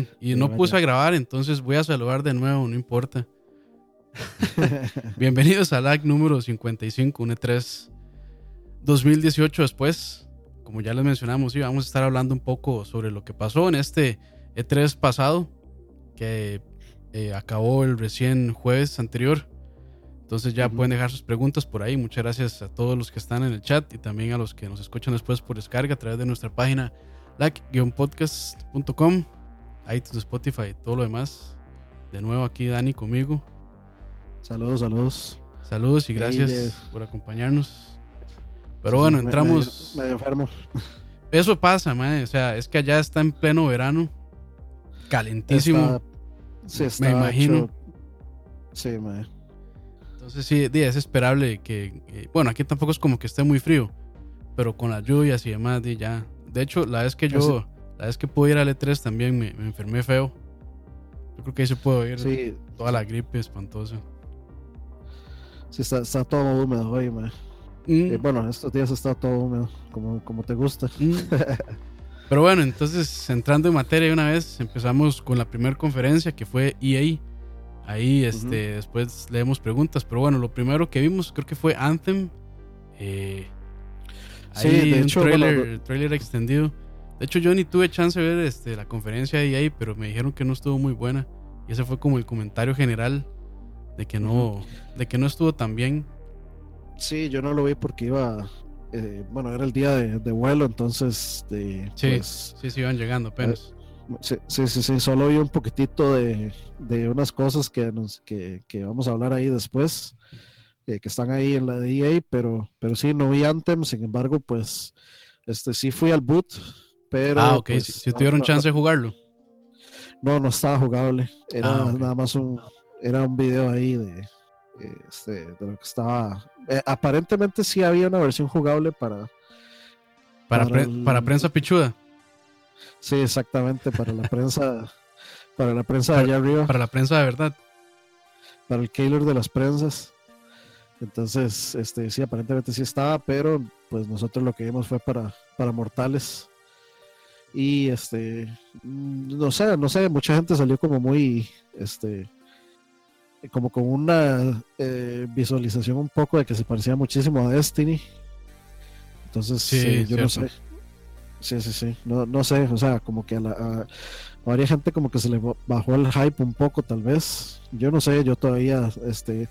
sí. Y no puse a grabar, entonces voy a saludar de nuevo, no importa. Bienvenidos al LAC número 55, un E3 2018 después. Como ya les mencionamos, sí, vamos a estar hablando un poco sobre lo que pasó en este E3 pasado, que eh, acabó el recién jueves anterior. Entonces ya pueden dejar sus preguntas por ahí. Muchas gracias a todos los que están en el chat y también a los que nos escuchan después por descarga a través de nuestra página like-podcast.com, iTunes, Spotify y todo lo demás. De nuevo aquí Dani conmigo. Saludos, saludos. Saludos y gracias por acompañarnos. Pero bueno, entramos. Medio, enfermo. Eso pasa, man. O sea, es que allá está en pleno verano. Calentísimo. me imagino. Sí, man. Entonces sí, es esperable que, bueno, aquí tampoco es como que esté muy frío, pero con las lluvias y demás, ya. De hecho, la vez que yo, la vez que pude ir al E3 también me, enfermé feo. Yo creo que ahí se puede oír toda la gripe espantosa. Sí, está, está todo húmedo hoy, man. Mm. Eh, bueno, estos días está todo húmedo, como, como te gusta. Mm. Pero bueno, entonces entrando en materia una vez, empezamos con la primera conferencia que fue EA Ahí este, después leemos preguntas, pero bueno, lo primero que vimos creo que fue Anthem. Eh, sí, de un hecho, trailer, extendido. De hecho, yo ni tuve chance de ver este, la conferencia de ahí, pero me dijeron que no estuvo muy buena. Y ese fue como el comentario general de que no, de que no estuvo tan bien. Sí, yo no lo vi porque iba, eh, bueno, era el día de, vuelo, entonces, de, sí, pues, sí, sí, iban llegando apenas. Sí, sí, sí, solo vi un poquitito de, unas cosas que, nos, que, vamos a hablar ahí después, eh, que están ahí en la DEA, pero, pero sí, no vi Anthem, sin embargo, pues este sí fui al boot, pero... Ah, ok, pues, si, tuvieron chance de jugarlo. No, no estaba jugable, era ah, nada más un, era un video ahí de, este, de lo que estaba... Eh, aparentemente sí había una versión jugable para... Para, para prensa pichuda. Sí, exactamente, para la prensa, para la prensa de allá arriba. Para la prensa de verdad. Para el Keylor de las prensas. Entonces, este, sí, aparentemente sí estaba, pero pues nosotros lo que vimos fue para, para mortales. Y este, no sé, no sé, mucha gente salió como muy, este, como con una eh, visualización un poco de que se parecía muchísimo a Destiny. Entonces, sí, eh, yo no sé. Sí, sí, sí. No, no sé, o sea, como que a, la, a, varias gente como que se le bajó el hype un poco, tal vez. Yo no sé, yo todavía, este,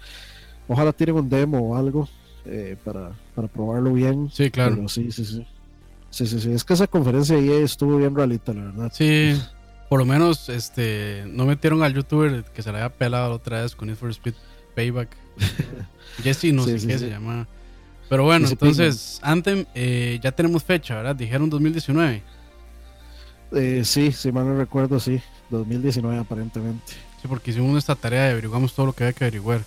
ojalá tienen un demo o algo eh, para, para probarlo bien. Sí, claro. Pero sí, sí, sí. Sí, sí, sí. Es que esa conferencia ahí estuvo bien realita, la verdad. Sí, por lo menos, este, no metieron al youtuber que se le había pelado otra vez con Need for Speed Payback. Jesse, no sé qué se llama. Pero bueno, entonces, Anthem, eh, ya tenemos fecha, ¿verdad? Dijeron 2019. Eh, sí, si mal no recuerdo, sí. 2019 aparentemente. Sí, porque hicimos esta tarea y averiguamos todo lo que había que averiguar.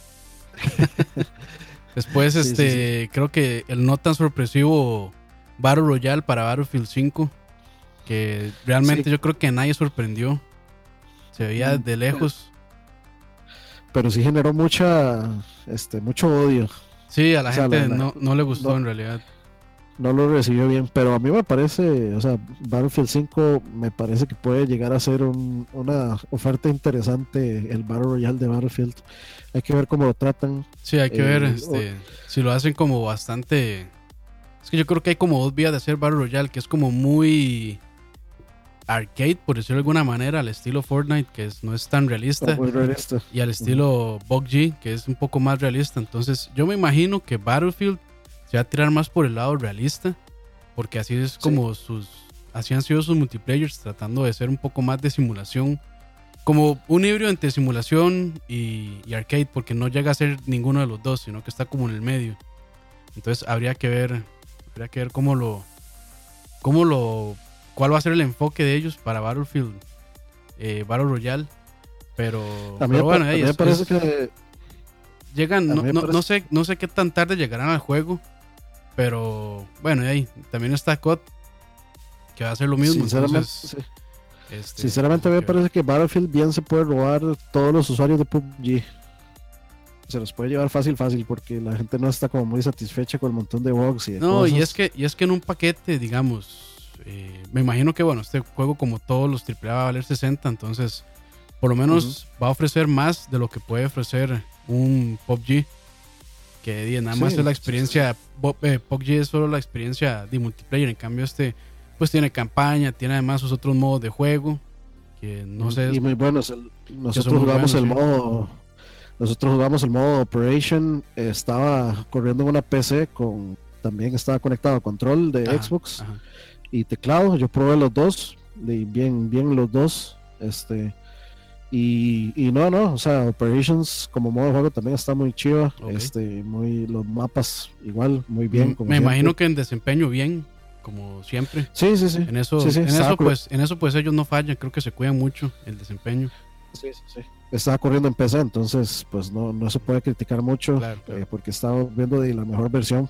Después, este, creo que el no tan sorpresivo Battle Royale para Battlefield 5, que realmente yo creo que nadie sorprendió. Se veía mm, de lejos. Pero sí generó mucha, este, mucho odio. Sí, a la gente no, le gustó en realidad. No lo recibió bien, pero a mí me parece, o sea, Battlefield 5 me parece que puede llegar a ser una oferta interesante el Battle Royale de Battlefield. Hay que ver cómo lo tratan. Sí, hay que ver eh, este, si lo hacen como bastante... Es que yo creo que hay como dos vías de hacer Battle Royale, que es como muy arcade, por decirlo de alguna manera, al estilo Fortnite, que no es tan realista, y al estilo G que es un poco más realista. Entonces, yo me imagino que Battlefield se va a tirar más por el lado realista, porque así es como sus, así han sido sus multiplayers, tratando de ser un poco más de simulación, como un híbrido entre simulación y, y arcade, porque no llega a ser ninguno de los dos, sino que está como en el medio. Entonces, habría que ver, habría que ver cómo lo, cómo lo cuál va a ser el enfoque de ellos para Battlefield, eh, Battle Royale. Pero, bueno, ellos, parece que llegan, no, sé, no sé qué tan tarde llegarán al juego, pero bueno, ahí también está COD, que va a hacer lo mismo. Sinceramente, este, Sinceramente a mí me parece que Battlefield bien se puede robar todos los usuarios de PUBG. Se los puede llevar fácil, fácil, porque la gente no está como muy satisfecha con el montón de bugs. Y no, y es que y es que en un paquete, digamos, eh, me imagino que, bueno, este juego, como todos los AAA, va a valer 60. Entonces, por lo menos va a ofrecer más de lo que puede ofrecer un PUBG. Que nada más es la experiencia. Eh, PUBG es solo la experiencia de multiplayer. En cambio, este, pues tiene campaña, tiene además sus otros modos de juego. Que no sé. Y muy buenos. nosotros jugamos el modo. Nosotros jugamos el modo Operation. estaba corriendo en una PC con. También estaba conectado a control de Xbox y teclado. Yo probé los dos. Bien, bien los dos. Este y, y, no, no, o sea, Operations como modo de juego también está muy chido. Este, muy, los mapas igual, muy bien. Mm, me imagino que en desempeño bien, como siempre. Sí, sí, sí. En eso, en eso pues, en eso pues ellos no fallan, creo que se cuidan mucho el desempeño. Sí, sí, sí. Estaba corriendo en PC, entonces pues no, no se puede criticar mucho eh, porque estaba viendo de la mejor versión.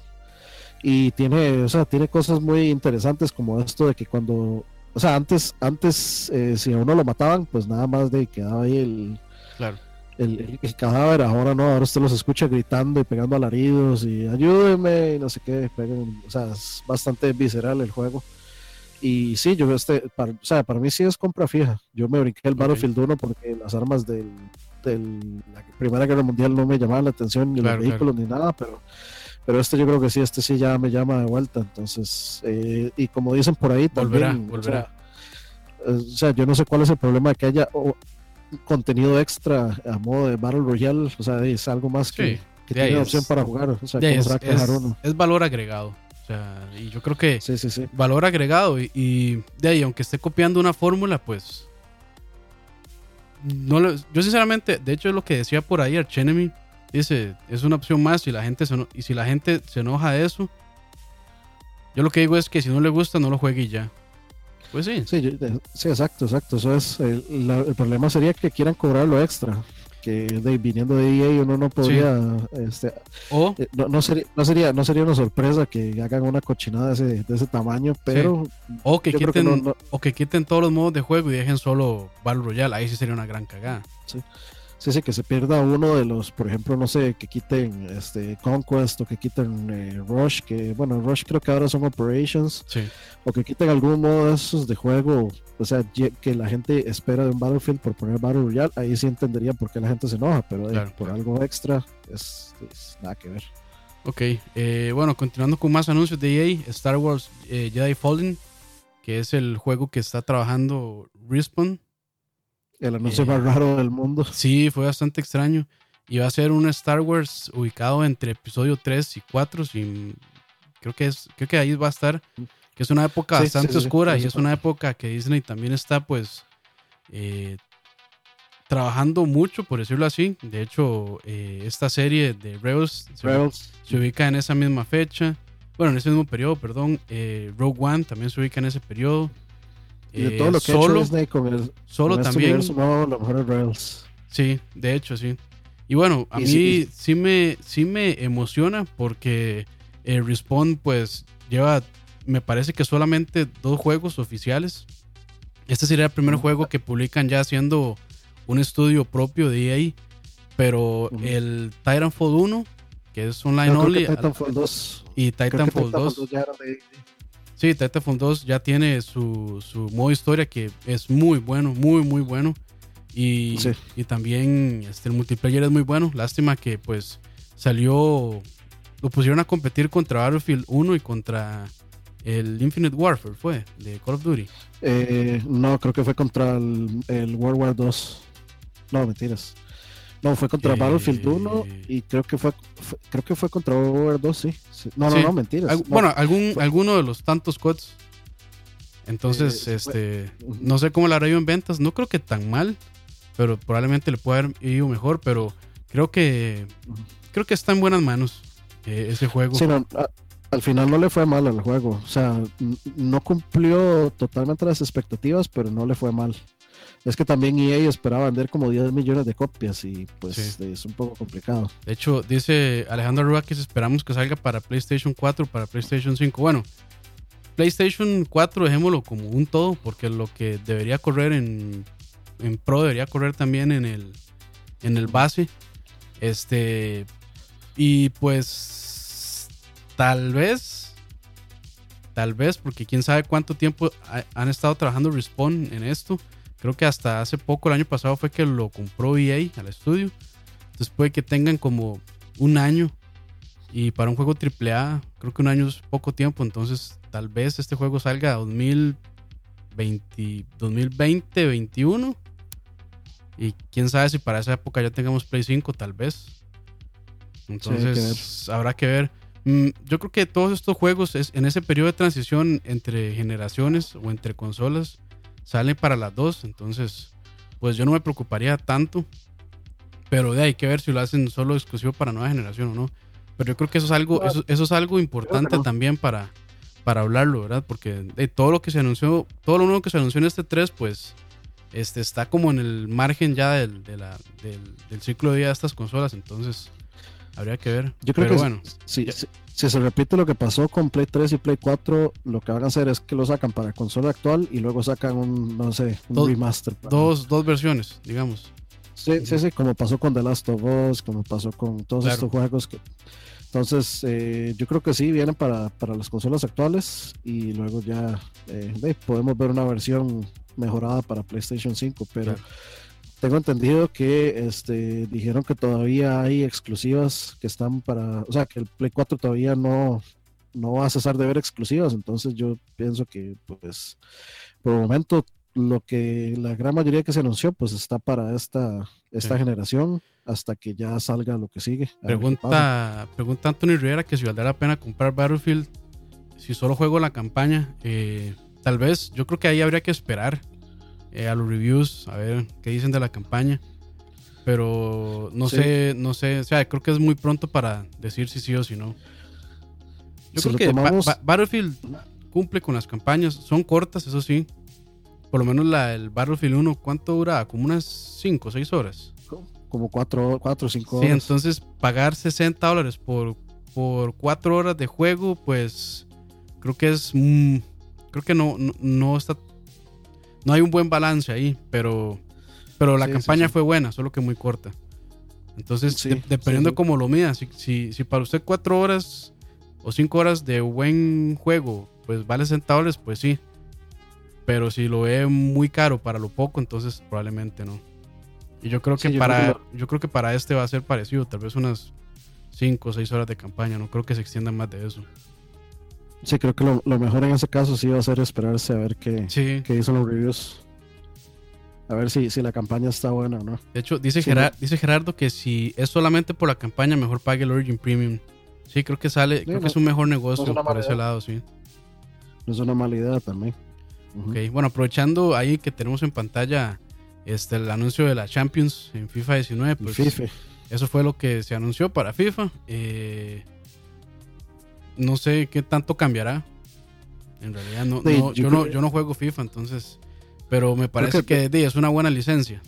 Y tiene, o sea, tiene cosas muy interesantes como esto de que cuando o sea, antes, antes eh, si a uno lo mataban, pues nada más de quedaba ahí el, claro. el, cadáver. Ahora no, ahora usted los escucha gritando y pegando alaridos y ayúdeme y no sé qué. o sea, es bastante visceral el juego. Y sí, yo este, para, o sea, para mí sí es compra fija. Yo me brinqué el Battlefield 1 porque las armas del, del, la Primera Guerra Mundial no me llamaban la atención, ni los vehículos, ni nada, pero pero este yo creo que sí, este sí ya me llama de vuelta. Entonces, eh, y como dicen por ahí, también. Volverá, O, sea, yo no sé cuál es el problema de que haya contenido extra a modo de Battle Royale. O sea, es algo más que, que tiene opción para jugar. O sea, es, es, valor agregado. O sea, y yo creo que sí, sí, sí. valor agregado. Y, de ahí, aunque esté copiando una fórmula, pues. No yo sinceramente, de hecho es lo que decía por ahí Archenemy Dice, es una opción más y la gente se, y si la gente se enoja de eso, yo lo que digo es que si no le gusta, no lo juegue y ya. Pues sí. Sí, sí exacto, exacto. Eso es, el, problema sería que quieran cobrar lo extra. Que de, viniendo de EA uno no podría. Este, o, eh, no, sería, no, sería, no sería una sorpresa que hagan una cochinada de ese, de ese tamaño, pero. O, que quiten, o que quiten todos los modos de juego y dejen solo Battle Royale. Ahí sí sería una gran cagada. Sí. Sí, sí, que se pierda uno de los, por ejemplo, no sé, que quiten este Conquest o que quiten eh, Rush, que bueno, Rush creo que ahora son Operations, sí. o que quiten algún modo de esos de juego, o sea, que la gente espera de un Battlefield por poner Battle Royale, ahí sí entendería por qué la gente se enoja, pero eh, por algo extra es, nada que ver. Ok, eh, bueno, continuando con más anuncios de EA, Star Wars Jedi Fallen, que es el juego que está trabajando Respawn el anuncio más raro del mundo. Sí, fue bastante extraño. Y va a ser un Star Wars ubicado entre episodio 3 y 4. creo, que es, creo que ahí va a estar. Que es una época bastante oscura y es una época que Disney también está, pues, eh, trabajando mucho, por decirlo así. De hecho, eh, esta serie de Rebels, Se, ubica en esa misma fecha. Bueno, en ese mismo periodo, perdón. Eh, Rogue One también se ubica en ese periodo. Y de todo lo que solo, ha hecho Disney con el, solo este también. Rails. Sí, de hecho, sí. Y bueno, a mí sí, me, sí me emociona porque eh, Respawn, pues, lleva, me parece que solamente dos juegos oficiales. Este sería el primer juego que publican ya haciendo un estudio propio de EA. Pero el Titanfall 1, que es online only. Titanfall 2. Y Titanfall, 2. Sí, Titanfall 2 ya tiene su, su modo historia que es muy bueno, muy, muy bueno. Y, y también este, el multiplayer es muy bueno. Lástima que pues salió, lo pusieron a competir contra Battlefield 1 y contra el Infinite Warfare, ¿fue? De Call of Duty. Eh, no, creo que fue contra el, el World War 2. No, mentiras. No, fue contra Battlefield 1 y creo que fue, creo que fue contra War 2, sí. No, no, no, mentiras. Bueno, algún, alguno de los tantos codes. Entonces, eh, este, no sé cómo la hará en ventas. No creo que tan mal, pero probablemente le pueda haber ido mejor. Pero creo que, creo que está en buenas manos eh, ese juego. Sí, al final no le fue mal al juego. O sea, no cumplió totalmente las expectativas, pero no le fue mal. Es que también EA esperaba vender como 10 millones de copias y pues es un poco complicado. De hecho, dice Alejandro Rua que esperamos que salga para PlayStation 4, para PlayStation 5. Bueno, PlayStation 4 dejémoslo como un todo, porque lo que debería correr en, en Pro debería correr también en el, en el base. Este, y pues tal vez tal vez, porque quién sabe cuánto tiempo han estado trabajando Respawn en esto. Creo que hasta hace poco, el año pasado, fue que lo compró EA al estudio. Entonces puede que tengan como un año. Y para un juego AAA, creo que un año es poco tiempo. Entonces tal vez este juego salga 2020, 2020 2021. Y quién sabe si para esa época ya tengamos Play 5, tal vez. Entonces, habrá que ver. Mm, yo creo que todos estos juegos es, en ese periodo de transición entre generaciones o entre consolas salen para las dos. Entonces, pues yo no me preocuparía tanto. Pero de hay que ver si lo hacen solo exclusivo para nueva generación o no. Pero yo creo que eso es algo, eso, es algo importante también para, para hablarlo, ¿verdad? Porque de todo lo que se anunció, todo lo nuevo que se anunció en este 3, pues este, está como en el margen ya del, del, ciclo de vida de estas consolas. Entonces, habría que ver. Yo creo que bueno, si, si, se repite lo que pasó con Play 3 y Play 4, lo que van a hacer es que lo sacan para consola actual y luego sacan un, no sé, un remaster. Dos, dos versiones, digamos. Sí, sí, sí, como pasó con The Last of Us, como pasó con todos estos juegos que entonces, eh, yo creo que sí, vienen para, para, las consolas actuales y luego ya eh, podemos ver una versión mejorada para PlayStation 5, pero tengo entendido que este, dijeron que todavía hay exclusivas que están para, o sea, que el Play 4 todavía no, no va a cesar de ver exclusivas, entonces yo pienso que pues por el momento lo que la gran mayoría que se anunció pues está para esta, esta generación hasta que ya salga lo que sigue. Pregunta, pregunta Anthony Rivera que si valdrá la pena comprar Battlefield si solo juego la campaña. Eh, tal vez, yo creo que ahí habría que esperar eh, a los reviews, a ver qué dicen de la campaña. Pero no sé, no sé, o sea, creo que es muy pronto para decir si sí o si no. Yo creo que Battlefield cumple con las campañas, son cortas, eso sí. Por lo menos la, el Battlefield 1, ¿cuánto dura? Como unas 5 o 6 horas como 4 o 5 horas. Sí, entonces pagar 60 dólares por, por 4 horas de juego, pues creo que es. creo que no, no, está. No hay un buen balance ahí, pero, pero la campaña fue buena, solo que muy corta. Entonces, dependiendo de cómo lo mida, si, si, si, para usted 4 horas o 5 horas de buen juego, pues vale 60 dólares, pues sí. Pero si lo ve muy caro para lo poco, entonces probablemente no. Y yo creo que para yo creo que para este va a ser parecido, tal vez unas 5 o 6 horas de campaña, no creo que se extienda más de eso. Sí, creo que lo, mejor en ese caso sí va a ser esperarse a ver qué, qué dicen los reviews. A ver si, si la campaña está buena o no. De hecho, dice, dice Gerardo que si es solamente por la campaña, mejor pague el Origin Premium. Sí, creo que sale, creo que es un mejor negocio por ese lado, sí. No es una mala idea también. Ok, bueno, aprovechando ahí que tenemos en pantalla este, el anuncio de la Champions en FIFA 19, pues eso fue lo que se anunció para FIFA. Eh, no sé qué tanto cambiará. En realidad, no, yo, no, yo no juego FIFA, entonces. Pero me parece que, es una buena licencia.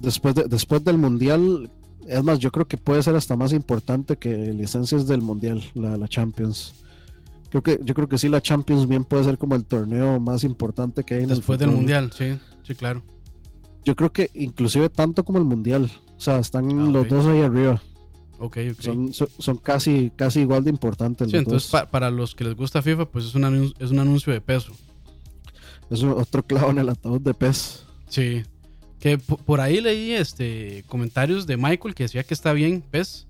Después, después del Mundial, es más, yo creo que puede ser hasta más importante que licencias del Mundial, la, la Champions. Creo que, yo creo que sí, la Champions bien puede ser como el torneo más importante que hay en Después del Mundial, sí, sí, claro yo creo que inclusive tanto como el mundial. O sea, están ah, los dos ahí arriba. Ok, ok. Son, son, casi, casi igual de importantes. Sí, entonces para los que les gusta FIFA, pues es un anuncio, es un anuncio de peso. Es otro clavo en el ataúd de PES. Sí. Que por ahí leí este comentarios de Michael que decía que está bien PES.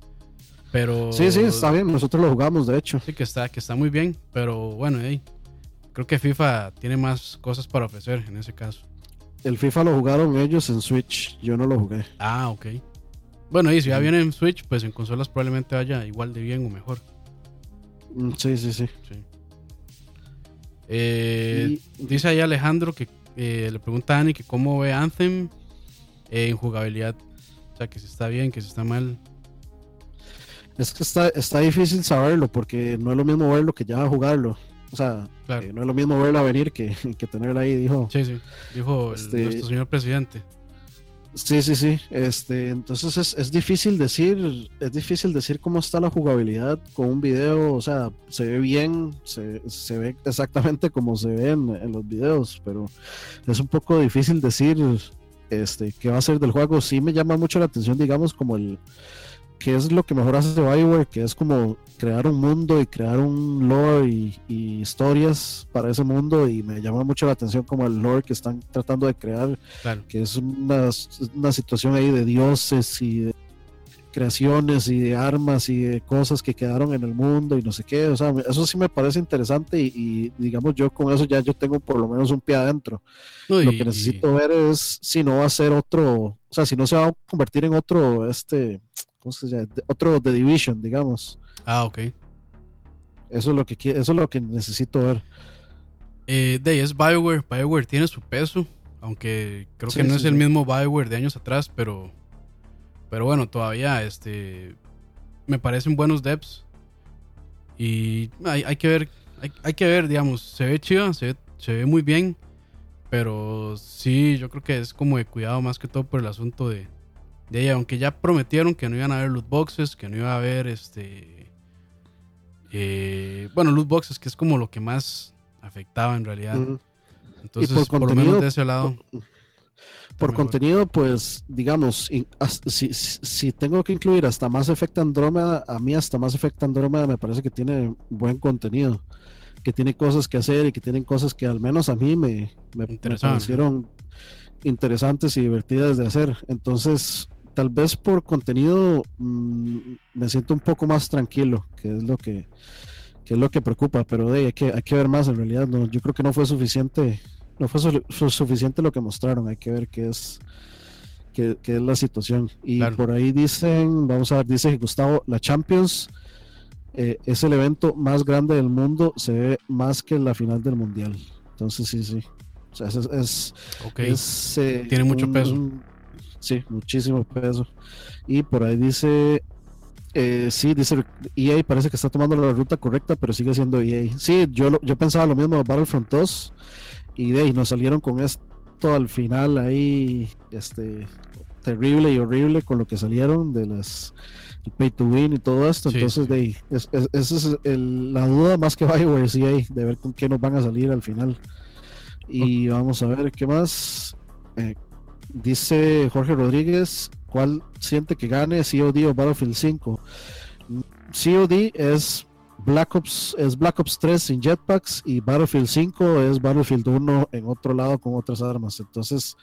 Pero. Sí, sí, está bien. Nosotros lo jugamos, de hecho. Sí, que está, que está muy bien. Pero bueno, creo que FIFA tiene más cosas para ofrecer en ese caso. El FIFA lo jugaron ellos en Switch, yo no lo jugué. Ah, ok. Bueno, y si ya viene en Switch, pues en consolas probablemente vaya igual de bien o mejor. Mm, sí, sí, sí. Eh, dice ahí Alejandro que eh, le pregunta a Ani que cómo ve Anthem en jugabilidad. O sea, que si está bien, que si está mal. Es que está, está difícil saberlo porque no es lo mismo verlo que ya jugarlo. O sea, eh, no es lo mismo verla venir que, que tenerla ahí, dijo. Sí, sí, dijo este, nuestro señor presidente. Sí, sí, sí. Este, entonces es, es, difícil decir, es difícil decir cómo está la jugabilidad con un video. O sea, se ve bien, se, se ve exactamente como se ve en, en, los videos, pero es un poco difícil decir este, qué va a ser del juego. Sí me llama mucho la atención, digamos, como el, que es lo que mejor hace Bioware, que es como crear un mundo y crear un lore y, historias para ese mundo y me llama mucho la atención como el lore que están tratando de crear, que es una, una, situación ahí de dioses y de creaciones y de armas y de cosas que quedaron en el mundo y no sé qué, o sea, eso sí me parece interesante y, digamos yo con eso ya yo tengo por lo menos un pie adentro. lo que necesito ver es si no va a ser otro, o sea, si no se va a convertir en otro, este, ¿cómo se llama? Otro The Division, digamos. Ah, ok. Eso es lo que, eso es lo que necesito ver. Eh, de es Bioware, Bioware tiene su peso, aunque creo que no es el mismo Bioware de años atrás, pero pero bueno, todavía este me parecen buenos devs. Y hay, hay que ver, hay, que ver, digamos, se ve chido, se se ve muy bien. Pero sí, yo creo que es como de cuidado más que todo por el asunto de, de ella. Aunque ya prometieron que no iban a haber loot boxes, que no iba a haber este. Eh, bueno, loot boxes, que es como lo que más afectaba en realidad. Entonces, por, lo menos de ese lado. Por contenido, pues, digamos, si, si, tengo que incluir hasta más Effect Andrómeda, a mí hasta más Effect Andrómeda me parece que tiene buen contenido, que tiene cosas que hacer y que tienen cosas que al menos a mí me, me, parecieron interesantes y divertidas de hacer. Entonces, tal vez por contenido mm, me siento un poco más tranquilo, que es lo que, que es lo que preocupa, pero hay, que, hay que ver más en realidad. No, yo creo que no fue suficiente no fue suficiente lo que mostraron, hay que ver qué es, qué, es la situación. Y por ahí dicen, vamos a ver, dice Gustavo, la Champions eh, es el evento más grande del mundo, se ve más que la final del Mundial. Entonces sí, sí. O sea, es, es, eh, tiene mucho peso. Sí, muchísimo peso. Y por ahí dice eh, sí, dice EA parece que está tomando la ruta correcta, pero sigue siendo EA. Sí, yo, yo pensaba lo mismo de Battlefront 2 y de ahí nos salieron con esto al final ahí, este, terrible y horrible con lo que salieron de las pay to win y todo esto. Entonces, de ahí, esa es, la duda más que Bioware, sí, ahí, de ver con qué nos van a salir al final. Y vamos a ver qué más. Eh, dice Jorge Rodríguez, ¿cuál siente que gane COD o Battlefield 5? COD es Black Ops es Black Ops 3 sin jetpacks y Battlefield 5 es Battlefield 1 en otro lado con otras armas. Entonces,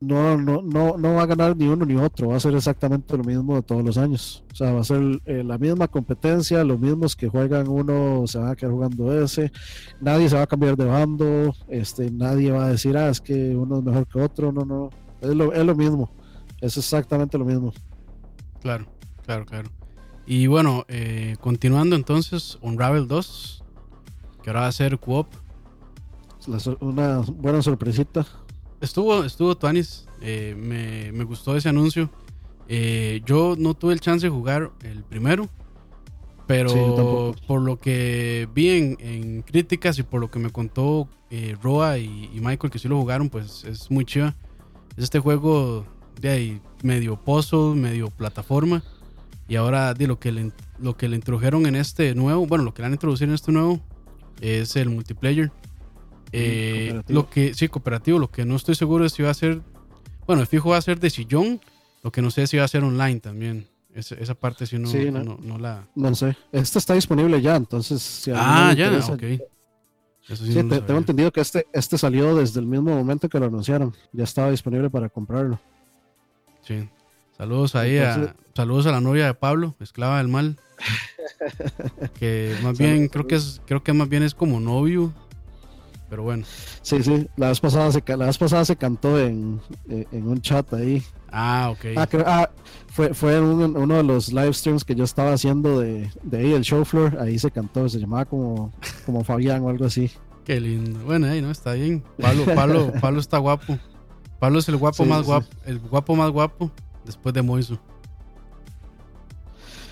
no, no, no, no va a ganar ni uno ni otro, va a ser exactamente lo mismo de todos los años. O sea, va a ser eh, la misma competencia, los mismos que juegan uno se van a quedar jugando ese, nadie se va a cambiar de bando, este, nadie va a decir, ah, es que uno es mejor que otro, no, no, es lo, es lo mismo, es exactamente lo mismo. Claro, claro, claro. Y bueno, eh, continuando entonces, Unravel 2, que ahora va a ser Coop. Una buena sorpresita. Estuvo, estuvo Tuanis, eh, me, me, gustó ese anuncio. Eh, yo no tuve el chance de jugar el primero, pero por lo que vi en, críticas y por lo que me contó Roa y, Michael que sí lo jugaron, pues es muy chido. Es este juego de ahí medio puzzle, medio plataforma y ahora de lo que le, lo que le introdujeron en este nuevo, bueno, lo que le han introducido en este nuevo es el multiplayer. Eh, lo que sí, cooperativo, lo que no estoy seguro es si va a ser, bueno, el fijo va a ser de sillón, lo que no sé es si va a ser online también. Esa, parte si no, no, la... No sé, este está disponible ya, entonces... Si ah, ya, ok. sí, tengo entendido que este, este salió desde el mismo momento que lo anunciaron, ya estaba disponible para comprarlo. Sí, Saludos ahí a, saludos a la novia de Pablo, esclava del mal. que más bien creo que es creo que más bien es como novio. Pero bueno. Sí, sí, la vez pasada se, la vez pasada se cantó en, un chat ahí. Ah, ok. Ah, ah fue, fue uno de los live streams que yo estaba haciendo de, de ahí, el show floor. Ahí se cantó, se llamaba como, como Fabián o algo así. Qué lindo. Bueno, ahí no está bien. Pablo, Pablo, Pablo está guapo. Pablo es el guapo más guapo, el guapo más guapo después de Moiso.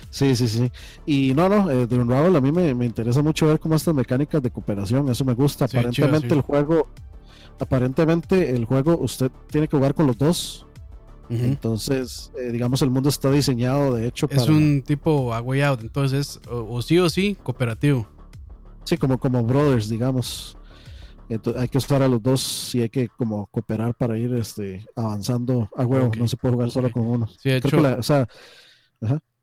Sí, sí, sí. Y no, no, eh, de Unravel a mí me, interesa mucho ver cómo estas mecánicas de cooperación, eso me gusta. aparentemente el juego, aparentemente el juego usted tiene que jugar con los dos. Entonces, eh, digamos, el mundo está diseñado de hecho Es un tipo a way out, entonces o, sí o sí cooperativo. Sí, como, como brothers, digamos hay que usar a los dos y hay que como cooperar para ir este, avanzando a huevo. No se puede jugar solo con uno. Sí, de hecho,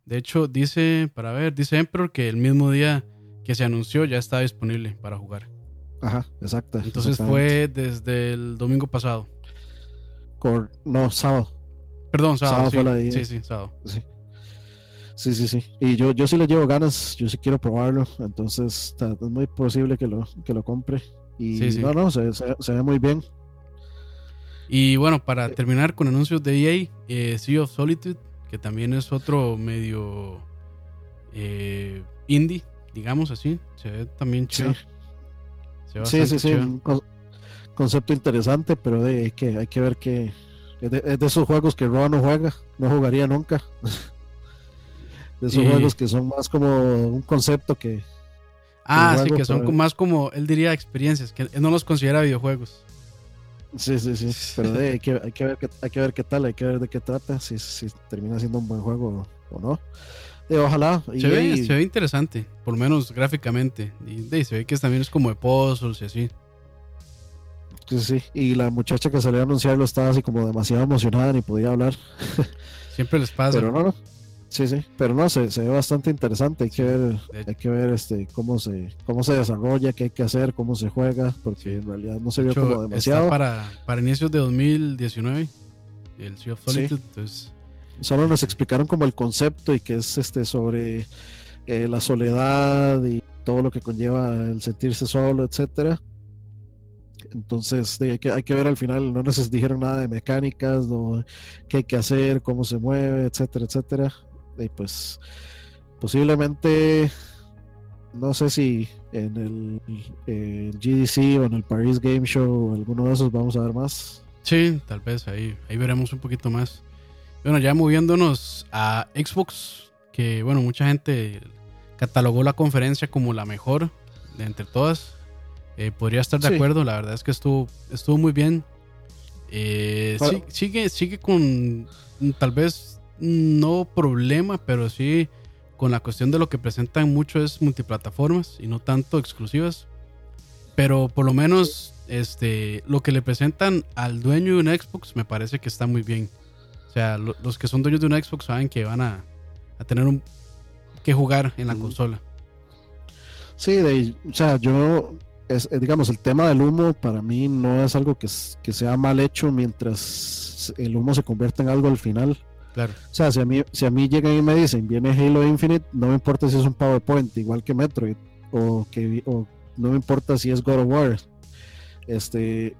De hecho, dice, para ver, dice Emperor que el mismo día que se anunció ya está disponible para jugar. Ajá, exacto. Entonces fue desde el domingo pasado. no, sábado. Perdón, sábado. sí. sí, sí, sábado. Sí. Sí, sí, sí. Y yo, yo sí le llevo ganas, yo sí quiero probarlo, entonces es muy posible que lo, que lo compre. Y no, no, se, se, ve muy bien. Y bueno, para terminar con anuncios de EA, eh, Sea of Solitude, que también es otro medio eh, indie, digamos así, se ve también chido. Sí, sí, sí, un concepto interesante, pero hay, que, hay que ver que es de, esos juegos que Roa no juega, no jugaría nunca. de esos juegos que son más como un concepto que... Ah, sí, que son más como, él diría, experiencias, que él no los considera videojuegos. Sí, sí, sí, pero hay, que, hay, que ver qué, hay que ver qué tal, hay que ver de qué trata, si, si termina siendo un buen juego o no. ojalá. Se, ve, se ve interesante, por lo menos gráficamente. Y, se ve que también es como de puzzles y así. Sí, sí, y la muchacha que salió a anunciarlo estaba así como demasiado emocionada, ni podía hablar. Siempre les pasa. Pero no, no. Sí, sí, pero no, se, se ve bastante interesante. Hay que ver, hay que ver este cómo se, cómo se desarrolla, qué hay que hacer, cómo se juega, porque en realidad no se vio como demasiado. para, para inicios de 2019, el Sea of Solitude, Solo nos explicaron como el concepto y que es este sobre eh, la soledad y todo lo que conlleva el sentirse solo, etcétera. Entonces hay, que, hay que ver al final, no nos dijeron nada de mecánicas, no, qué hay que hacer, cómo se mueve, etcétera, etcétera y pues posiblemente no sé si en el, GDC o en el Paris Game Show o alguno de esos vamos a ver más. Sí, tal vez ahí, ahí veremos un poquito más. Bueno, ya moviéndonos a Xbox, que bueno, mucha gente catalogó la conferencia como la mejor de entre todas. Eh, podría estar de acuerdo, la verdad es que estuvo, estuvo muy bien. Eh, sigue, sigue con tal vez no problema, pero sí con la cuestión de lo que presentan mucho es multiplataformas y no tanto exclusivas. Pero por lo menos este, lo que le presentan al dueño de un Xbox me parece que está muy bien. O sea, los que son dueños de un Xbox saben que van a, tener un, que jugar en la consola. Sí, o sea, yo, es, eh, digamos, el tema del humo para mí no es algo que, que sea mal hecho mientras el humo se convierte en algo al final. O sea, si a, mí, si a mí llegan y me dicen, viene Halo Infinite, no me importa si es un PowerPoint, igual que Metroid, o, que, no me importa si es God of War. Este,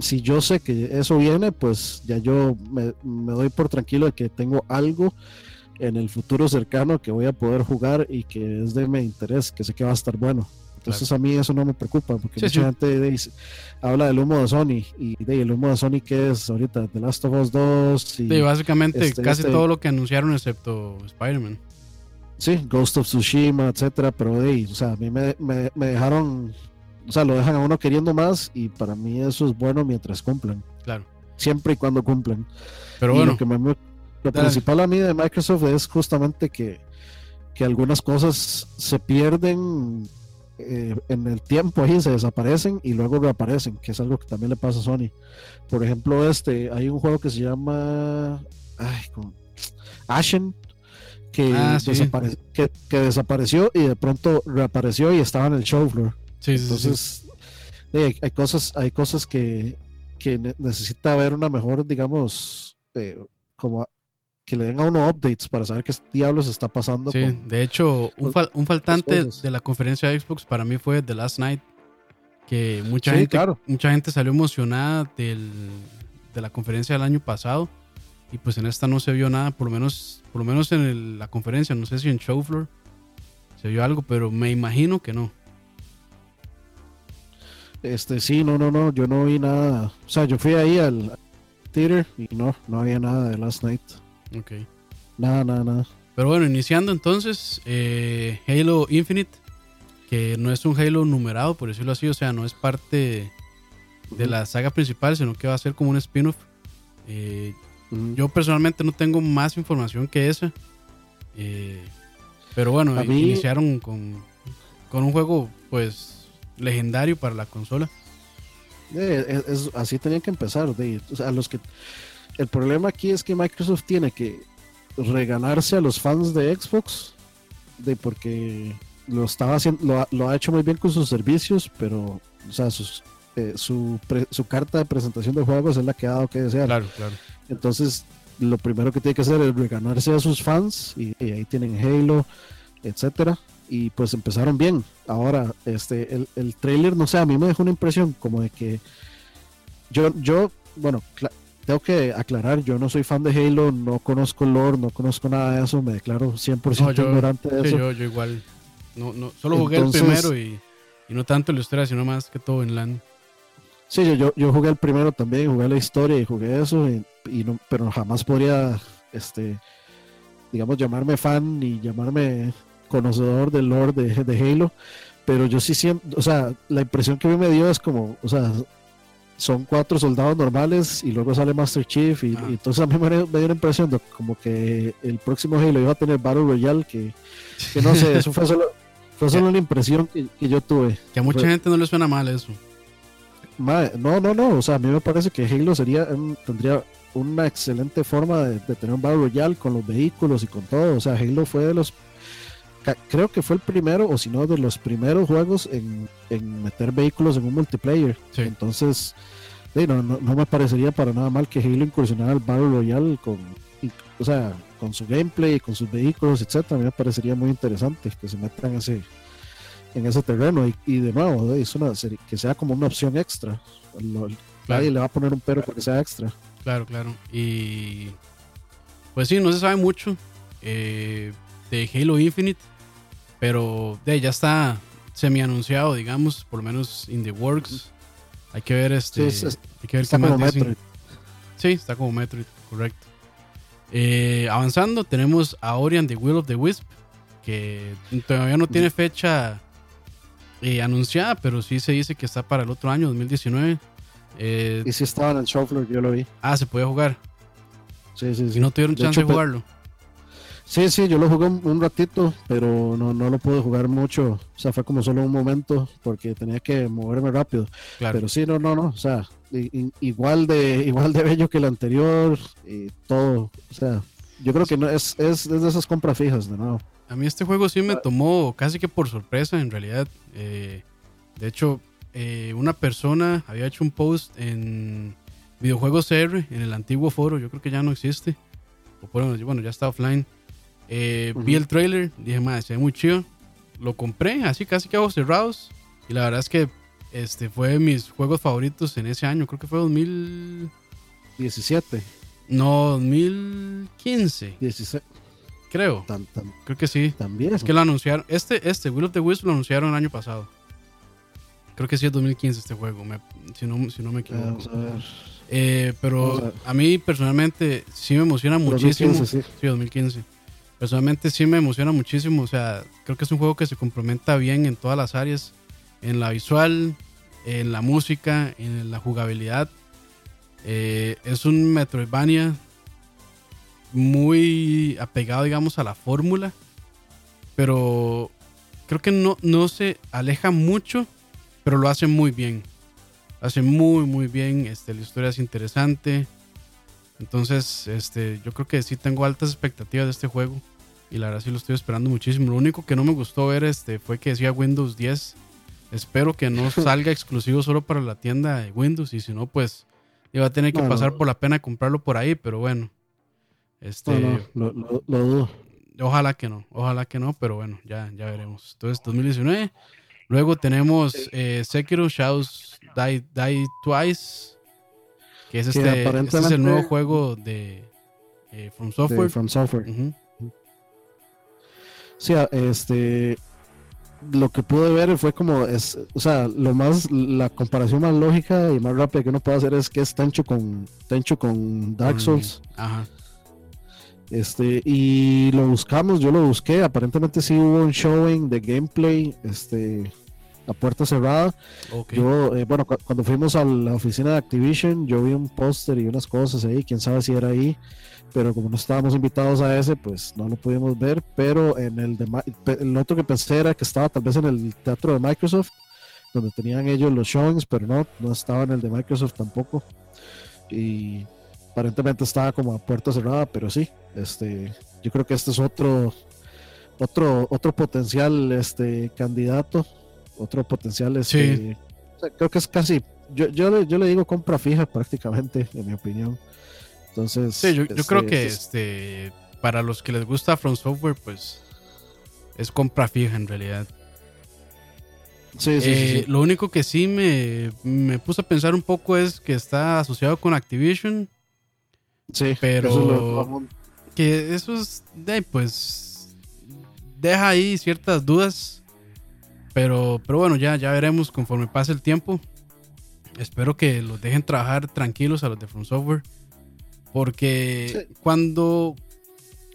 si yo sé que eso viene, pues ya yo me, me doy por tranquilo de que tengo algo en el futuro cercano que voy a poder jugar y que es de mi interés, que sé que va a estar bueno. Entonces a mí eso no me preocupa, porque mucha gente habla del humo de Sony y de, el humo de Sony que es ahorita The Last of Us 2. Y, básicamente este, casi este todo lo que anunciaron excepto Spider-Man. Sí, Ghost of Tsushima, etcétera, pero de, o sea, a mí me, dejaron, o sea, lo dejan a uno queriendo más y para mí eso es bueno mientras cumplan. Claro. Siempre y cuando cumplan. Pero bueno. Lo, que lo principal a mí de Microsoft es justamente que, que algunas cosas se pierden eh, en el tiempo ahí se desaparecen y luego reaparecen, que es algo que también le pasa a Sony. Por ejemplo, este, hay un juego que se llama Ashen, que, ah, que, desapareció y de pronto reapareció y estaba en el show floor. Entonces, hay, cosas, hay cosas que, que necesita ver una mejor, digamos, eh, como que le den a uno updates para saber qué diablos está pasando. Sí, de hecho, un, un faltante de la conferencia de Xbox para mí fue The Last Night, que mucha, gente, mucha gente salió emocionada del, de la conferencia del año pasado y pues en esta no se vio nada, por lo menos, por lo menos en la conferencia, no sé si en Showfloor se vio algo, pero me imagino que no. Este, sí, no, no, no, yo no vi nada. O sea, yo fui ahí al theater y no, no había nada de Last Night. Ok. Nada, nada, nada. Pero bueno, iniciando entonces, eh, Halo Infinite, que no es un Halo numerado, por decirlo así, o sea, no es parte de la saga principal, sino que va a ser como un spin-off. Eh, yo personalmente no tengo más información que esa. Eh, pero bueno, iniciaron con, un juego pues legendario para la consola. así tenían que empezar. De, o sea, los que el problema aquí es que Microsoft tiene que reganarse a los fans de Xbox, de porque lo estaba haciendo, lo, ha hecho muy bien con sus servicios, pero, o sea, sus, eh, su, su carta de presentación de juegos es la que ha dado que desear. Claro, claro. Entonces, lo primero que tiene que hacer es reganarse a sus fans, y, ahí tienen Halo, etcétera. Y pues empezaron bien. Ahora, este, el, el trailer, no sé, a mí me dejó una impresión como de que yo, yo bueno, tengo que aclarar, yo no soy fan de Halo, no conozco el lore, no conozco nada de eso, me declaro 100% ignorante de eso. Yo, yo igual, no, no, solo jugué el primero y, y, no tanto la historia, sino más que todo en LAN. Sí, yo, yo, jugué el primero también, jugué la historia y jugué eso, y, no, pero jamás podría, este, digamos, llamarme fan ni llamarme conocedor del lore de, de Halo, pero yo sí siempre, o sea, la impresión que a mí me dio es como, o sea, son cuatro soldados normales y luego sale Master Chief y, ah. entonces a mí me, dio la impresión de como que el próximo Halo iba a tener Battle Royale que, que no sé, eso fue solo, fue solo una impresión que, yo tuve. Que a mucha gente no le suena mal eso. no, no, no, o sea, a mí me parece que Halo sería tendría una excelente forma de, de tener un Battle Royale con los vehículos y con todo, o sea, Halo fue de los creo que fue el primero, o si no, de los primeros juegos en, meter vehículos en un multiplayer. Entonces, no, no, me parecería para nada mal que Halo incursionara al Battle Royale con, o sea, con su gameplay, con sus vehículos, etcétera. A mí me parecería muy interesante que se metan en ese, en ese terreno. Y, de nuevo, es una, que sea como una opción extra. Nadie le va a poner un pero para que sea extra. Claro, claro. Y pues sí, no se sabe mucho eh, de Halo Infinite. Pero de, ya está semi anunciado, digamos, por lo menos in the works. Hay que ver este. Sí, hay que ver está como Metroid. Sí, está como Metroid, correcto. Eh, avanzando, tenemos a Ori and the Will of the Wisp, que todavía no tiene fecha eh, anunciada, pero sí se dice que está para el otro año, 2019. Eh, y si estaba en el yo lo vi. Ah, se puede jugar. Sí, sí, sí. Y no tuvieron chance de jugarlo. Sí, sí, yo lo jugué un, ratito, pero no, no lo pude jugar mucho. O sea, fue como solo un momento porque tenía que moverme rápido. Pero sí, no, no, no. O sea, igual de igual de bello que el anterior y todo. O sea, yo creo que no es, es, de esas compras fijas, de nuevo. A mí este juego sí me tomó casi que por sorpresa, en realidad. Eh, de hecho, eh, una persona había hecho un post en Videojuegos CR, en el antiguo foro, yo creo que ya no existe. O bueno, ya está offline eh, vi el trailer, dije, madre, se ve muy chido. Lo compré, así casi que ojos cerrados. Y la verdad es que este fue de mis juegos favoritos en ese año. Creo que fue 2017. No, 2015. 16. Creo. Creo que sí. También. Es que lo anunciaron. Este, este, Will of the Wisp lo anunciaron el año pasado. Creo que sí es 2015 este juego, si, no, si no me equivoco. Eh, pero a, mí personalmente sí me emociona muchísimo. 2015, sí. sí, 2015 personalmente sí me emociona muchísimo. O sea, creo que es un juego que se complementa bien en todas las áreas. En la visual, en la música, en la jugabilidad. Eh, es un Metroidvania muy apegado, digamos, a la fórmula. Pero creo que no, no se aleja mucho, pero lo hace muy bien. Hace muy, muy bien. Este, la historia es interesante. Entonces, este, yo creo que sí tengo altas expectativas de este juego. Y la verdad sí lo estoy esperando muchísimo. Lo único que no me gustó ver este, fue que decía Windows 10. Espero que no salga exclusivo solo para la tienda de Windows. Y si no, pues iba a tener que pasar por la pena comprarlo por ahí. Pero bueno. Este, lo, dudo. Ojalá que no, ojalá que no, pero bueno, ya, ya veremos. Entonces, 2019. Luego tenemos eh, Sekiro Shadows Die, Die Twice que es, este, este, es el nuevo juego de eh, From Software. From Software. Sí, este lo que pude ver fue como es, o sea, lo más la comparación más lógica y más rápida que uno puede hacer es que es Tencho con Tencho con Dark Souls. Ajá. Este, y lo buscamos, yo lo busqué, aparentemente sí hubo un showing de gameplay, este, a puerta cerrada. Yo, eh, bueno, cuando fuimos a la oficina de Activision, yo vi un póster y unas cosas ahí, quién sabe si era ahí, pero como no estábamos invitados a ese, pues no lo pudimos ver. Pero en el, de, el otro que pensé era que estaba tal vez en el teatro de Microsoft, donde tenían ellos los showings, pero no, no estaba en el de Microsoft tampoco. Y aparentemente estaba como a puerta cerrada, pero sí, este, yo creo que este es otro, otro, otro potencial este, candidato, otro potencial, este, creo que es casi, yo, yo, le, yo le digo compra fija prácticamente, en mi opinión. Entonces, sí, yo, creo este, que este, para los que les gusta From Software, pues es compra fija en realidad. Sí, sí, eh, Lo único que sí me, me puse a pensar un poco es que está asociado con Activision. Sí, pero que eso es, pues, deja ahí ciertas dudas. Pero, pero bueno, ya, ya veremos conforme pase el tiempo. Espero que los dejen trabajar tranquilos a los de From Software. Porque cuando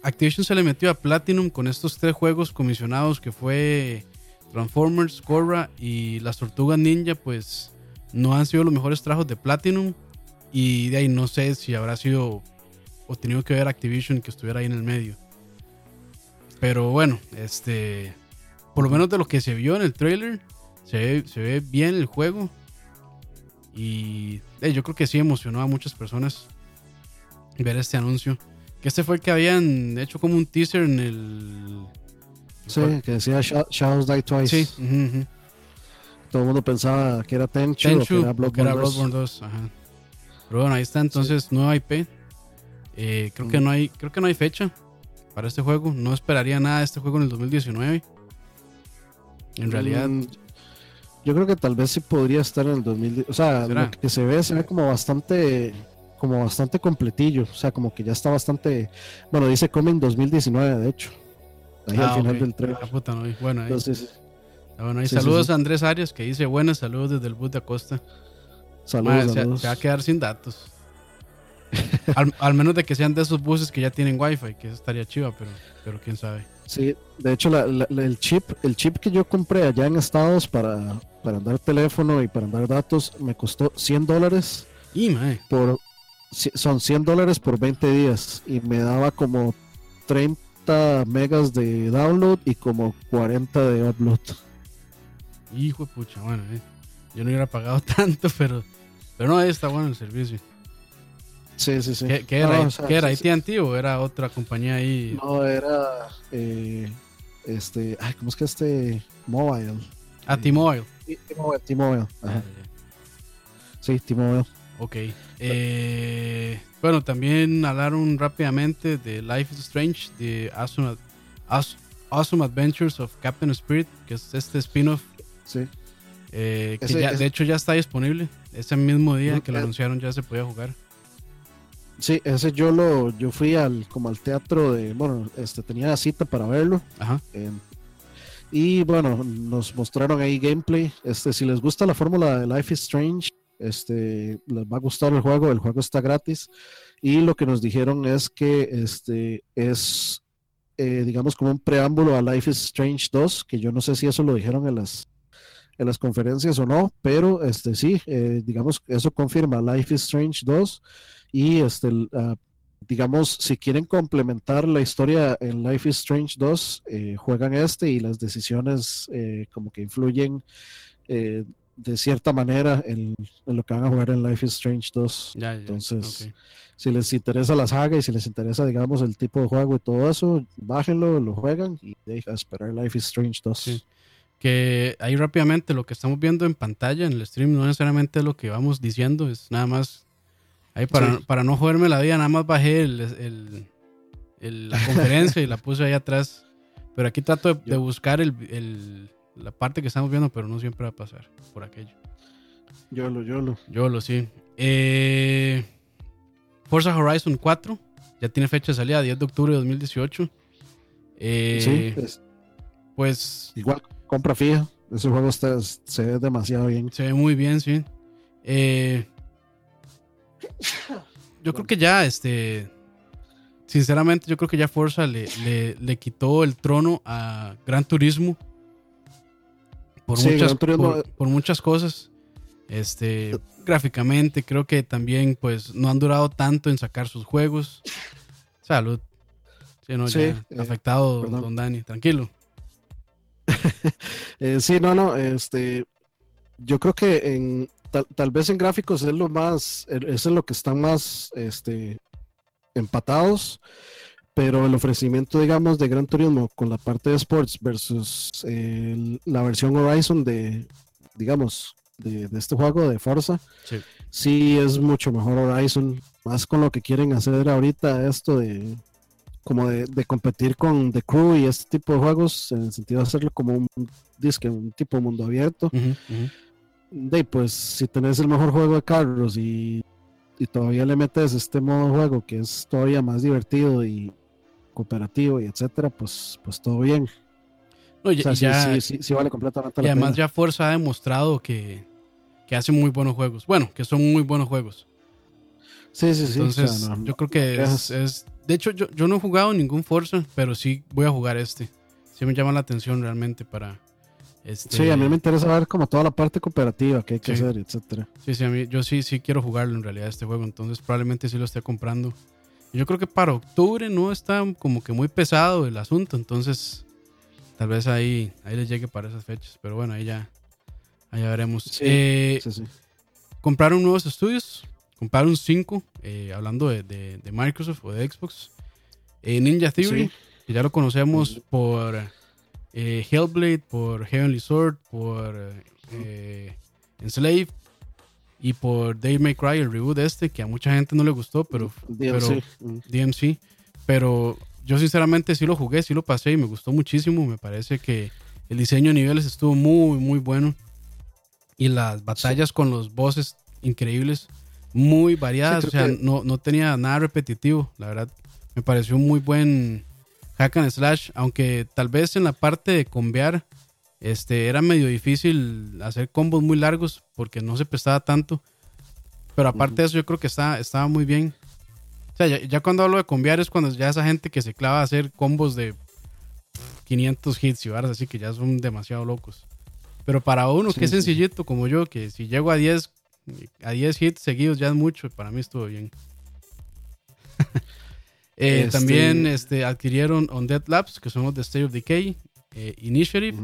Activision se le metió a Platinum con estos tres juegos comisionados que fue Transformers, Korra y las Tortugas Ninja, pues no han sido los mejores trabajos de Platinum. Y de ahí no sé si habrá sido o tenido que ver Activision que estuviera ahí en el medio. Pero bueno, este. Por lo menos de lo que se vio en el trailer, se ve, bien el juego. Y yo creo que sí emocionó a muchas personas ver este anuncio. Que este fue el que habían hecho como un teaser en el Sí, que decía Shadows Die Twice. Sí. Todo el mundo pensaba que era Tenchu, o que era Bloodborne, 2. Pero bueno, ahí está entonces nueva IP. Eh, creo que no hay creo que no hay fecha para este juego. No esperaría nada de este juego en el 2019. En realidad. Mm, yo creo que tal vez sí podría estar en el 2019. O sea, lo que se ve, se ve como bastante como bastante completillo. O sea, como que ya está bastante. Bueno, dice Coming 2019, de hecho. Ahí al ah, final del tren. Ah, puta, no. Bueno, ahí. Entonces, ah, bueno, ahí saludos a Andrés Arias que dice buenas saludos desde el bus de Acosta. Saludos, Se, va a quedar sin datos. al, menos de que sean de esos buses que ya tienen wifi, que eso estaría chiva, pero, pero quién sabe. Sí, de hecho el chip, el chip que yo compré allá en Estados para, para andar teléfono y para andar datos me costó 100 dólares. Y por son 100 dólares por 20 días y me daba como 30 megas de download y como 40 de upload. Hijo de pucha, bueno, eh. yo no hubiera pagado tanto, pero, pero no, está bueno el servicio. Sí, sí, sí. ¿Qué, era, ¿qué era AT&T o era otra compañía ahí? No, era eh, este, ay, ¿cómo es que este Mobile? Ah, T-Mobile. T-Mobile, T-Mobile. Ah, sí, T-Mobile. Ok. Eh, bueno, también hablaron rápidamente de Life is Strange, de Awesome, awesome Adventures of Captain Spirit, que es este spin-off. Sí. Eh, que ya, de hecho ya está disponible. Ese mismo día que lo eh, anunciaron ya se podía jugar. Sí, ese yo lo, yo fui al como al teatro de, bueno, este tenía cita para verlo. Ajá. y bueno, nos mostraron ahí gameplay. Este, si les gusta la fórmula de Life is Strange, este, les va a gustar el juego, el juego está gratis. Y lo que nos dijeron es que este es, eh, digamos, como un preámbulo a Life is Strange 2, que yo no sé si eso lo dijeron en las, en las conferencias o no, pero este sí, eh, digamos, eso confirma Life is Strange 2 y este, ah, digamos, si quieren complementar la historia en Life is Strange 2, eh, juegan este y las decisiones como que influyen de cierta manera en, lo que van a jugar en Life is Strange 2. Entonces, si les interesa la saga y si les interesa, digamos, el tipo de juego y todo eso, bájenlo, lo juegan y deja esperar Life is Strange 2. Que ahí rápidamente lo que estamos viendo en pantalla en el stream no necesariamente es lo que vamos diciendo, es nada más. Ahí para, para no joderme la vida, nada más bajé el, la conferencia y la puse ahí atrás. Pero aquí trato de, buscar el la parte que estamos viendo, pero no siempre va a pasar por aquello. Yolo, yolo. Yolo, sí. Eh, Forza Horizon 4 ya tiene fecha de salida, 10 de octubre de 2018. Eh, sí, pues. Igual, compra fija. Ese juego está, se ve demasiado bien. Se ve muy bien, sí. Eh, yo creo que ya, este. Sinceramente, yo creo que ya Forza le, le, le quitó el trono a Gran Turismo por, muchas, por, muchas cosas. Este, gráficamente, creo que también pues no han durado tanto en sacar sus juegos. Salud. Sí, no, eh, afectado, don Dani, tranquilo. Eh, sí, no, no, este, yo creo que en, tal, vez en gráficos es lo más, es lo que están más este, empatados, pero el ofrecimiento, digamos, de Gran Turismo con la parte de sports versus la versión Horizon de, digamos, de, este juego de Forza, sí. es mucho mejor Horizon, más con lo que quieren hacer ahorita, esto de como de, competir con The Crew y este tipo de juegos, en el sentido de hacerlo como un disque, un tipo de mundo abierto. De pues si tenés el mejor juego de carros y, y, todavía le metes este modo de juego que es todavía más divertido y cooperativo y etcétera, pues, pues todo bien. ya, sí, sí, vale completamente y además ya Forza ha demostrado que, que hace muy buenos juegos. Bueno, que son muy buenos juegos. Sí, sí, sí. Entonces, yo creo que es, De hecho, yo, yo no he jugado ningún Forza, pero sí voy a jugar este. Sí me llama la atención realmente para, este, sí, a mí me interesa ver como toda la parte cooperativa que hay que hacer, etcétera. Sí, sí, a mí, yo sí, sí quiero jugarlo en realidad este juego, entonces probablemente sí lo esté comprando. Yo creo que para octubre no está como que muy pesado el asunto, entonces tal vez ahí, ahí les llegue para esas fechas, pero bueno, ahí ya, ahí veremos. Sí, eh, sí, compraron nuevos estudios, compraron cinco, eh, hablando de, Microsoft o de Xbox. Eh, Ninja Theory, que ya lo conocemos por eh, Hellblade, por Heavenly Sword, por eh, Enslaved y por Dave May Cry, el reboot este, que a mucha gente no le gustó, pero DMC. DMC, pero yo sinceramente sí lo jugué, sí lo pasé y me gustó muchísimo. Me parece que el diseño de niveles estuvo muy, muy bueno. Y las batallas con los bosses increíbles, muy variadas. o sea, no, no tenía nada repetitivo. La verdad, me pareció un muy buen hack and slash, aunque tal vez en la parte de combear este, era medio difícil hacer combos muy largos porque no se prestaba tanto. Pero aparte de eso, yo creo que estaba, estaba muy bien. O sea, ya, cuando hablo de combear es cuando ya esa gente que se clava a hacer combos de 500 hits y varas así que ya son demasiado locos. Pero para uno que es sencillito como yo, que si llego a 10, a 10 hits seguidos ya es mucho, para mí estuvo bien. Eh, este, también este, adquirieron On Dead Labs, que son los de State of Decay, eh, Initiative,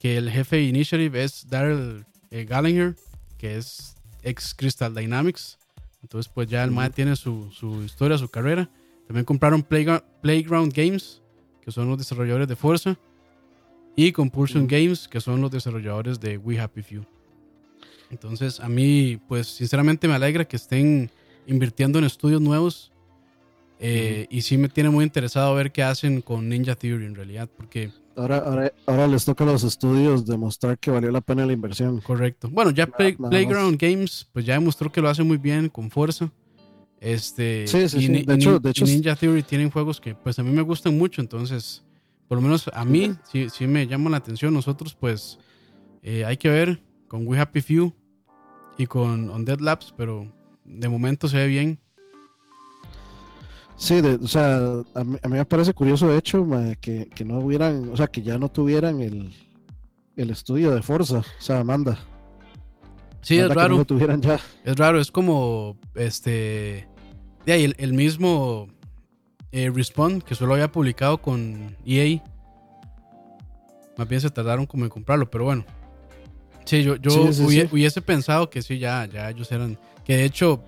que el jefe de Initiative es Daryl eh, Gallagher, que es ex Crystal Dynamics. Entonces, pues ya el MAE tiene su, su, historia, su carrera. También compraron Playground, Games, que son los desarrolladores de Forza. Y Compulsion Games, que son los desarrolladores de We Happy Few. Entonces, a mí, pues sinceramente me alegra que estén invirtiendo en estudios nuevos eh, y sí me tiene muy interesado ver qué hacen con Ninja Theory en realidad, porque... Ahora, ahora, ahora les toca a los estudios demostrar que valió la pena la inversión. Correcto. Bueno, ya Playground Games pues ya demostró que lo hace muy bien, con fuerza. Este, sí, sí, sí. De, hecho, de hecho, Ninja Theory tienen juegos que pues a mí me gustan mucho, entonces, por lo menos a mí sí, sí me llama la atención. Nosotros pues eh, hay que ver con We Happy Few y con On Dead Labs, pero de momento se ve bien. Sí, o sea, a mí, me parece curioso de hecho que, no hubieran, o sea, que ya no tuvieran el, estudio de Forza, o sea, Amanda. Sí, es raro. tuvieran ya. Es raro, es como este. De ahí, el, mismo eh, Respawn que solo había publicado con EA. Más bien se tardaron como en comprarlo, pero bueno. Sí, yo, yo hubiese, pensado que sí, ya, ya ellos eran. Que de hecho,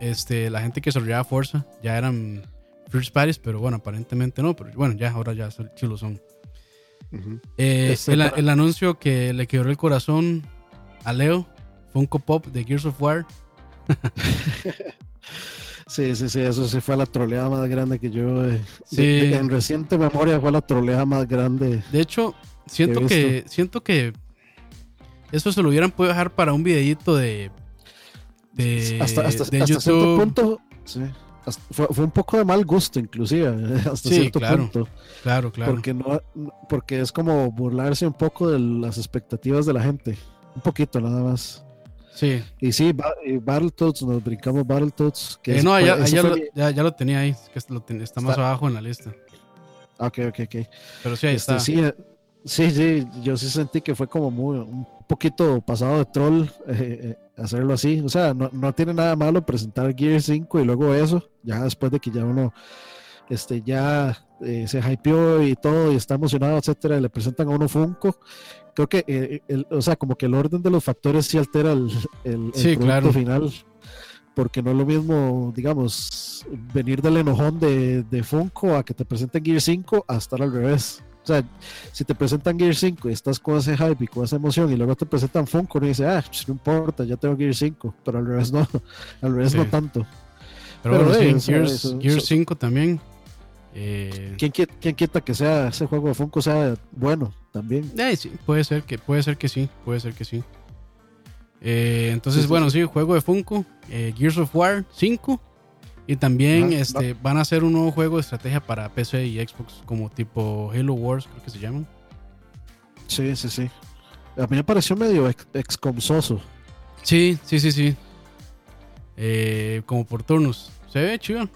este, la gente que desarrollaba Forza ya eran first parties, pero bueno, aparentemente no, pero bueno, ya ahora ya sí lo son. Eh, el, anuncio que le quebró el corazón a Leo, Funko Pop de Gears of War. sí, sí, sí, eso sí fue la troleada más grande que yo. Eh, en reciente memoria fue la troleada más grande. De hecho, siento que, siento que eso se lo hubieran podido dejar para un videito de hasta, hasta, cierto punto fue, un poco de mal gusto inclusive hasta cierto punto. Claro claro. Porque no porque es como burlarse un poco de las expectativas de la gente un poquito nada más. Sí. Y sí Battletoads nos brincamos Battletoads que eh, no ya, ya, lo, ya, lo, tenía ahí que está más abajo en la lista. Ok ok ok. Pero sí ahí este, está. sí, eh, sí sí yo sí sentí que fue como muy un poquito pasado de troll eh, hacerlo así. O sea, no, no, tiene nada malo presentar Gear 5 y luego eso, ya después de que ya uno este, ya eh, se hypeó y todo y está emocionado, etcétera, y le presentan a uno Funko, creo que, eh, el, o sea, como que el orden de los factores sí altera el, el, producto final. Porque no es lo mismo, digamos, venir del enojón de, de Funko a que te presenten Gear 5 a estar al revés. O sea, si te presentan Gear 5 y estás con ese hype y con esa emoción y luego te presentan Funko y dices, ah, pues no importa, ya tengo Gear 5, pero al revés no, al revés no tanto. Pero, bueno, sí, Gear 5 también eh, ¿Quién, quita que sea ese juego de Funko sea bueno también? Eh, sí, puede ser que puede ser que sí, puede ser que sí. Eh, entonces, bueno, sí. juego de Funko, Gears of War 5 y también este van a hacer un nuevo juego de estrategia para PC y Xbox como tipo Halo Wars, creo que se llaman. Sí, sí, sí. A mí me pareció medio excomsoso. Sí, sí, sí, sí. como por turnos. Se ve chido.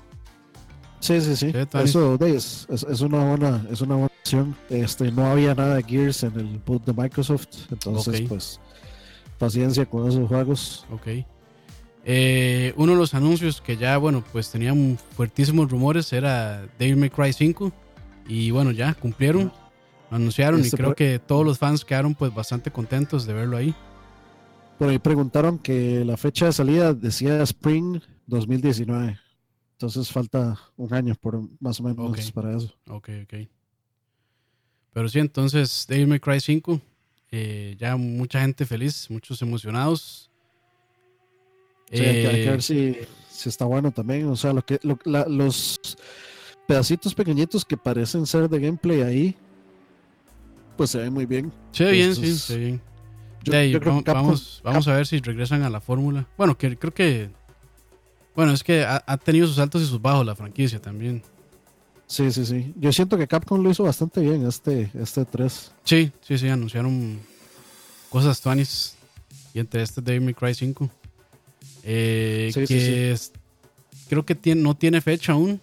Sí, sí, sí. Eso es, es, una buena, es una buena opción. Este, no había nada de Gears en el boot de Microsoft, entonces pues paciencia con esos juegos. Ok. Eh, uno de los anuncios que ya, bueno, pues tenían fuertísimos rumores era Devil May Cry 5 y bueno, ya cumplieron, lo anunciaron y este creo que todos los fans quedaron pues bastante contentos de verlo ahí. Por ahí preguntaron que la fecha de salida decía Spring 2019. Entonces falta un año por más o menos para eso. Ok, ok. Pero sí, entonces Devil May Cry 5, eh, ya mucha gente feliz, muchos emocionados. Sí, hay, que, ver eh, si, si, está bueno también. O sea, lo que los pedacitos pequeñitos que parecen ser de gameplay ahí, pues se ven muy bien. Se ve bien, sí, se ve bien. vamos, vamos a ver si regresan a la fórmula. Bueno, que creo que bueno, es que ha, tenido sus altos y sus bajos la franquicia también. Sí, sí, sí. Yo siento que Capcom lo hizo bastante bien este, este 3. Sí, sí, sí, anunciaron cosas tuanis. Y entre este Devil May Cry 5. Eh, que creo que no tiene fecha aún.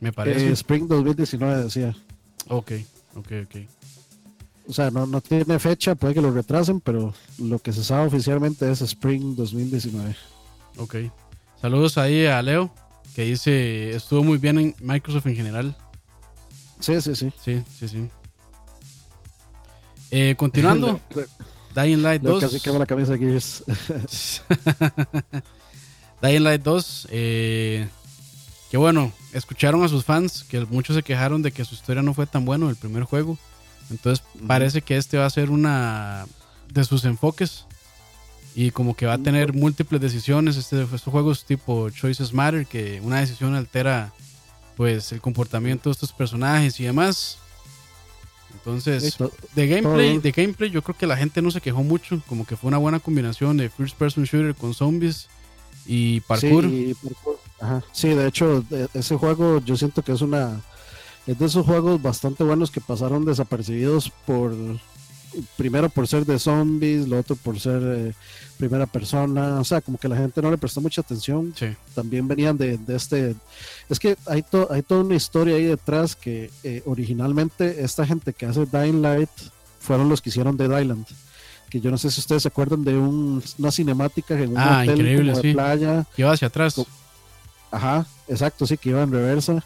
Me parece. Spring 2019 decía. Ok, ok, ok. O sea, no, no tiene fecha, puede que lo retrasen, pero lo que se sabe oficialmente es Spring 2019. Ok. Saludos ahí a Leo, que dice, estuvo muy bien en Microsoft en general. Sí, sí, sí. Sí, sí, sí. Eh, continuando. Dying Light 2. Casi quema la cabeza aquí. Dying Light 2. Eh, que bueno, escucharon a sus fans que muchos se quejaron de que su historia no fue tan bueno el primer juego. Entonces parece que este va a ser una de sus enfoques y como que va a tener múltiples decisiones. Este, estos juegos tipo Choices Matter, que una decisión altera pues el comportamiento de estos personajes y demás. Entonces, de gameplay, de gameplay, yo creo que la gente no se quejó mucho, como que fue una buena combinación de first person shooter con zombies y parkour. Sí, de hecho, ese juego yo siento que es una es de esos juegos bastante buenos que pasaron desapercibidos por primero por ser de zombies, lo otro por ser eh, primera persona, o sea, como que la gente no le prestó mucha atención. También venían de, este, es que hay, hay toda una historia ahí detrás que eh, originalmente esta gente que hace Dying Light fueron los que hicieron Dead Island. Que yo no sé si ustedes se acuerdan de una cinemática en un ah, hotel increíble, de playa. Que iba hacia atrás. Ajá, exacto, sí, que iba en reversa.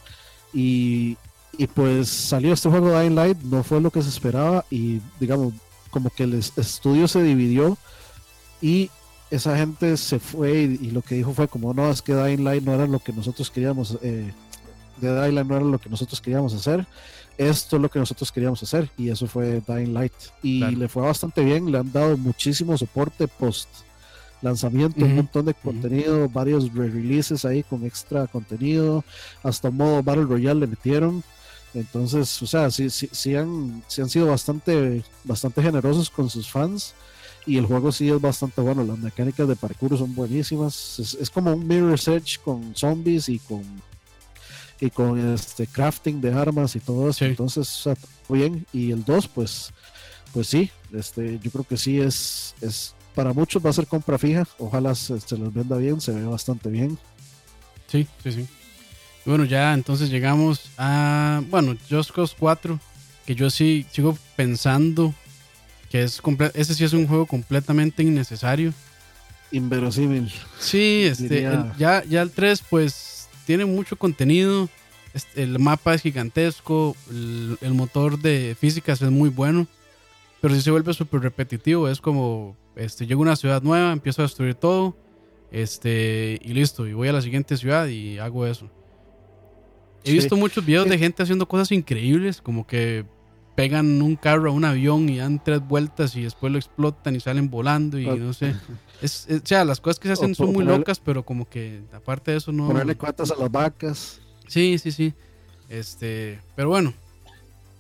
Y, y pues salió este juego Dying Light, no fue lo que se esperaba y digamos, como que el estudio se dividió y esa gente se fue y, lo que dijo fue como, no, es que Dying Light no era lo que nosotros queríamos, eh, de Dying Light no era lo que nosotros queríamos hacer, esto es lo que nosotros queríamos hacer y eso fue Dying Light. Y le fue bastante bien, le han dado muchísimo soporte post lanzamiento, un montón de contenido, varios re-releases ahí con extra contenido, hasta modo Battle Royale le metieron. Entonces, o sea, sí, sí, sí, han, sí han sido bastante, bastante generosos con sus fans y el juego sí es bastante bueno. Las mecánicas de parkour son buenísimas. Es, como un Mirror Edge con zombies y con y con este crafting de armas y todo eso. Entonces, o sea, bien. Y el 2, pues, pues sí, este, yo creo que sí es, es para muchos va a ser compra fija. Ojalá se, se les venda bien, se ve bastante bien. Sí, sí, sí. Bueno, ya entonces llegamos a, bueno, Just Cause 4, que yo sí sigo pensando que es ese sí es un juego completamente innecesario. Inverosímil. Sí, este, ya, ya el 3 pues tiene mucho contenido, el mapa es gigantesco, el, motor de físicas es muy bueno, pero si se vuelve súper repetitivo, es como, este, llego a una ciudad nueva, empiezo a destruir todo, este, y listo, y voy a la siguiente ciudad y hago eso. He visto muchos videos de gente haciendo cosas increíbles, como que pegan un carro a un avión y dan tres vueltas y después lo explotan y salen volando y no sé. Es, o sea, las cosas que se hacen son muy locas, pero como que aparte de eso no... Ponerle cuatas a las vacas. Sí, sí, sí. Este, pero bueno.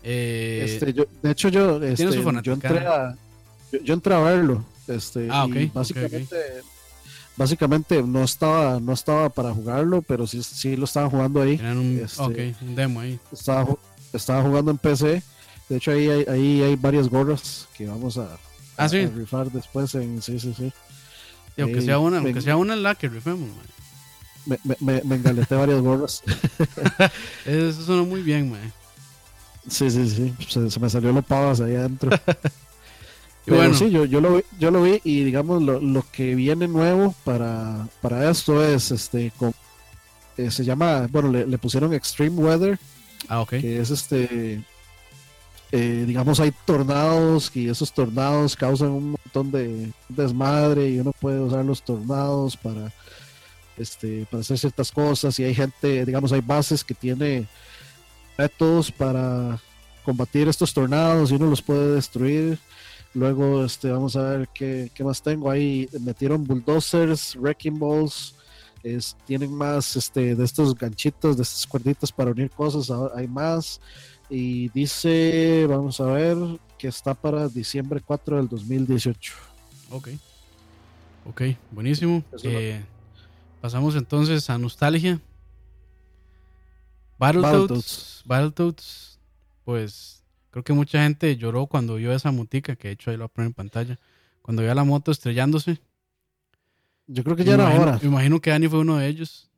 Eh, este, de hecho, yo, este, yo, entré a, yo, entré a verlo. Este, ah, ok. básicamente, básicamente no estaba, no estaba para jugarlo, pero sí, sí lo estaba jugando ahí. Un, este, un demo ahí. Estaba, estaba jugando en PC de hecho, ahí hay, ahí hay varias gorras que vamos a, ¿Ah, rifar después en. Sí, sí, sí. Y aunque, sea una, aunque sea una la que rifemos, me, me, me, engaleté varias gorras. Eso suena muy bien, man. Sí, sí, sí. Se, me salió los pavas ahí adentro. Pero bueno. sí, yo, yo, lo vi, yo lo vi y digamos lo, lo que viene nuevo para, para esto es este con, eh, se llama, bueno, le, le, pusieron Extreme Weather. Ah, ok. Que es este eh, digamos, hay tornados y esos tornados causan un montón de desmadre y uno puede usar los tornados para, este, para hacer ciertas cosas y hay gente, digamos, hay bases que tiene métodos para combatir estos tornados y uno los puede destruir. Luego, este, vamos a ver qué, qué más tengo. Ahí metieron bulldozers, wrecking balls, es, tienen más este, de estos ganchitos, de estas cuerditas para unir cosas, hay más. Y dice, vamos a ver, que está para diciembre 4 del 2018. Ok. Ok, buenísimo. Eh, pasamos entonces a nostalgia. Battletoads. Battletoads. Pues creo que mucha gente lloró cuando vio esa motica, que de hecho ahí lo voy en pantalla. Cuando vio la moto estrellándose. Yo creo que ya era hora. Me imagino que Dani fue uno de ellos.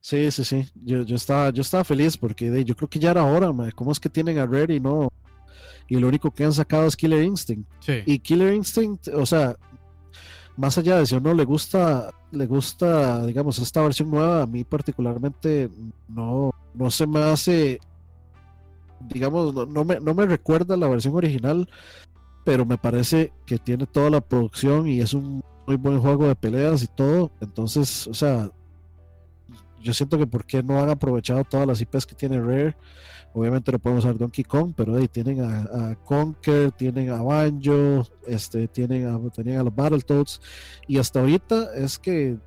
Sí, sí, sí. Yo, yo, estaba, yo estaba feliz porque yo creo que ya era hora, man. ¿Cómo es que tienen a Red y no? Y lo único que han sacado es Killer Instinct. Y Killer Instinct, o sea, más allá de si a uno le gusta, le gusta, digamos, esta versión nueva, a mí particularmente no, no se me hace, digamos, no, me, no me recuerda la versión original, pero me parece que tiene toda la producción y es un muy buen juego de peleas y todo. Entonces, o sea, yo siento que por qué no han aprovechado todas las IPs que tiene Rare. Obviamente no podemos usar Donkey Kong, pero ahí tienen a, Conker, tienen a Banjo, este, tienen a, tenían a los Battletoads. Y hasta ahorita es que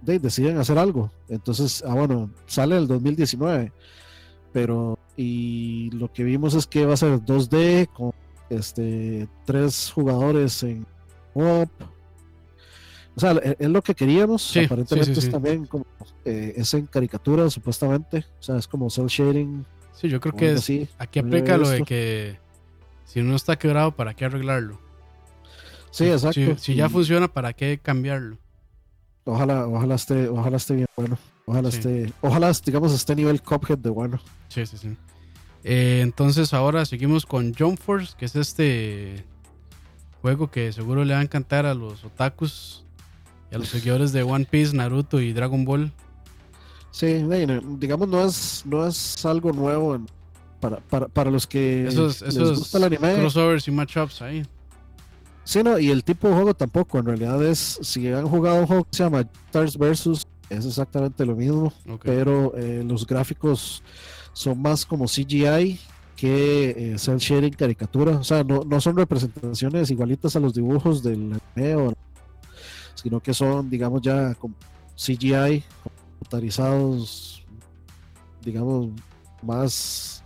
deciden hacer algo. Entonces, ah, bueno, sale el 2019. Pero, y lo que vimos es que va a ser 2D con este, tres jugadores en op o sea, es lo que queríamos. Aparentemente es también como eh, es en caricatura, supuestamente. O sea, es como cel shading. Sí, yo creo que es, aquí aplica lo de que si uno está quebrado, ¿para qué arreglarlo? Sí, exacto. Si, ya funciona, ¿para qué cambiarlo? Ojalá, ojalá esté, ojalá esté bien bueno. Ojalá esté, ojalá digamos esté nivel Cuphead de bueno. Sí, sí, sí. Eh, entonces ahora seguimos con Jump Force, que es este juego que seguro le va a encantar a los otakus a los seguidores de One Piece, Naruto y Dragon Ball. Sí, digamos, no es, no es algo nuevo para, para, para, los que esos, les gusta el anime. Crossovers y matchups ahí. Sí, no, y el tipo de juego tampoco. En realidad es, si han jugado un juego que se llama Stars Versus, es exactamente lo mismo, pero eh, los gráficos son más como CGI que eh, cel shading caricatura. O sea, no, no son representaciones igualitas a los dibujos del anime o sino que son, digamos, ya con CGI, computarizados, digamos, más,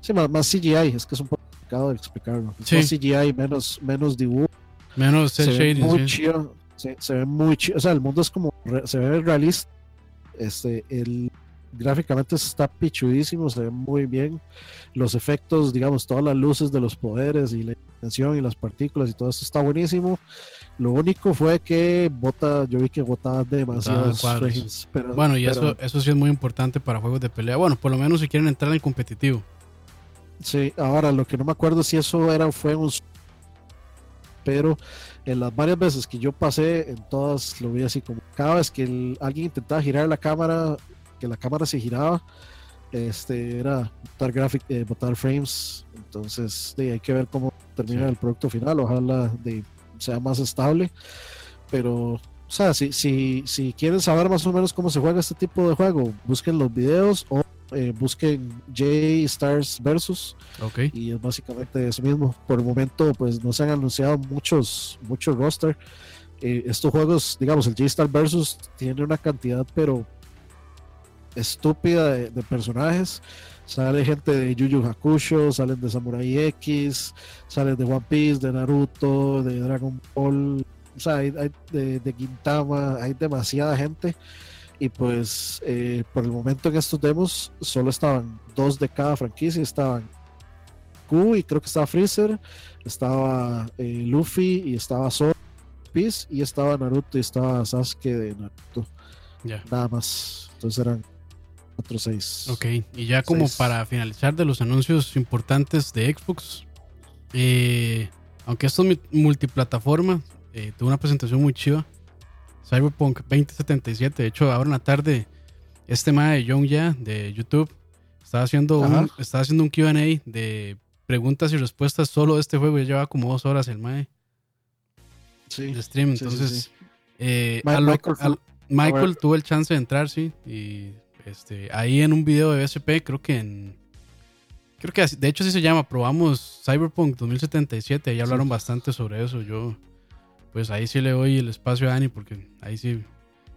sí, más, más, CGI, es que es un poco complicado de explicarlo. Más CGI, menos, menos dibujo. Menos muy chido, se, ve muy chido, o sea, el mundo es como, se ve realista. Este, el, gráficamente está pichudísimo, se ve muy bien. Los efectos, digamos, todas las luces de los poderes y la intención y las partículas y todo esto está buenísimo. Lo único fue que bota, yo vi que botaba demasiados frames. Pero, bueno, y eso, eso sí es muy importante para juegos de pelea. Bueno, por lo menos si quieren entrar en competitivo. Sí, ahora lo que no me acuerdo si eso era fue un pero en las varias veces que yo pasé, en todas lo vi así como cada vez que alguien intentaba girar la cámara, que la cámara se giraba, este, era botar, graphic, eh, botar frames. Entonces, de, hay que ver cómo termina el producto final. Ojalá de, sea más estable. Pero, o sea, si, si, si quieren saber más o menos cómo se juega este tipo de juego, busquen los videos o eh, busquen J Stars Versus. Okay. Y es básicamente eso mismo. Por el momento, pues no se han anunciado muchos, muchos roster. Eh, estos juegos, digamos, el J Star Versus tiene una cantidad, pero estúpida de, personajes. Sale gente de Yu Yu Hakusho, salen de Samurai X, salen de One Piece, de Naruto, de Dragon Ball, o sea, hay, de, de, Gintama, hay demasiada gente. Y pues eh, por el momento en estos demos solo estaban dos de cada franquicia, estaban Q y creo que estaba Freezer, estaba eh, Luffy y estaba Piece y estaba Naruto y estaba Sasuke de Naruto. Nada más. Entonces eran Ok, y ya como para finalizar de los anuncios importantes de Xbox, eh, aunque esto es multiplataforma, eh, tuvo una presentación muy chiva. Cyberpunk 2077, de hecho, ahora en la tarde, este mae de Young Ya de YouTube estaba haciendo un, estaba haciendo un QA de preguntas y respuestas solo de este juego. Ya lleva como dos horas el mae sí, de stream. Entonces, eh, Michael, tuvo el chance de entrar, sí, y este, ahí en un video de BSP, creo que en. Creo que de hecho sí se llama, probamos Cyberpunk 2077, ahí hablaron bastante sobre eso. Yo, pues ahí sí le doy el espacio a Dani, porque ahí sí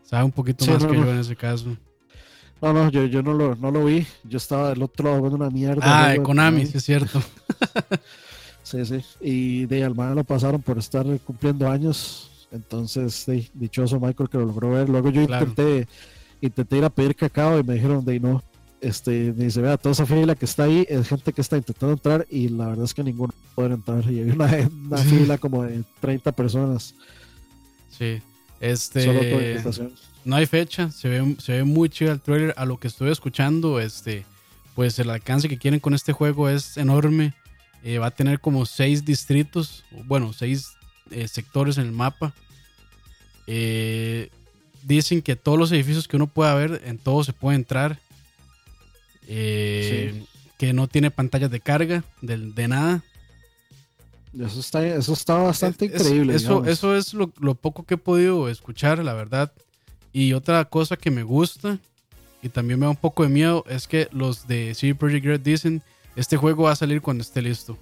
sabe un poquito más que yo en ese caso. No, no, yo, yo no, lo, no lo vi. Yo estaba del otro lado viendo una mierda. Ah, de Konami, sí es cierto. sí, sí. Y de Almana lo pasaron por estar cumpliendo años. Entonces, dichoso Michael que lo logró ver. Luego yo intenté intenté ir a pedir cacao y me dijeron de no. Este, dice, vea, toda esa fila que está ahí es gente que está intentando entrar y la verdad es que ninguno puede entrar. Y había una, fila como de 30 personas. Sí, este. no hay fecha, se ve, se ve muy chido el trailer. A lo que estoy escuchando, este, pues el alcance que quieren con este juego es enorme. Eh, va a tener como seis distritos, bueno, seis eh, sectores en el mapa. Eh, dicen que todos los edificios que uno pueda ver, en todos se puede entrar. Eh, que no tiene pantallas de carga, de, nada. Eso está, eso está bastante increíble. Eso, eso es lo, poco que he podido escuchar, la verdad. Y otra cosa que me gusta y también me da un poco de miedo es que los de CD Projekt Red dicen este juego va a salir cuando esté listo.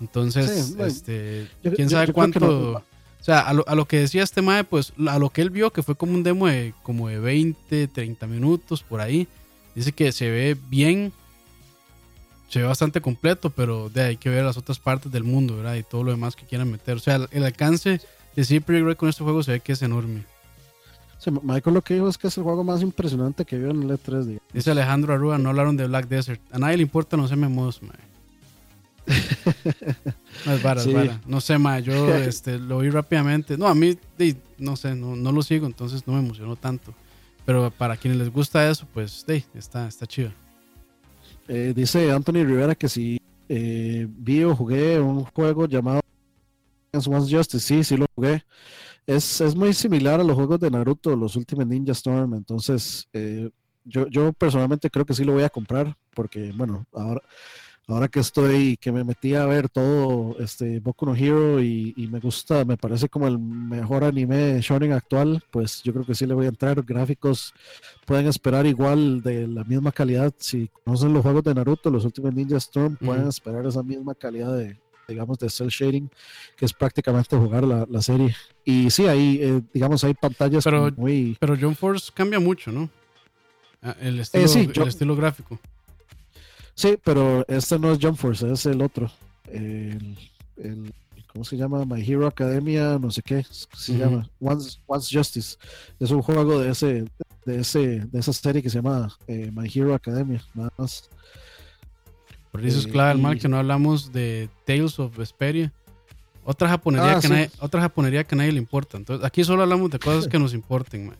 Entonces, este, quién sabe cuánto. O sea, a lo, que decía este mae, pues a lo que él vio, que fue como un demo de como de 20, 30 minutos por ahí, dice que se ve bien, se ve bastante completo, pero de hay que ver las otras partes del mundo, ¿verdad? Y todo lo demás que quieran meter. O sea, el, alcance de Cyber Red con este juego se ve que es enorme. Michael lo que dijo es que es el juego más impresionante que vio en el E3. Dice Alejandro Arrua, no hablaron de Black Desert. A nadie le importa, no se me mae. no es vara, No sé, ma, yo este, lo vi rápidamente. No, a mí, no sé, no, no, lo sigo, entonces no me emocionó tanto. Pero para quienes les gusta eso, pues, está, está chido. Eh, dice Anthony Rivera que si eh, vi o jugué un juego llamado One's Justice. Sí, sí lo jugué. Es, es, muy similar a los juegos de Naruto, los últimos Ninja Storm. Entonces, eh, yo, yo personalmente creo que sí lo voy a comprar porque, bueno, ahora ahora que estoy, que me metí a ver todo este Boku no Hero y, me gusta, me parece como el mejor anime shonen actual, pues yo creo que sí le voy a entrar. Gráficos pueden esperar igual de la misma calidad. Si conocen los juegos de Naruto, los últimos Ninja Storm, pueden esperar esa misma calidad de, digamos, de cell shading, que es prácticamente jugar la, serie. Y sí, ahí, eh, digamos, hay pantallas pero, muy... Pero John Force cambia mucho, ¿no? Ah, el estilo, eh, el estilo gráfico. Sí, pero este no es Jump Force, es el otro. El, ¿Cómo se llama? My Hero Academia, no sé qué se llama. Once, Justice. Es un juego de ese, de ese, de esa serie que se llama eh, My Hero Academia, nada más. Por eso es clave, mal que no hablamos de Tales of Vesperia. Otra japonería, ah, que nadie, otra japonería que a nadie le importa. Entonces, aquí solo hablamos de cosas que nos importen, man.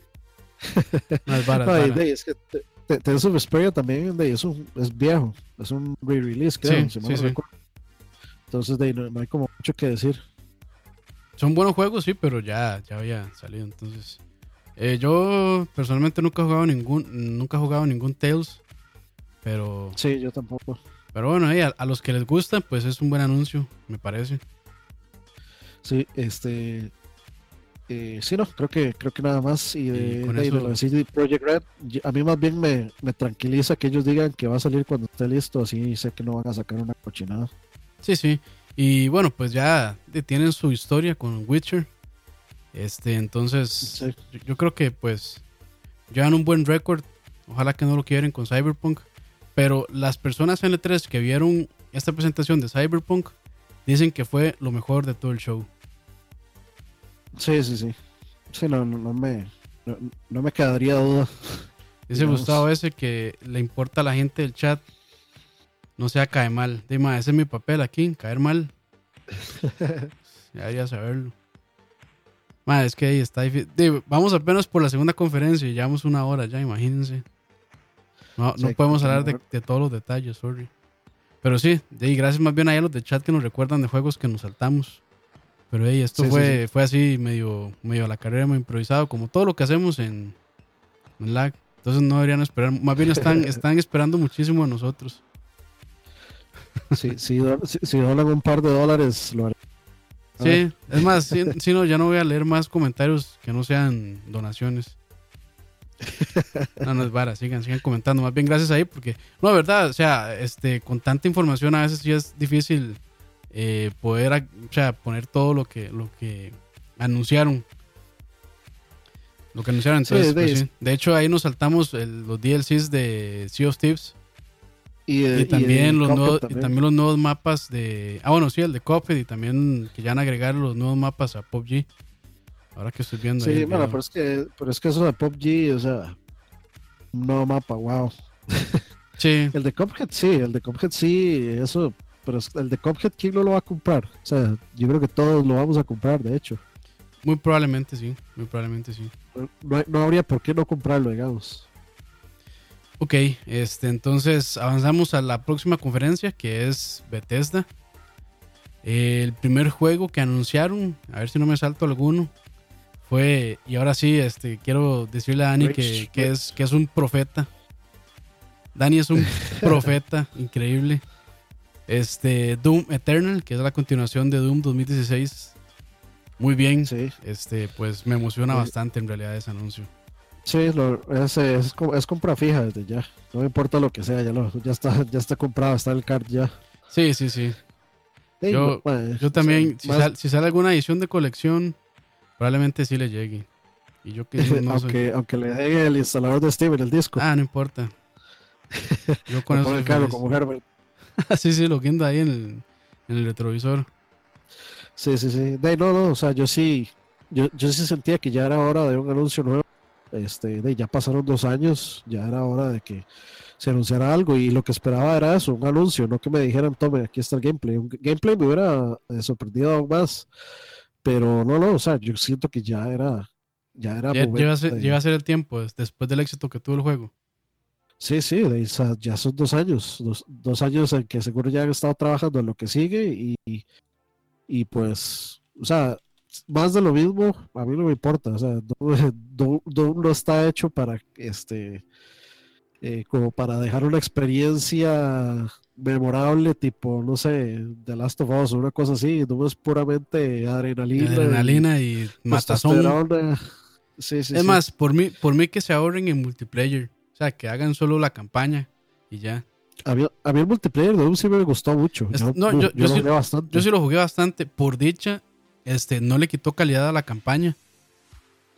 No es barato. es que Tales of Vesperia también es, un, es viejo, es un re-release, creo. Sí, sí, sí. Entonces de, no, hay como mucho que decir. Son buenos juegos, sí, pero ya, ya había salido. Entonces, eh, yo personalmente nunca he jugado ningún, nunca he jugado ningún Tales. Pero. Sí, yo tampoco. Pero bueno, a, los que les gusta, pues es un buen anuncio, me parece. Sí, este. Eh, sí, no, creo que, creo que nada más. Y de, de, Project Red, a mí más bien me, me, tranquiliza que ellos digan que va a salir cuando esté listo, así sé que no van a sacar una cochinada. Sí, sí. Y bueno, pues ya tienen su historia con Witcher. Este, entonces, yo, creo que pues llevan un buen récord. Ojalá que no lo quieren con Cyberpunk. Pero las personas en L3 que vieron esta presentación de Cyberpunk dicen que fue lo mejor de todo el show. Sí, sí, sí. Sí, no, no, me, no, me quedaría duda. Dice Gustavo ese que le importa a la gente del chat. No sea cae mal. Dime, ese es mi papel aquí, caer mal. ya debería saberlo. es que ahí está difícil. vamos apenas por la segunda conferencia y llevamos una hora ya, imagínense. No, no podemos hablar de, todos los detalles, sorry. Pero sí, de, gracias más bien a los de chat que nos recuerdan de juegos que nos saltamos. Pero hey, esto fue, fue así medio, medio a la carrera, muy improvisado, como todo lo que hacemos en, en lag. Entonces no deberían esperar, más bien están, están esperando muchísimo a nosotros. Sí, si, si, un par de dólares, lo haré. Sí, es más, si, no, ya no voy a leer más comentarios que no sean donaciones. No, no es vara, sigan, sigan comentando. Más bien gracias ahí, porque, no, de verdad, o sea, este, con tanta información a veces sí es difícil eh, poder poner todo lo que, lo que anunciaron. Lo que anunciaron entonces. Pues de, hecho, ahí nos saltamos los DLCs de Sea of Thieves. Y, también, los nuevos, también. los nuevos mapas de. Ah, bueno, sí, el de Cuphead y también que ya van a agregar los nuevos mapas a PUBG. Ahora que estoy viendo. Sí, bueno, pero es, que, pero es que eso de PUBG, o sea, un nuevo mapa, wow. Sí. el de Cuphead sí, el de Cuphead sí, eso. Pero el de Cuphead, ¿quién no lo va a comprar? O sea, yo creo que todos lo vamos a comprar, de hecho. Muy probablemente sí, muy probablemente sí. No, no habría por qué no comprarlo, digamos. Ok, este, entonces avanzamos a la próxima conferencia que es Bethesda. El primer juego que anunciaron, a ver si no me salto alguno, fue, y ahora sí, este, quiero decirle a Dani que, es, que es un profeta. Dani es un profeta increíble. Este, Doom Eternal, que es la continuación de Doom 2016. Muy bien. Sí. Este, pues me emociona bastante en realidad ese anuncio. Sí, lo, es, es, es, compra fija desde ya. No me importa lo que sea, ya, lo, ya, está, ya está comprado, está el card ya. Sí, sí, sí. yo, yo, también, si, sale alguna edición de colección, probablemente sí le llegue. Y yo que no aunque, aunque le llegue el instalador de Steam en el disco. Ah, no importa. Yo con eso. el carro como Herbert. sí, sí, lo queda ahí en el, en el retrovisor. Sí, sí, sí. De, no, no, o sea, yo sí, yo, yo sí sentía que ya era hora de un anuncio nuevo este, de, ya pasaron dos años, ya era hora de que se anunciara algo y lo que esperaba era eso, un anuncio, no que me dijeran, tome, aquí está el gameplay. Un gameplay me hubiera eh, sorprendido aún más, pero no, no, o sea, yo siento que ya era, ya era. llega, a ser, el tiempo después del éxito que tuvo el juego. Sí, sí, ya son dos años, dos, años en que seguro ya han estado trabajando en lo que sigue y, y pues, o sea, más de lo mismo, a mí no me importa. O sea, Doom, no está hecho para este eh, como para dejar una experiencia memorable, tipo, no sé, The Last of Us o una cosa así. Doom es puramente adrenalina. Adrenalina y, matazón. Sí, sí, es más, por mí, por mí que se ahorren en multiplayer. O sea, que hagan solo la campaña y ya. A mí, el multiplayer de Doom sí me gustó mucho. yo, yo, yo, sí, yo, sí, lo jugué bastante. Por dicha, este, no le quitó calidad a la campaña.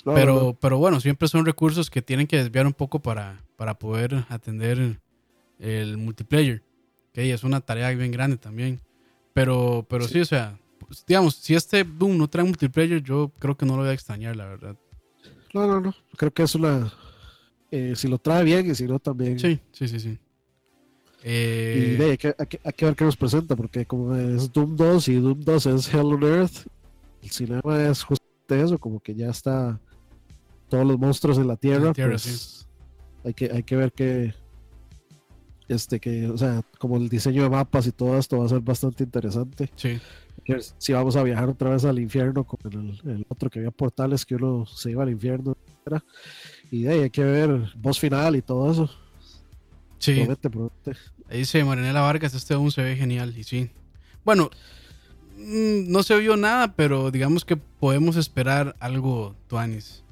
pero, pero bueno, siempre son recursos que tienen que desviar un poco para, para poder atender el, multiplayer. Que es una tarea bien grande también. Pero, pero sí, o sea, pues, digamos, si este Doom no trae multiplayer, yo creo que no lo voy a extrañar, la verdad. No, no, no. Creo que es una. Eh, si lo trae bien y si no, también. Sí, sí, sí, sí. Y hay que, hay, que, ver qué nos presenta, porque como es Doom 2 y Doom 2 es Hell on Earth, el cinema es justamente eso, como que ya está todos los monstruos en la tierra. pues, hay, que, hay que ver que, este, que, o sea, como el diseño de mapas y todo esto va a ser bastante interesante. Sí. Si vamos a viajar otra vez al infierno, con el, otro que había portales que uno se iba al infierno, y ahí hay que ver voz final y todo eso. Sí. Promete, promete. Ahí dice Marinela Vargas, este aún se ve genial. Y sí. Bueno, mm, no se vio nada, pero digamos que podemos esperar algo, Tuanis,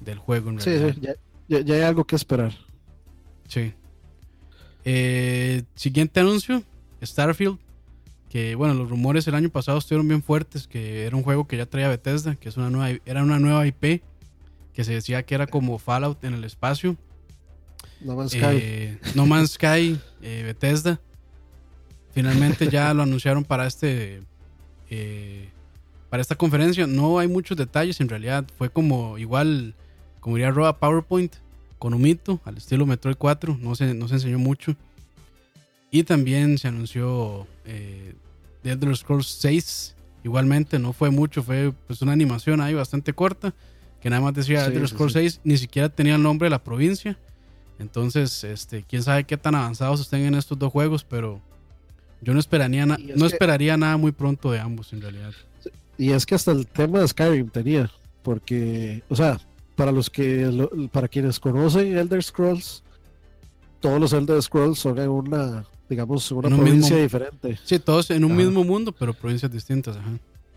del juego. En sí, sí ya, ya, hay algo que esperar. Sí. Eh, siguiente anuncio, Starfield. Que bueno, los rumores el año pasado estuvieron bien fuertes, que era un juego que ya traía Bethesda, que es una nueva, era una nueva IP, que se decía que era como Fallout en el espacio. No Man's Sky. Eh, no Man's Sky, eh, Bethesda. Finalmente ya lo anunciaron para este para esta conferencia. No hay muchos detalles, en realidad fue como igual, como diría Roa PowerPoint, con un mito al estilo Metroid 4, no se, no se enseñó mucho. Y también se anunció eh, The Elder Scrolls 6. Igualmente no fue mucho, fue pues una animación ahí bastante corta, que nada más decía Elder Scrolls 6, ni siquiera tenía el nombre de la provincia. Entonces, este, quién sabe qué tan avanzados estén en estos dos juegos, pero yo no esperaría, no esperaría nada muy pronto de ambos en realidad. Y es que hasta el tema de Skyrim tenía, porque, o sea, para los que, para quienes conocen Elder Scrolls, todos los Elder Scrolls son en una, digamos, una provincia diferente. Sí, todos en un mismo mundo, pero provincias distintas. Ajá.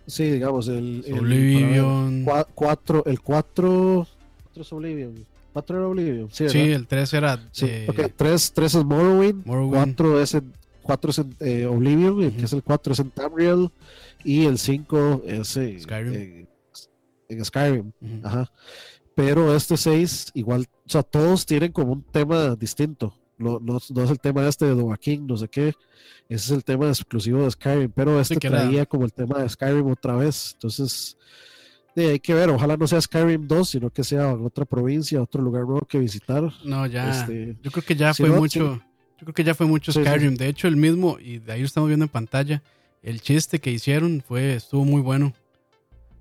Sí, digamos, el, Oblivion. el 4, el 4 es Oblivion. 4 era Oblivion. Sí, el 3 era. Sí, 3, 3 es Morrowind, 4 es, en, 4 es en, eh, Oblivion, que es el 4 es en Tamriel, y el 5 es eh, Skyrim. en Skyrim. Ajá. Pero este 6, igual, o sea, todos tienen como un tema distinto. No, no, no es el tema este de King, no sé qué. Ese es el tema exclusivo de Skyrim. Pero este traía como el tema de Skyrim otra vez. Entonces, hay que ver. Ojalá no sea Skyrim 2, sino que sea otra provincia, otro lugar nuevo que visitar. No, ya. Este, yo creo que ya fue mucho. Yo creo que ya fue mucho Skyrim. De hecho, el mismo, y de ahí lo estamos viendo en pantalla, el chiste que hicieron fue, estuvo muy bueno.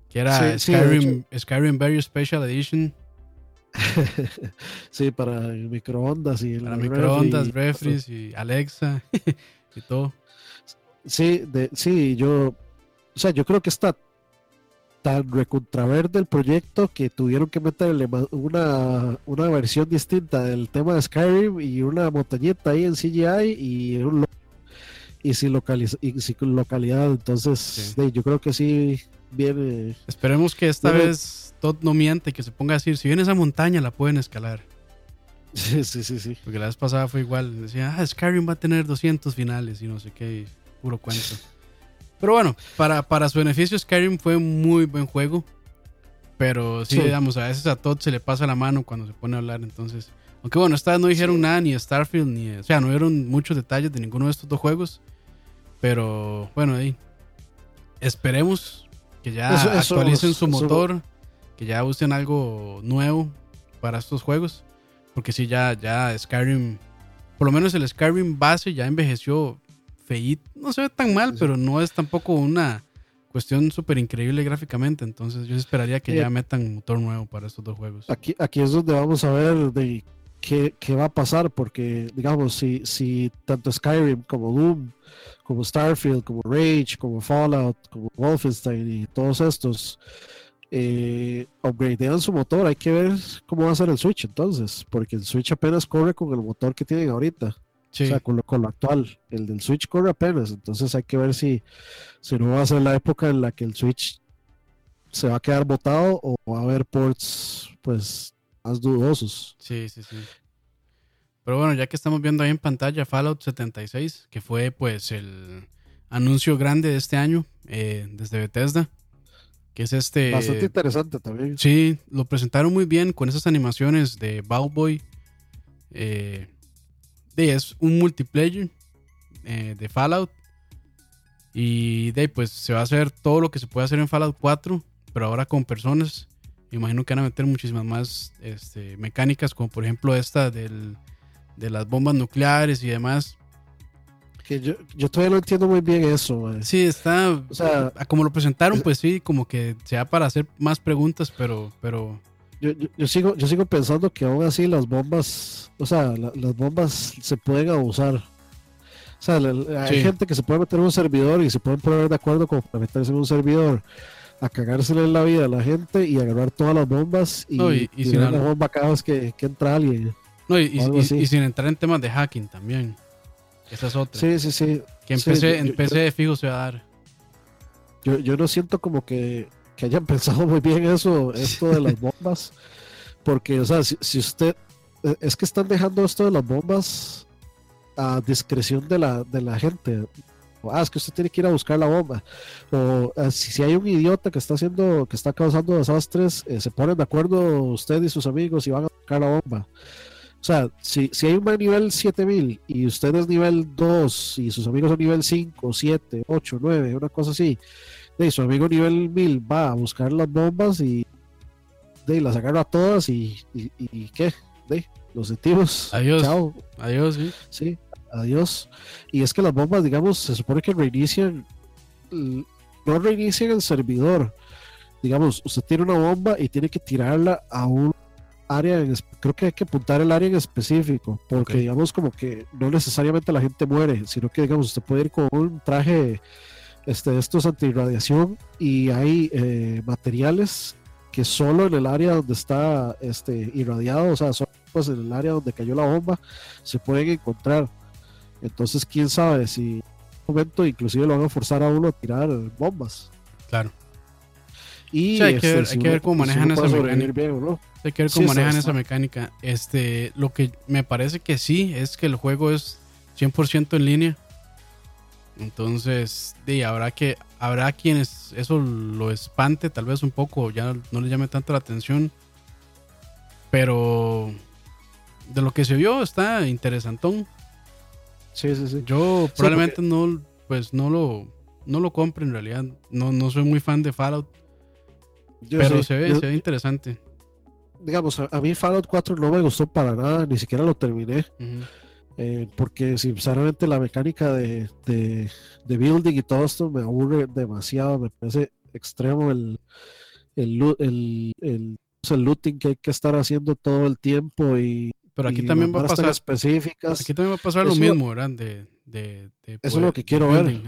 Que era Skyrim, Skyrim Very Special Edition. sí, para microondas y para microondas, refries y Alexa y todo. Sí, de, sí, yo, o sea, yo creo que está tan recontraverde el proyecto que tuvieron que meterle una, una versión distinta del tema de Skyrim y una montañita ahí en CGI y un y sin, y sin localidad. Entonces, yo creo que sí viene. Esperemos que esta vez Todd no miente, que se ponga a decir: si viene esa montaña, la pueden escalar. Sí, sí, sí, sí. Porque la vez pasada fue igual. Decía, ah, Skyrim va a tener 200 finales y no sé qué, puro cuento. Pero bueno, para, para su beneficio, Skyrim fue un muy buen juego. Pero sí, digamos, a veces a Todd se le pasa la mano cuando se pone a hablar. Entonces, aunque bueno, esta vez no dijeron nada ni de Starfield, ni. O sea, no dieron muchos detalles de ninguno de estos dos juegos. Pero bueno, ahí. Esperemos que ya actualicen su motor, que ya usen algo nuevo para estos juegos. Porque si ya, ya Skyrim, por lo menos el Skyrim base ya envejeció feíto. No se ve tan mal, pero no es tampoco una cuestión súper increíble gráficamente. Entonces yo esperaría que ya metan motor nuevo para estos dos juegos. Aquí, aquí es donde vamos a ver de qué, qué va a pasar, porque digamos, si, si tanto Skyrim como Doom como Starfield, como Rage, como Fallout, como Wolfenstein y todos estos eh, upgradean su motor, hay que ver cómo va a ser el Switch entonces, porque el Switch apenas corre con el motor que tienen ahorita. O sea, con lo, con lo, actual. El del Switch corre apenas. Entonces hay que ver si, si no va a ser la época en la que el Switch se va a quedar botado o va a haber ports pues más dudosos. Sí, sí, sí. Pero bueno, ya que estamos viendo ahí en pantalla Fallout 76, que fue pues el anuncio grande de este año eh, desde Bethesda, que es este... Bastante interesante también. Sí, lo presentaron muy bien con esas animaciones de Bowboy. Eh, es un multiplayer eh, de Fallout. Y de pues se va a hacer todo lo que se puede hacer en Fallout 4, pero ahora con personas. Me imagino que van a meter muchísimas más este, mecánicas, como por ejemplo esta del de las bombas nucleares y demás. Que yo, yo todavía no entiendo muy bien eso. Sí, está. O sea, como lo presentaron, pues sí, como que sea para hacer más preguntas, pero. pero... Yo, yo, sigo, yo sigo pensando que aún así las bombas, o sea, las bombas se pueden abusar. O sea, hay gente que se puede meter en un servidor y se pueden poner de acuerdo con meterse en un servidor a cagársele en la vida a la gente y agarrar todas las bombas y, y, tirar la bomba cada vez que, que entra alguien. No, y, sin entrar en temas de hacking también. Esa es otra. Sí, sí, sí. Que en PC, en PC de fijo se va a dar. Yo, yo no siento como que, que hayan pensado muy bien eso, esto de las bombas. Porque, o sea, si, si usted. Eh, es que están dejando esto de las bombas a discreción de la, de la gente. Ah, es que usted tiene que ir a buscar la bomba. O ah, si, hay un idiota que está haciendo, que está causando desastres, eh, se ponen de acuerdo usted y sus amigos y van a buscar la bomba. O sea, si, si hay un nivel 7000 y usted es nivel 2 y sus amigos son nivel 5, 7, 8, 9, una cosa así, de su amigo nivel 1000 va a buscar las bombas y de las agarra a todas y, y, ¿qué? De los sentimos. Adiós. Chao. Adiós, sí. Sí, adiós. Y es que las bombas, digamos, se supone que reinician, no reinician el servidor. Digamos, usted tiene una bomba y tiene que tirarla a un área, creo que hay que apuntar el área en específico, porque digamos como que no necesariamente la gente muere, sino que digamos usted puede ir con un traje este, estos antirradiación y hay eh, materiales que solo en el área donde está este, irradiado, o sea, solo pues, en el área donde cayó la bomba, se pueden encontrar. Entonces, quién sabe si en un momento inclusive lo van a forzar a uno a tirar bombas. Claro. Y hay, que ver, cómo manejan esa mecánica. Hay que ver cómo manejan esa mecánica. Este, lo que me parece que sí es que el juego es 100% en línea. Entonces, sí, habrá que habrá quienes eso lo espante tal vez un poco, ya no le llame tanto la atención. Pero de lo que se vio está interesantón. Sí, sí, sí. Yo probablemente no pues no lo no lo compre en realidad. No, no soy muy fan de Fallout. pero se, ve, se ve interesante. Digamos, a, mí Fallout 4 no me gustó para nada, ni siquiera lo terminé. Eh, porque sinceramente la mecánica de, de, building y todo esto me aburre demasiado, me parece extremo el, el, el, el, el looting que hay que estar haciendo todo el tiempo y pero aquí también va a pasar específicas. Aquí también va a pasar lo mismo, ¿verdad? De, de, eso es lo que quiero ver.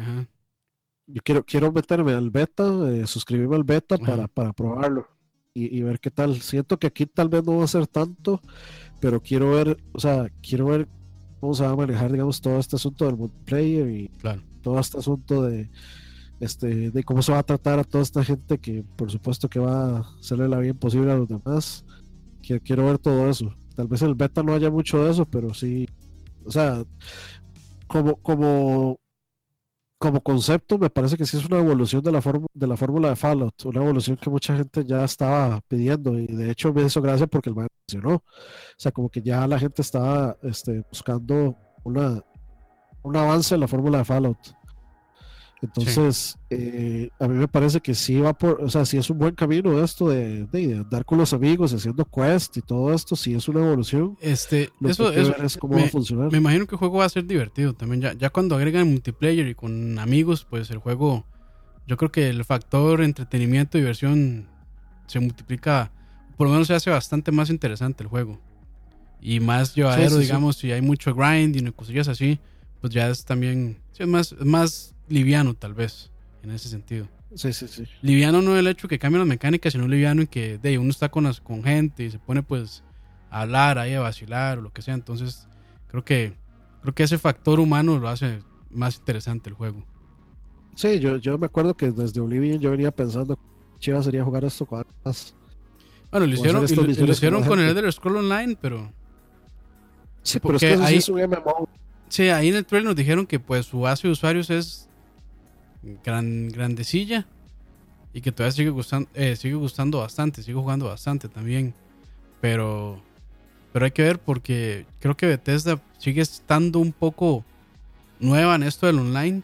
Yo quiero, quiero meterme al beta, eh, suscribirme al beta para, para probarlo y, y, ver qué tal. Siento que aquí tal vez no va a ser tanto, pero quiero ver, o sea, quiero ver cómo se va a manejar, digamos, todo este asunto del multiplayer y todo este asunto de, este, de cómo se va a tratar a toda esta gente que, por supuesto, que va a hacerle la bien posible a los demás. Quiero, quiero ver todo eso. Tal vez el beta no haya mucho de eso, pero sí, o sea, como, como como concepto me parece que sí es una evolución de la, de la fórmula de Fallout, una evolución que mucha gente ya estaba pidiendo y de hecho me hizo gracia porque el man mencionó, o sea, como que ya la gente estaba este, buscando una, un avance en la fórmula de Fallout. Entonces, eh, a mí me parece que sí va por, o sea, sí es un buen camino esto de, de, andar con los amigos, haciendo quest y todo esto, sí es una evolución. Este, eso, es cómo me, va a funcionar. Me imagino que el juego va a ser divertido también. Ya, ya cuando agregan multiplayer y con amigos, pues el juego, yo creo que el factor entretenimiento y diversión se multiplica, por lo menos se hace bastante más interesante el juego. Y más llevadero, digamos, si hay mucho grind y cosillas así, pues ya es también, sí, es más, es más liviano, tal vez, en ese sentido. Sí, sí, sí. Liviano no el hecho que cambien las mecánicas, sino liviano en que de, uno está con, con gente y se pone pues a hablar ahí, a vacilar o lo que sea. Entonces, creo que, creo que ese factor humano lo hace más interesante el juego. Sí, yo, yo me acuerdo que desde Oblivion yo venía pensando chiva sería jugar esto con más. Bueno, lo hicieron, lo, hicieron con el Elder Scroll Online, pero. Sí, pero es que ahí, es un MMO. Sí, ahí en el trailer nos dijeron que pues su base de usuarios es gran, grandecilla y que todavía sigue gustando, eh, sigue gustando bastante, sigue jugando bastante también. Pero, pero hay que ver porque creo que Bethesda sigue estando un poco nueva en esto del online.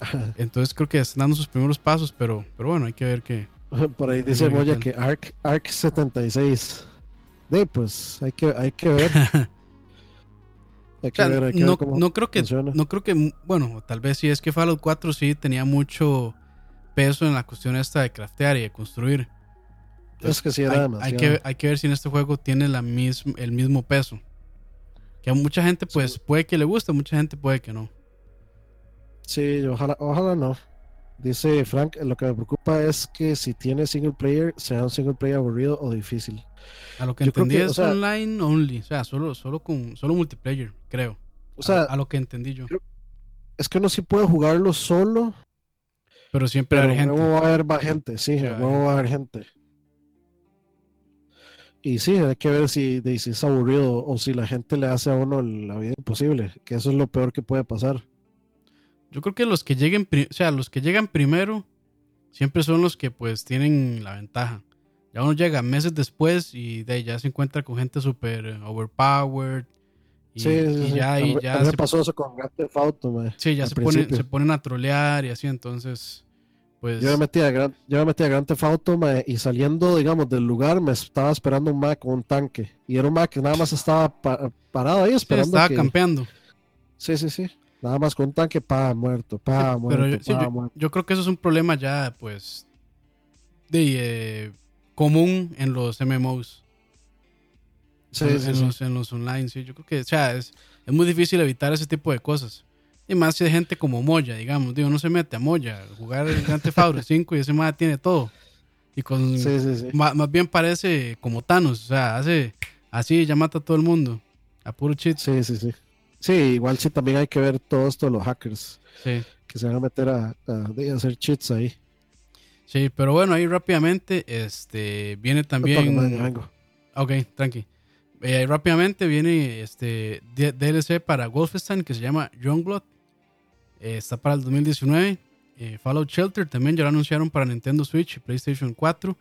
Entonces creo que están dando sus primeros pasos, pero, pero bueno, hay que ver que... Por ahí dice Moya que Arc, Arc 76. De, pues hay que, hay que ver. no, creo que, no creo que, bueno, tal vez sí es que Fallout 4 sí tenía mucho peso en la cuestión esta de craftear y de construir. es que sí era hay, hay, que, hay que ver si en este juego tiene la misma, el mismo peso. Que a mucha gente pues puede que le guste, mucha gente puede que no. Sí, ojalá, ojalá no. Dice Frank, lo que me preocupa es que si tiene single player, sea un single player aburrido o difícil. A lo que entendí es online only, o sea, solo, solo con solo multiplayer, creo. O sea, a, lo que entendí yo. Es que uno sí puede jugarlo solo. Pero siempre hay gente. va a haber gente, sí, va a haber gente. Y sí, hay que ver si, si es aburrido o si la gente le hace a uno la vida imposible, que eso es lo peor que puede pasar. Yo creo que los que lleguen, o sea, los que llegan primero siempre son los que pues tienen la ventaja. Ya uno llega meses después y de ahí ya se encuentra con gente súper overpowered. Y, sí, sí, ya, y ya se, pasó eso con Grand Theft Auto, Sí, ya se, se ponen a trolear y así, entonces, pues... Yo me metí a Grand, yo me metí a Grand Theft Auto y saliendo, digamos, del lugar me estaba esperando un Mac con un tanque. Y era un Mac que nada más estaba parado ahí esperando estaba campeando. Sí, sí, sí. Nada más con un tanque, pa, muerto, pa, muerto, yo, yo, creo que eso es un problema ya, pues, de, eh, común en los MMOs. Sí, en, sí, los, en los online, sí. Yo creo que, o sea, es, es muy difícil evitar ese tipo de cosas. Y más si hay gente como Moya, digamos. Digo, no se mete a Moya jugar el Grand Theft 5 y ese más tiene todo. Y con. Más, más, bien parece como Thanos. O sea, hace así, ya mata a todo el mundo. A puro cheat. Sí, sí, sí. Sí, igual sí también hay que ver todo esto de los hackers. Que se van a meter a, hacer cheats ahí. Sí, pero bueno, ahí rápidamente este, viene también. Ok, tranqui. Eh, rápidamente viene este DLC para Wolfenstein que se llama Youngblood. Eh, está para el 2019. Eh, Fallout Shelter también ya lo anunciaron para Nintendo Switch y PlayStation 4.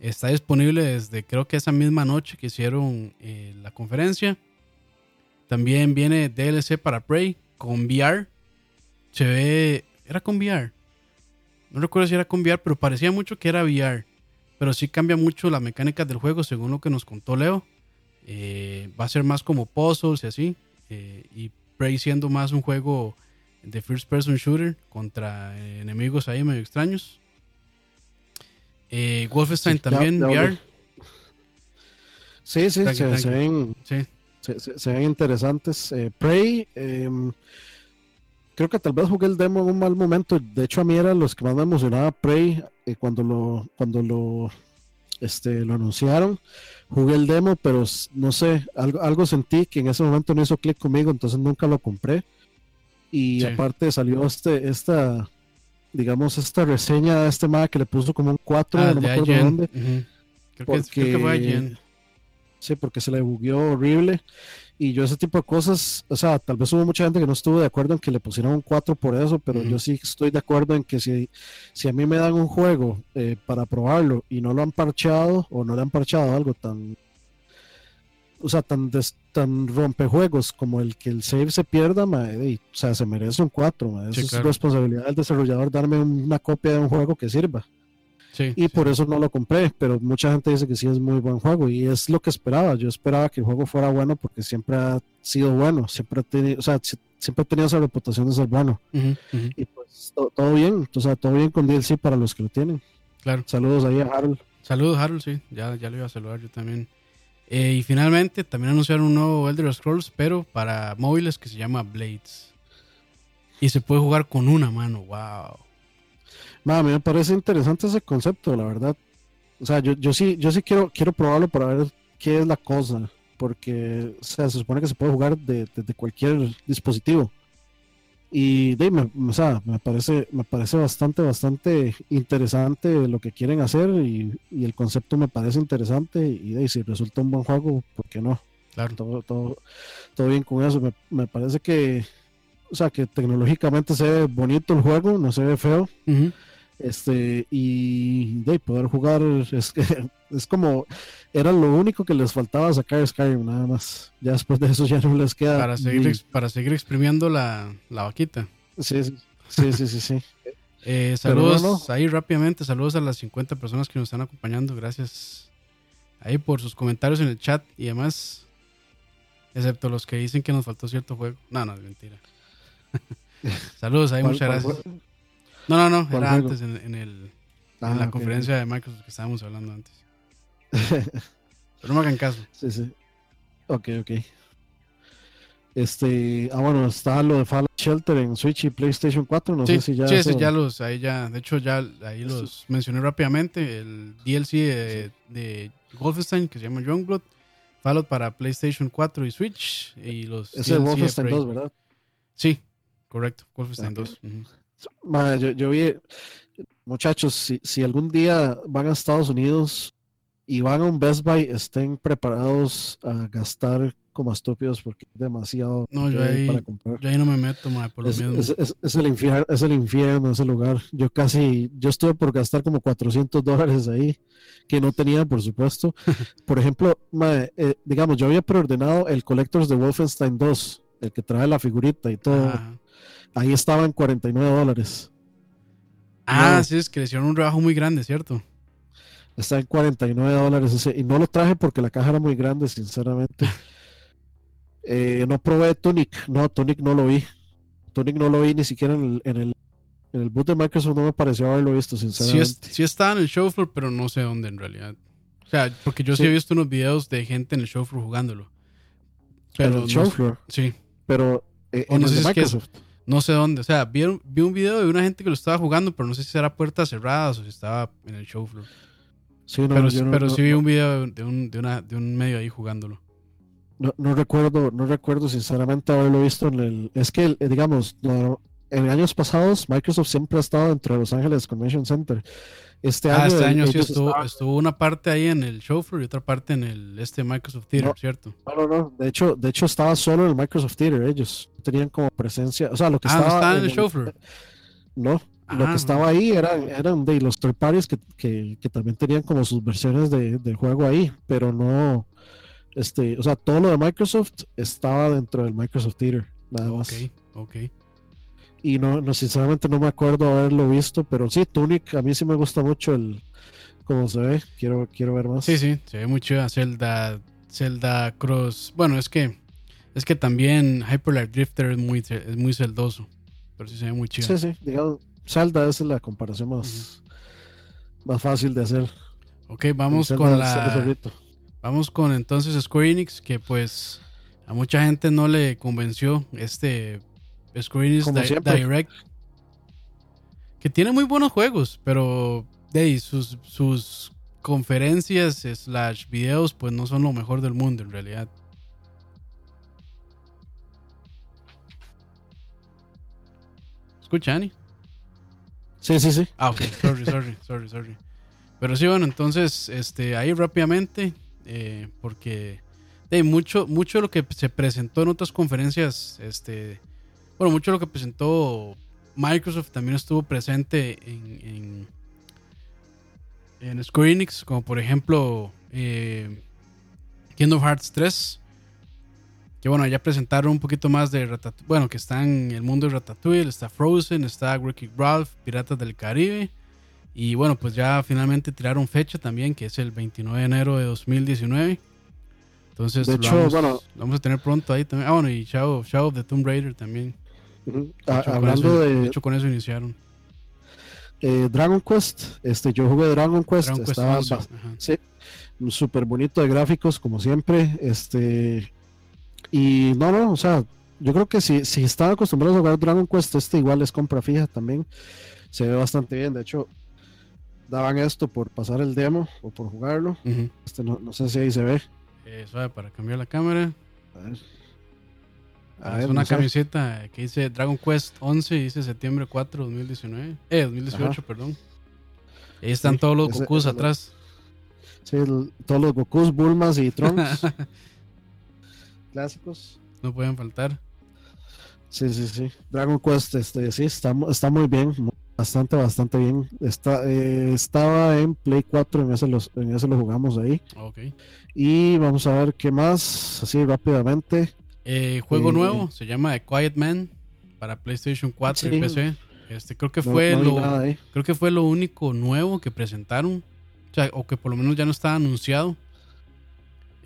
Está disponible desde creo que esa misma noche que hicieron la conferencia. También viene DLC para Prey con VR. Se ve. ¿Era con VR? No recuerdo si era con VR, pero parecía mucho que era VR. Pero sí cambia mucho la mecánica del juego, según lo que nos contó Leo. Eh, va a ser más como puzzles y así. Eh, y Prey siendo más un juego de first person shooter contra eh, enemigos ahí medio extraños. Wolfenstein también, VR. Sí, sí, se, ven. Sí se, ven interesantes. Eh, Prey, em, creo que tal vez jugué el demo en un mal momento. De hecho, a mí era los que más me emocionaba Prey eh, cuando lo cuando lo este lo anunciaron. Jugué el demo, pero no sé, algo, algo sentí que en ese momento no hizo clic conmigo, entonces nunca lo compré. Y aparte salió este esta digamos esta reseña de este MAD que le puso como un 4, ah, no me acuerdo dónde. creo, que, fue Sí, porque se le bugueó horrible. Y yo ese tipo de cosas, o sea, tal vez hubo mucha gente que no estuvo de acuerdo en que le pusieran un 4 por eso, pero yo sí estoy de acuerdo en que si, si a mí me dan un juego eh, para probarlo y no lo han parchado o no le han parchado algo tan, o sea, tan, tan rompejuegos como el que el save se pierda, o sea, se merece un 4. es responsabilidad del desarrollador darme una copia de un juego que sirva y por eso no lo compré, pero mucha gente dice que sí es muy buen juego y es lo que esperaba. Yo esperaba que el juego fuera bueno porque siempre ha sido bueno, siempre ha tenido, o sea, siempre ha tenido esa reputación de ser bueno. Y pues todo, bien, o sea, todo bien con DLC para los que lo tienen. Claro. Saludos ahí a Harold. Saludos Harold, sí, ya, ya le iba a saludar yo también. Eh, y finalmente también anunciaron un nuevo Elder Scrolls, pero para móviles que se llama Blades. Y se puede jugar con una mano, wow a mí me parece interesante ese concepto, la verdad. O sea, yo, yo sí, yo sí quiero, quiero probarlo para ver qué es la cosa. Porque o sea, se supone que se puede jugar desde de, cualquier dispositivo. Y de, me, o sea, me parece, me parece bastante, bastante interesante lo que quieren hacer y, el concepto me parece interesante. Y de, si resulta un buen juego, ¿por qué no? Claro. Todo, todo, todo bien con eso. Me, me parece que, o sea, que tecnológicamente se ve bonito el juego, no se ve feo. Este, y de poder jugar es, es como era lo único que les faltaba sacar Skyrim, nada más. Ya después de eso ya no les queda. Para seguir, para seguir exprimiendo la, la vaquita. Sí, sí, sí, sí, sí. Eh, saludos ahí rápidamente, saludos a las 50 personas que nos están acompañando, gracias ahí por sus comentarios en el chat y demás, excepto los que dicen que nos faltó cierto juego. No, no, es mentira. saludos ahí, muchas gracias. No, no, no, era antes en, el, en la ah, conferencia de Microsoft que estábamos hablando antes. Pero no me hagan caso. Sí, sí. Ok, ok. Este, ah, bueno, está lo de Fallout Shelter en Switch y PlayStation 4. No sé si ya. Sí, eso... ya los. Ahí ya. De hecho, ya ahí los mencioné rápidamente. El DLC de, de Wolfenstein que se llama Youngblood. Fallout para PlayStation 4 y Switch. Y los. Es el Wolfenstein 2, ¿verdad? Sí, correcto. Wolfenstein 2. Yo, yo, vi. Muchachos, si, si algún día van a Estados Unidos y van a un Best Buy, estén preparados a gastar como estúpidos porque es demasiado no, yo ahí, para comprar. Yo ahí no me meto, por lo es, mismo. Es, es, el infierno, es el infierno ese lugar. Yo casi, yo estuve por gastar como 400 dólares ahí, que no tenía, por supuesto. por ejemplo, eh, digamos, yo había preordenado el Collectors de Wolfenstein 2, el que trae la figurita y todo. Ahí estaba en 49 dólares. Ah, sí, es que le hicieron un trabajo muy grande, ¿cierto? Está en 49 dólares y no lo traje porque la caja era muy grande, sinceramente. Eh, no probé Tunic, no, Tunic no lo vi. Tunic no lo vi ni siquiera en el, en el, en el boot de Microsoft, no me pareció haberlo visto, sinceramente. Sí, estaba en el show floor, pero no sé dónde en realidad. O sea, porque yo sí, he visto unos videos de gente en el show floor jugándolo. Pero en el show floor. Sí. Pero eh, en no el Microsoft. No sé dónde. O sea, vi, vi, un video de una gente que lo estaba jugando, pero no sé si era puertas cerradas o si estaba en el show floor. Sí, no, pero, pero sí vi un video de un, de, una, de un medio ahí jugándolo no, no, recuerdo, no recuerdo sinceramente haberlo visto en el. Es que, eh, digamos, en años pasados, Microsoft siempre ha estado dentro de Los Ángeles Convention Center. Este ah, año, este año sí estuvo, estuvo, una parte ahí en el show floor y otra parte en el este Microsoft Theater, ¿cierto? No, no, no. De hecho, de hecho estaba solo en el Microsoft Theater. Ellos tenían como presencia. O sea, lo que ah, estaba. ¿no estaba en el, show floor? No, lo que ah, estaba ahí eran, eran de los third parties que, que, que, también tenían como sus versiones de, del juego ahí, pero no, este, o sea, todo lo de Microsoft estaba dentro del Microsoft Theater, nada más. Ok, ok. Y no, no, sinceramente no me acuerdo haberlo visto, pero sí, Tunic, a mí sí me gusta mucho el cómo se ve. Quiero, quiero ver más. Sí, sí, se ve muy chida. Zelda, Zelda Cross. Bueno, es que es que también Hyperlight Drifter es muy, es muy celdoso, pero sí se ve muy chido. Sí, sí, digamos, Zelda es la comparación más, más fácil de hacer. Ok, vamos con la. Vamos con entonces Square Enix, que pues a mucha gente no le convenció este Square Enix Direct. Que tiene muy buenos juegos, pero de sus, sus conferencias slash videos pues no son lo mejor del mundo en realidad. ¿Escucha, Ani? Sí, sí, sí. Ah, ok. Sorry, sorry, sorry, sorry. Pero sí, bueno, entonces, este, ahí rápidamente, eh, porque de mucho, mucho de lo que se presentó en otras conferencias, este, bueno, mucho de lo que presentó Microsoft también estuvo presente en, en, en Square Enix, como por ejemplo eh, Kingdom Hearts 3. Que bueno, ya presentaron un poquito más de Ratatouille. Bueno, que está en el mundo de Ratatouille, está Frozen, está Wreck-It Ralph, Piratas del Caribe. Y bueno, pues ya finalmente tiraron fecha también, que es el 29 de enero de 2019. Entonces, de hecho, vamos, bueno, vamos a tener pronto ahí también. Ah, bueno, y Shadow, Shadow of the Tomb Raider también. Ah, hablando de, de, hecho, con eso iniciaron. Eh, Dragon Quest, este, yo jugué Dragon Quest, Dragon estaba Quest 11, sí, súper bonito de gráficos como siempre, este, y no, no, o sea, yo creo que si, si están acostumbrados a jugar Dragon Quest, este igual es compra fija también, se ve bastante bien, de hecho, daban esto por pasar el demo o por jugarlo. este no, no, sé si ahí se ve. Eh, suave para cambiar la cámara. A ver. A es una camiseta que dice Dragon Quest 11 y dice septiembre 4, 2019. Eh, 2018, perdón. ahí están todos los Gokus atrás. Sí, todos los Gokus, Bulmas y Trunks. Clásicos. No pueden faltar. Sí, sí, sí. Dragon Quest, este, sí, está, está muy bien. Bastante, bastante bien. Está, eh, estaba en Play 4, en ese, los, en ese lo jugamos ahí. Okay. Y vamos a ver qué más, así rápidamente. Eh, juego nuevo, se llama The Quiet Man para PlayStation 4 y PC. Este, creo que fue lo, creo que fue lo único nuevo que presentaron. O, sea, o que por lo menos ya no estaba anunciado.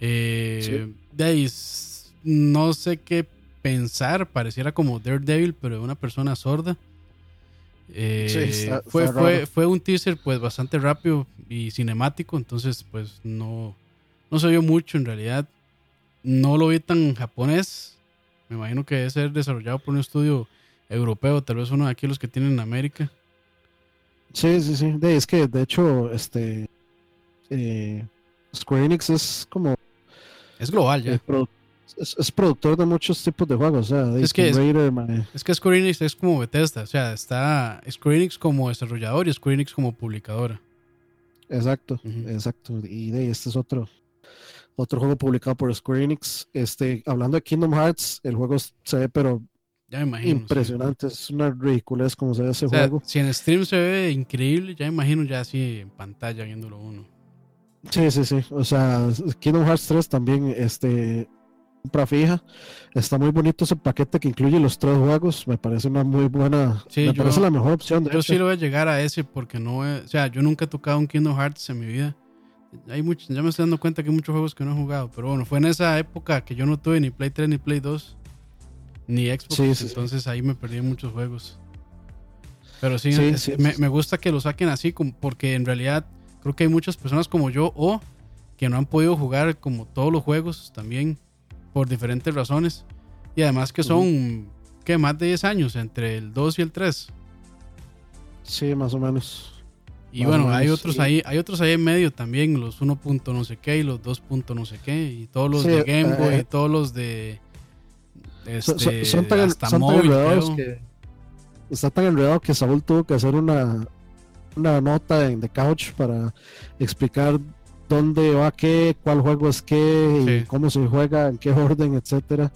Eh, de ahí, no sé qué pensar, pareciera como Daredevil, pero de una persona sorda. Eh, fue, fue, fue, un teaser pues bastante rápido y cinemático, entonces pues no, no se vio mucho en realidad. No lo vi tan japonés. Me imagino que debe ser desarrollado por un estudio europeo, tal vez uno de aquí los que tienen en América. Sí, sí, sí. es que de hecho, este eh, Square Enix es como. Es global ya. es, productor de muchos tipos de juegos. es, que es, que Square Enix es como Bethesda. O sea, está Square Enix como desarrollador y Square Enix como publicadora. Exacto, exacto. Y de este es otro, otro juego publicado por Square Enix. Este, hablando de Kingdom Hearts, el juego se ve, pero ya imagino, impresionante. Es una ridiculez como se ve ese juego. Si en stream se ve increíble, ya imagino ya así en pantalla viéndolo uno. Sí, sí, sí. O sea, Kingdom Hearts 3 también, este, compra fija. Está muy bonito ese paquete que incluye los tres juegos. Me parece una muy buena. me parece la mejor opción. yo sí lo voy a llegar a ese porque no. o sea, yo nunca he tocado un Kingdom Hearts en mi vida hay muchos, ya me estoy dando cuenta que hay muchos juegos que no he jugado, pero bueno, fue en esa época que yo no tuve ni Play 3 ni Play 2, ni Xbox, entonces ahí me perdí muchos juegos. Pero sí, me, gusta que lo saquen así, porque en realidad creo que hay muchas personas como yo o que no han podido jugar como todos los juegos también por diferentes razones. Y además que son, que Más de 10 años entre el 2 y el 3. Sí, más o menos. Y bueno, hay otros ahí, hay otros ahí en medio también, los 1. no sé qué y los 2. no sé qué, y todos los de Game Boy, y eh, todos los de este, son, tan, enredados que está tan enredado que Saúl tuvo que hacer una, una nota en The Couch para explicar dónde va qué, cuál juego es qué, y cómo se juega, en qué orden, etcétera.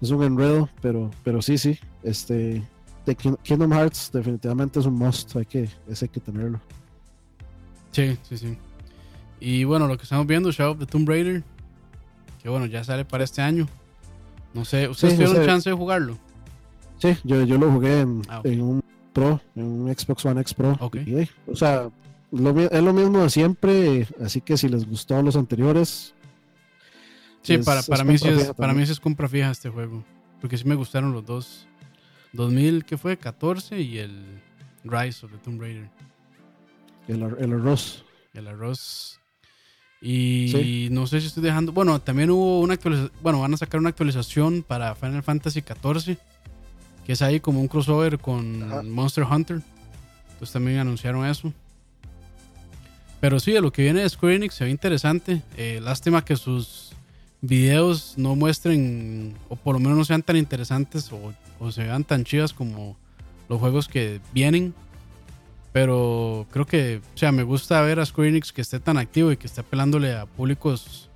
Es un enredo, pero, pero sí, sí. Este, Kingdom Hearts definitivamente es un must, hay que, ese hay que tenerlo. Sí, sí, sí. Y bueno, lo que estamos viendo, Shadow of the Tomb Raider, que bueno, ya sale para este año. No sé, ¿ustedes tuvieron chance de jugarlo? Sí, yo, yo lo jugué en, ah, un Pro, en un Xbox One X Pro. o sea, es lo mismo de siempre, así que si les gustó los anteriores. Sí, para, para, mí sí es, para mí sí es compra fija este juego, porque sí me gustaron los dos. 2000, ¿qué fue? 14 y el Rise of the Tomb Raider. El, arroz. El arroz. Y no sé si estoy dejando. Bueno, también hubo una actualización. Bueno, van a sacar una actualización para Final Fantasy XIV. Que es ahí como un crossover con Monster Hunter. Entonces también anunciaron eso. Pero sí, de lo que viene de Square Enix se ve interesante. Eh, lástima que sus videos no muestren, o por lo menos no sean tan interesantes, o, o se vean tan chidas como los juegos que vienen. Pero creo que, o sea, me gusta ver a Square Enix que esté tan activo y que esté apelándole a públicos.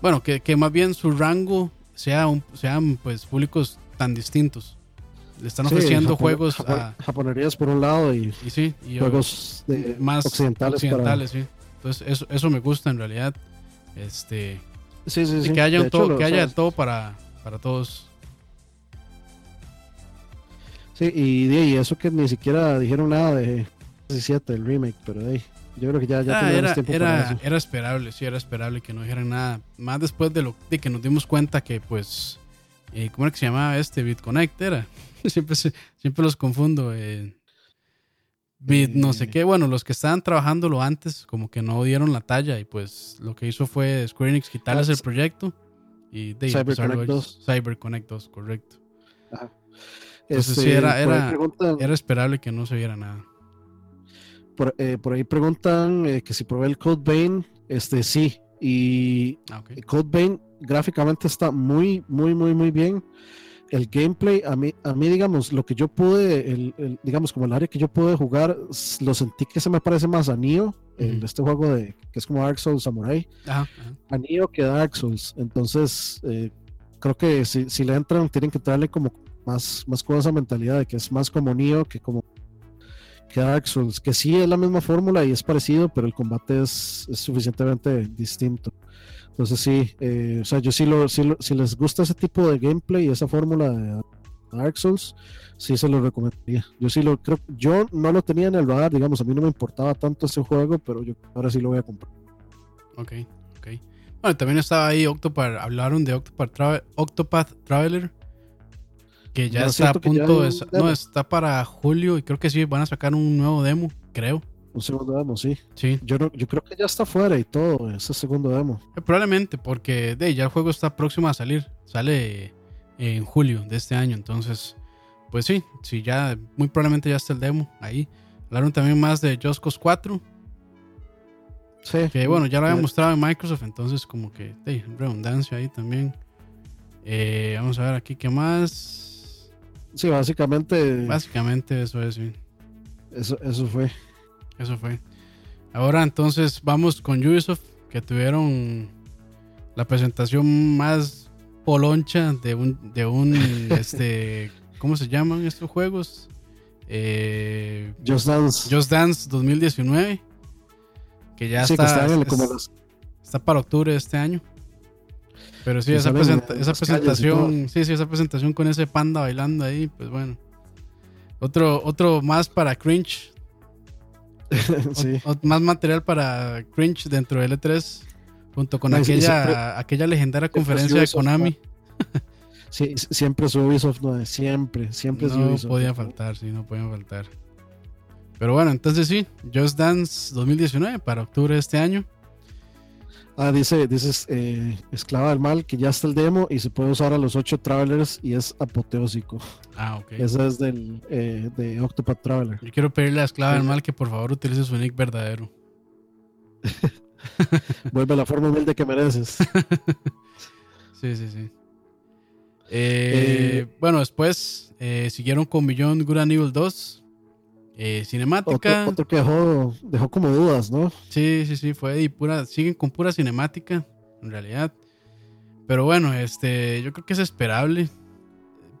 Bueno, que, que más bien su rango sea un, sean pues públicos tan distintos. Le están ofreciendo juegos a japonerías por un lado y, sí, juegos más occidentales, sí. Entonces eso, eso me gusta en realidad. Este sí, sí, sí. que haya todo, que haya todo para, para todos. Sí, y, eso que ni siquiera dijeron nada de 17, el remake, pero yo creo que ya, ya ah, era, tiempo era, era esperable, sí, era esperable que no dijeran nada. Más después de lo de que nos dimos cuenta que, pues, eh, ¿cómo era que se llamaba este? BitConnect era. siempre, siempre los confundo. Eh, Bit, no sé qué. Bueno, los que estaban trabajándolo antes, como que no dieron la talla y pues lo que hizo fue Square Enix quitarles ah, el proyecto y de CyberConnect 2. CyberConnect 2, correcto. Ajá. Entonces sí, este, era, era, esperable que no se viera nada. Por, eh, ahí preguntan eh, que si probé el Code Vein, este sí. Y ah, Code Vein gráficamente está muy, muy, muy, muy bien. El gameplay, a mí, a mí digamos, lo que yo pude, el, digamos, como el área que yo pude jugar, lo sentí que se me parece más a Nioh, este juego de, que es como Dark Souls Samurai, a Nioh que Dark Souls. Entonces, eh, creo que si, si le entran, tienen que darle como más, más con esa mentalidad de que es más como Neo que como que Dark Souls, que sí es la misma fórmula y es parecido, pero el combate es, suficientemente distinto. Entonces sí, eh, o sea, yo sí lo, si les gusta ese tipo de gameplay y esa fórmula de Dark Souls, sí se lo recomendaría. Yo sí lo creo, yo no lo tenía en el radar, digamos, a mí no me importaba tanto ese juego, pero yo ahora sí lo voy a comprar. Ok, ok. Bueno, también estaba ahí Octopath, hablaron de Octopath, Octopath Traveler que ya está a punto de. No, está para julio y creo que sí, van a sacar un nuevo demo, creo. Un segundo demo, sí. Sí. Yo, yo creo que ya está fuera y todo, ese segundo demo. Eh, probablemente, porque de, ya el juego está próximo a salir. Sale en julio de este año, entonces pues sí, sí, ya muy probablemente ya está el demo ahí. Hablaron también más de Just Cause 4. Sí. Que bueno, ya lo había mostrado en Microsoft, entonces como que hey, redundancia ahí también. Eh, vamos a ver aquí qué más. Sí, básicamente. Básicamente eso es, sí. Eso, eso fue. Eso fue. Ahora entonces vamos con Ubisoft, que tuvieron la presentación más poloncha de un, de un este, ¿cómo se llaman estos juegos? Eh, Just Dance. Just Dance 2019. Que ya está, está para octubre de este año. Pero sí, esa, esa presentación, sí, sí, esa presentación con ese panda bailando ahí, pues bueno. Otro, otro más para cringe. sí. más material para cringe dentro de L3, junto con aquella, aquella legendaria conferencia de Konami. sí, siempre su Ubisoft, no, siempre, siempre no podía faltar, sí, no podía faltar. Pero bueno, entonces sí, Just Dance 2019 para octubre de este año. Ah, dice, dices eh, Esclava del Mal, que ya está el demo y se puede usar a los ocho Travelers y es apoteósico. Ah, ok. Ese es del, eh, de Octopath Traveler. Yo quiero pedirle a Esclava del Mal que por favor utilice su nick verdadero. Vuelve a la forma humilde que mereces. sí, sí, sí. Eh, bueno, después siguieron con Beyond Good and Evil 2. Eh, cinemática. Otro, que dejó, dejó, como dudas, ¿no? Sí, sí, sí, fue y pura, siguen con pura cinemática, en realidad. Pero bueno, este, yo creo que es esperable.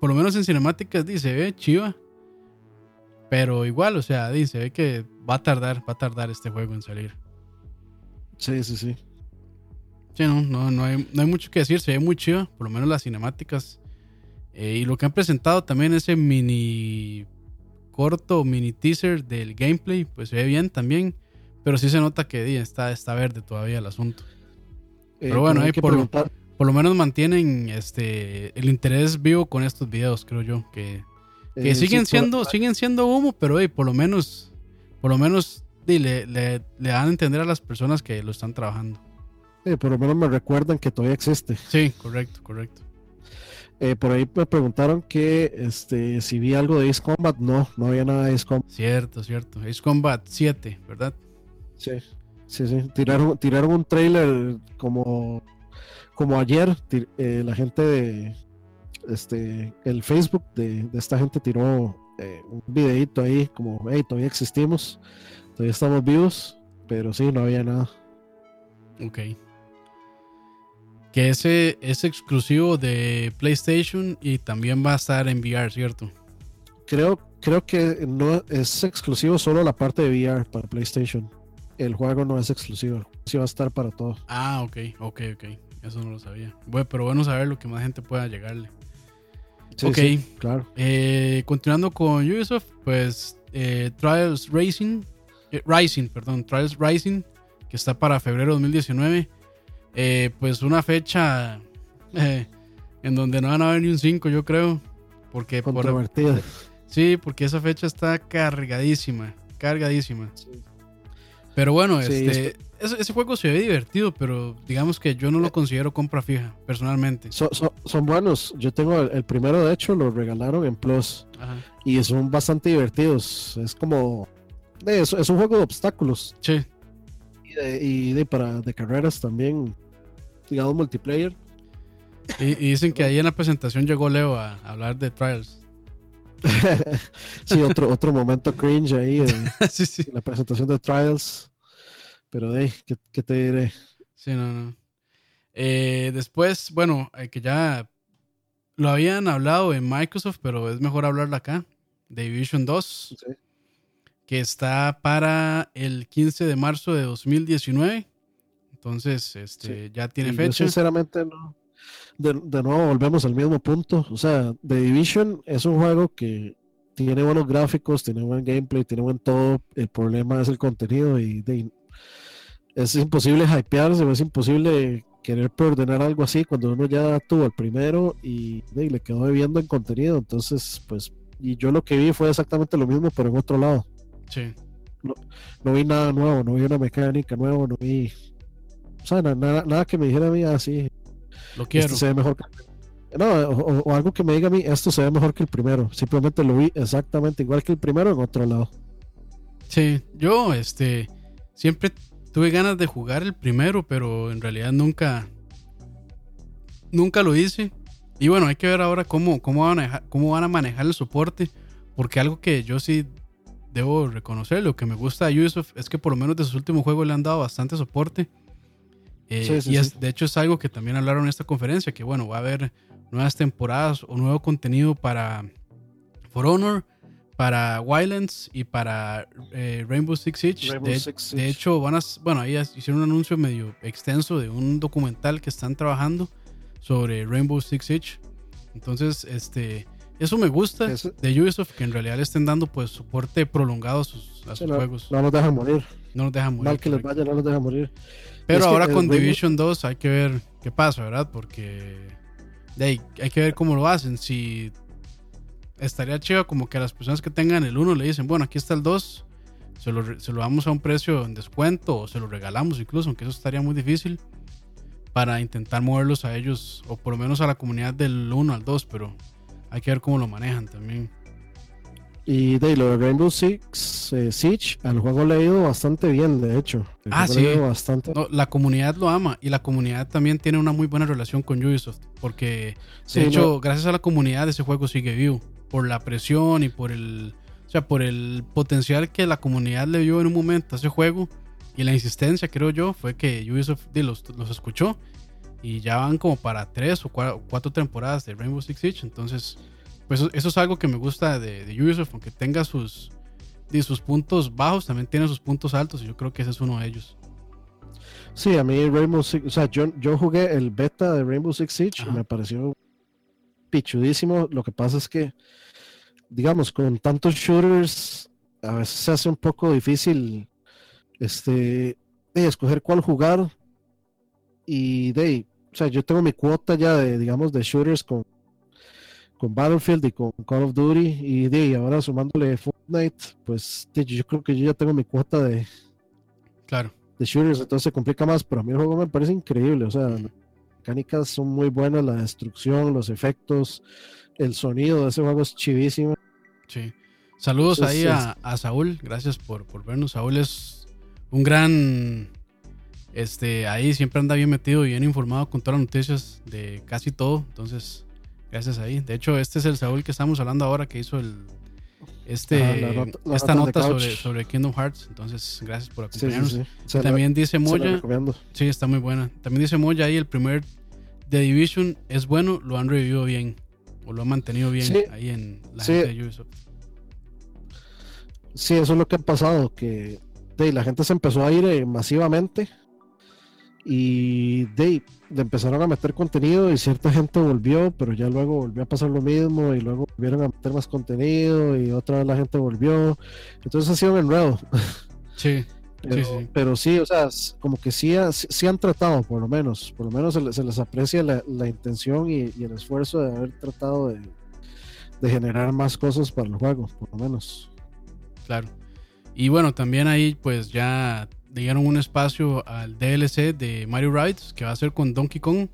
Por lo menos en cinemáticas dice, ve chiva. Pero igual, o sea, dice, ve que va a tardar, va a tardar este juego en salir. Sí, sí, sí. Sí, no, no, no, hay, no hay mucho que decir, se ve muy chiva, por lo menos las cinemáticas. Eh, y lo que han presentado también ese mini corto mini teaser del gameplay, pues se ve bien también, pero sí se nota que está, está verde todavía el asunto. Eh, pero bueno, por, por, lo menos mantienen este el interés vivo con estos videos, creo yo, que, eh, siguen siendo siguen siendo humo, pero por lo menos por lo menos le, le, dan a entender a las personas que lo están trabajando. por lo menos me recuerdan que todavía existe. Sí, correcto, correcto. Eh, por ahí me preguntaron que este, si vi algo de Ace Combat. No, no había nada de Ace Combat. Cierto, cierto. Ace Combat 7, ¿verdad? Sí, sí, sí. Tiraron, tiraron un trailer como, como ayer. Eh, la gente de este, el Facebook de, esta gente tiró eh, un videito ahí como, hey, todavía existimos, todavía estamos vivos, pero sí, no había nada. Ok. Que ese es exclusivo de PlayStation y también va a estar en VR, ¿cierto? Creo, creo que no es exclusivo solo la parte de VR para PlayStation. El juego no es exclusivo, sí va a estar para todo. Ah, ok, ok, ok. Eso no lo sabía. Bueno, pero bueno saber lo que más gente pueda llegarle. ok, claro. Eh, continuando con Ubisoft, pues eh, Trials Racing, eh, Rising, perdón, Trials Rising, que está para febrero de 2019 eh, pues una fecha eh, en donde no van a haber ni un 5, yo creo. Porque por, Sí, porque esa fecha está cargadísima, cargadísima. Pero bueno, este, ese, juego se ve divertido, pero digamos que yo no lo eh. considero compra fija, personalmente. son buenos. Yo tengo el, primero, de hecho, lo regalaron en Plus. Y son bastante divertidos. Es como... Es, es un juego de obstáculos. Sí. Y, de, para de carreras también digamos, multiplayer. Y, dicen que ahí en la presentación llegó Leo a, hablar de Trials. sí, otro, otro momento cringe ahí en, la presentación de Trials. Pero de ¿qué, te diré? Sí, no, no. Eh, después, bueno, eh, que ya lo habían hablado en Microsoft, pero es mejor hablarlo acá. Division 2, que está para el 15 de marzo de 2019. Entonces, este, ya tiene fecha. sinceramente, no. De, nuevo, volvemos al mismo punto. O sea, The Division es un juego que tiene buenos gráficos, tiene buen gameplay, tiene buen todo. El problema es el contenido y es imposible hypearse, es imposible querer preordenar algo así cuando uno ya tuvo el primero y, le quedó bebiendo en contenido. Entonces, pues, y yo lo que vi fue exactamente lo mismo, pero en otro lado. Sí. No, no vi nada nuevo, no vi una mecánica nueva, no vi o sea, nada, nada que me dijera a mí así. Lo quiero. Este se ve mejor que, No, o, algo que me diga a mí, esto se ve mejor que el primero. Simplemente lo vi exactamente igual que el primero en otro lado. Sí, yo este siempre tuve ganas de jugar el primero, pero en realidad nunca nunca lo hice. Y bueno, hay que ver ahora cómo, cómo, van, a, cómo van a manejar el soporte, porque algo que yo sí debo reconocer, lo que me gusta de Ubisoft es que por lo menos de sus últimos juegos le han dado bastante soporte. Eh, y es, de hecho es algo que también hablaron en esta conferencia, que bueno, va a haber nuevas temporadas o nuevo contenido para For Honor, para Wildlands y para eh, Rainbow Six Siege. de, hecho, van a, bueno, ahí hicieron un anuncio medio extenso de un documental que están trabajando sobre Rainbow Six Siege. Entonces, este, eso me gusta de Ubisoft, que en realidad le estén dando pues soporte prolongado a sus, juegos. No nos dejan morir. No nos dejan morir. Mal que les vaya, no nos dejan morir. Pero ahora con Division 2 hay que ver qué pasa, ¿verdad? Porque hay que ver cómo lo hacen. Si estaría chido como que a las personas que tengan el 1 le dicen, bueno, aquí está el 2, se lo, se lo damos a un precio en descuento o se lo regalamos incluso, aunque eso estaría muy difícil para intentar moverlos a ellos o por lo menos a la comunidad del 1 al 2, pero hay que ver cómo lo manejan también. Y de lo de Rainbow Six eh, Siege, al juego le ha ido bastante bien, de hecho. ah, sí. Bastante... la comunidad lo ama y la comunidad también tiene una muy buena relación con Ubisoft, porque de hecho, gracias a la comunidad ese juego sigue vivo, por la presión y por el, o sea, por el potencial que la comunidad le vio en un momento a ese juego y la insistencia, creo yo, fue que Ubisoft los, los escuchó y ya van como para tres o cuatro, temporadas de Rainbow Six Siege. Entonces, pues eso, es algo que me gusta de, de Ubisoft, aunque tenga sus, de sus puntos bajos, también tiene sus puntos altos y yo creo que ese es uno de ellos. Sí, a mí Rainbow Six, o sea, yo, yo jugué el beta de Rainbow Six Siege y me pareció pichudísimo. Lo que pasa es que, digamos, con tantos shooters, a veces se hace un poco difícil este, de escoger cuál jugar. Y de, o sea, yo tengo mi cuota ya de, digamos, de shooters con, con Battlefield y con Call of Duty. Y de ahora sumándole Fortnite, pues yo creo que yo ya tengo mi cuota de, claro. de shooters, entonces se complica más. Pero a mí el juego me parece increíble, o sea, las mecánicas son muy buenas, la destrucción, los efectos, el sonido de ese juego es chivísimo. Sí. Saludos ahí a, a, Saúl, gracias por, por vernos. Saúl es un gran. Este, ahí siempre anda bien metido y bien informado con todas las noticias de casi todo. Entonces, gracias ahí. De hecho, este es el Saúl que estamos hablando ahora que hizo el este ah, esta nota, sobre, sobre, Kingdom Hearts. Entonces, gracias por acompañarnos. También dice Moya. Sí, está muy buena. También dice Moya ahí el primer The Division es bueno, lo han revivido bien. O lo han mantenido bien ahí en la gente de Ubisoft. Sí, eso es lo que ha pasado, que de, la gente se empezó a ir eh, masivamente y de, empezaron a meter contenido y cierta gente volvió, pero ya luego volvió a pasar lo mismo y luego volvieron a meter más contenido y otra vez la gente volvió. Entonces ha sido un enredo. Sí. Pero sí. o sea, como que sí, sí, han tratado, por lo menos, por lo menos se les, aprecia la, intención y, el esfuerzo de haber tratado de, de generar más cosas para el juego, por lo menos. Claro. Y bueno, también ahí pues ya dieron un espacio al DLC de Mario Rides que va a ser con Donkey Kong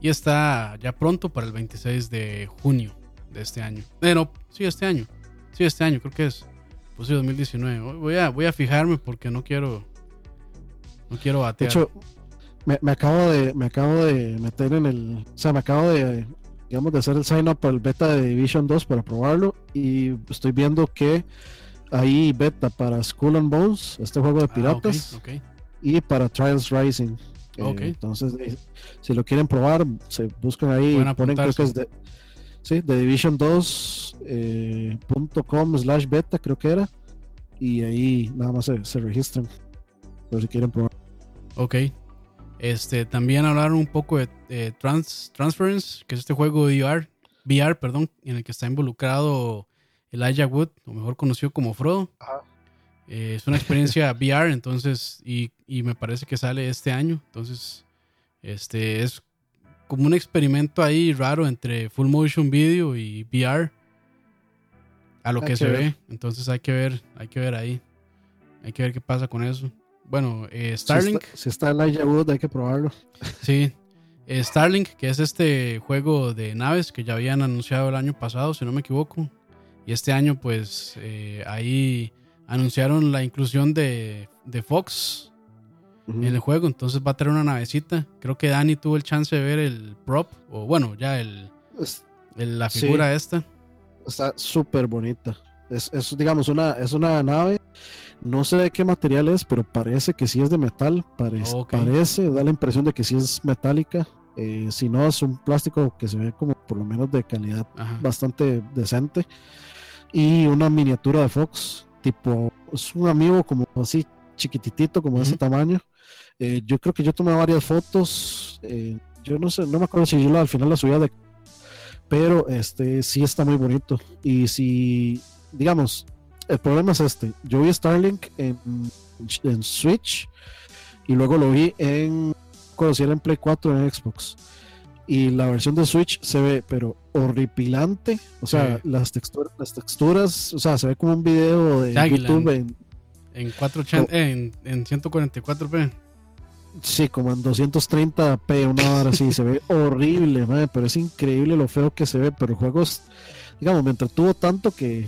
y está ya pronto para el 26 de junio de este año. Eh, no, sí, este año. Sí, este año, creo que es. Pues sí, 2019. Voy a, voy a fijarme porque no quiero. No quiero batear. De hecho, me, me, acabo de, me acabo de meter en el. O sea, me acabo de. Digamos, de hacer el sign up para el beta de Division 2 para probarlo. Y estoy viendo que ahí beta para Skull and Bones, este juego de ah, piratas, y para Trials Rising. Eh, entonces, eh, si lo quieren probar, se buscan ahí, ponen creo que es de, sí, de Division2.com eh, slash beta, creo que era, y ahí nada más se, registran, por si quieren probar. Ok. Este, también hablaron un poco de Trans, Transference, que es este juego de VR, VR, perdón, en el que está involucrado Elijah Wood, o mejor conocido como Frodo. Eh, es una experiencia VR, entonces, y, me parece que sale este año. Entonces, este es como un experimento ahí raro entre full motion video y VR a lo que, se ve. Entonces hay que ver, hay que ver ahí. Hay que ver qué pasa con eso. Bueno, eh, Starlink. Si está, Elijah Wood, hay que probarlo. Sí. Starlink, que es este juego de naves que ya habían anunciado el año pasado, si no me equivoco. Y este año, pues eh, ahí anunciaron la inclusión de, de Fox en el juego. Entonces va a tener una navecita. Creo que Dani tuvo el chance de ver el prop, o bueno, ya el, la figura esta. Está súper bonita. Es, es, digamos, una, es una nave. No sé de qué material es, pero parece que sí es de metal. Parece, parece da la impresión de que sí es metálica. Eh, si no, es un plástico que se ve como por lo menos de calidad bastante decente. Y una miniatura de Fox, tipo, es un amigo como así chiquititito, como de ese tamaño. Eh, yo creo que yo tomé varias fotos. Eh, yo no sé, no me acuerdo si yo al final la subía de. Pero este sí está muy bonito. Y si, digamos, el problema es este. Yo vi Starlink en, en Switch y luego lo vi en. Conocí en Play 4 en Xbox. Y la versión de Switch se ve, pero horripilante. O sea, las, texturas, las texturas, o sea, se ve como un video de YouTube en, en 480, en, en 144p. Sí, como en 230p, una hora así, se ve horrible, pero es increíble lo feo que se ve, pero el juego, es, digamos, me entretuvo tanto que,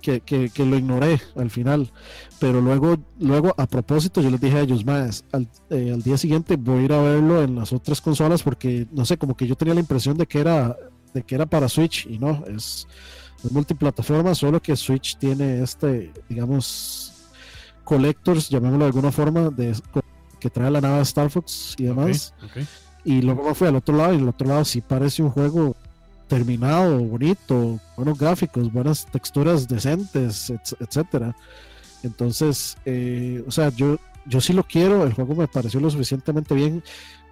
que, que, lo ignoré al final, pero luego, luego a propósito yo les dije a ellos, más al, eh, al, día siguiente voy a ir a verlo en las otras consolas porque, no sé, como que yo tenía la impresión de que era, de que era para Switch y no, es, es multiplataforma, solo que Switch tiene este, digamos, collectors, llamémoslo de alguna forma, de que trae la nave Star Fox y demás. Y luego me fui al otro lado y el otro lado sí parece un juego terminado, bonito, buenos gráficos, buenas texturas decentes, etcétera. Entonces, eh, o sea, yo, yo sí lo quiero, el juego me pareció lo suficientemente bien.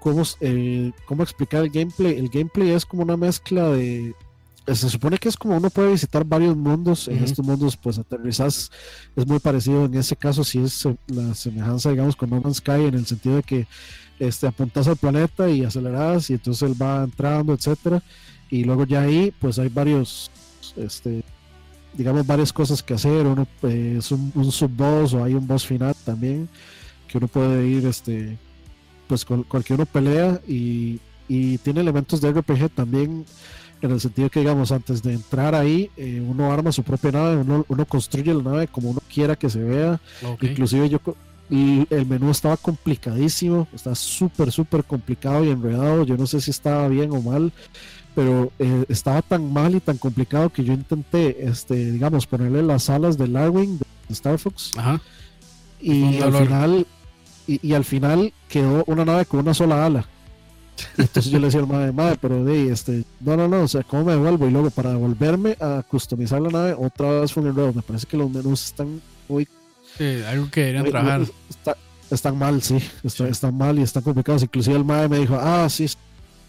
¿Cómo, eh, ¿Cómo explicar el gameplay? El gameplay es como una mezcla de, se supone que es como uno puede visitar varios mundos. En estos mundos, pues aterrizas es muy parecido. En ese caso, sí es eh, la semejanza, digamos, con No Man's Sky, en el sentido de que este, apuntas al planeta y aceleras, y entonces él va entrando, etcétera. Y luego ya ahí, pues hay varios, este, digamos, varias cosas que hacer. Uno eh, es un, un sub-boss o hay un boss final también que uno puede ir, este, pues con cualquier uno pelea y, y tiene elementos de RPG también en el sentido que, digamos, antes de entrar ahí, eh, uno arma su propia nave, uno, uno, construye la nave como uno quiera que se vea. Inclusive yo, y el menú estaba complicadísimo, está súper, súper complicado y enredado. Yo no sé si estaba bien o mal, pero eh, estaba tan mal y tan complicado que yo intenté, este, digamos, ponerle las alas del Larwing de Star Fox. Y al final, y, y, al final quedó una nave con una sola ala. Entonces yo le decía al madre, madre, pero de este, no, no, no, o sea, ¿cómo me devuelvo? Y luego para volverme a customizar la nave, otra vez fue un error. Me parece que los menús están muy. Sí, algo que deberían trabajar. están mal, sí, están mal y están complicados. Inclusive el madre me dijo, ah, sí,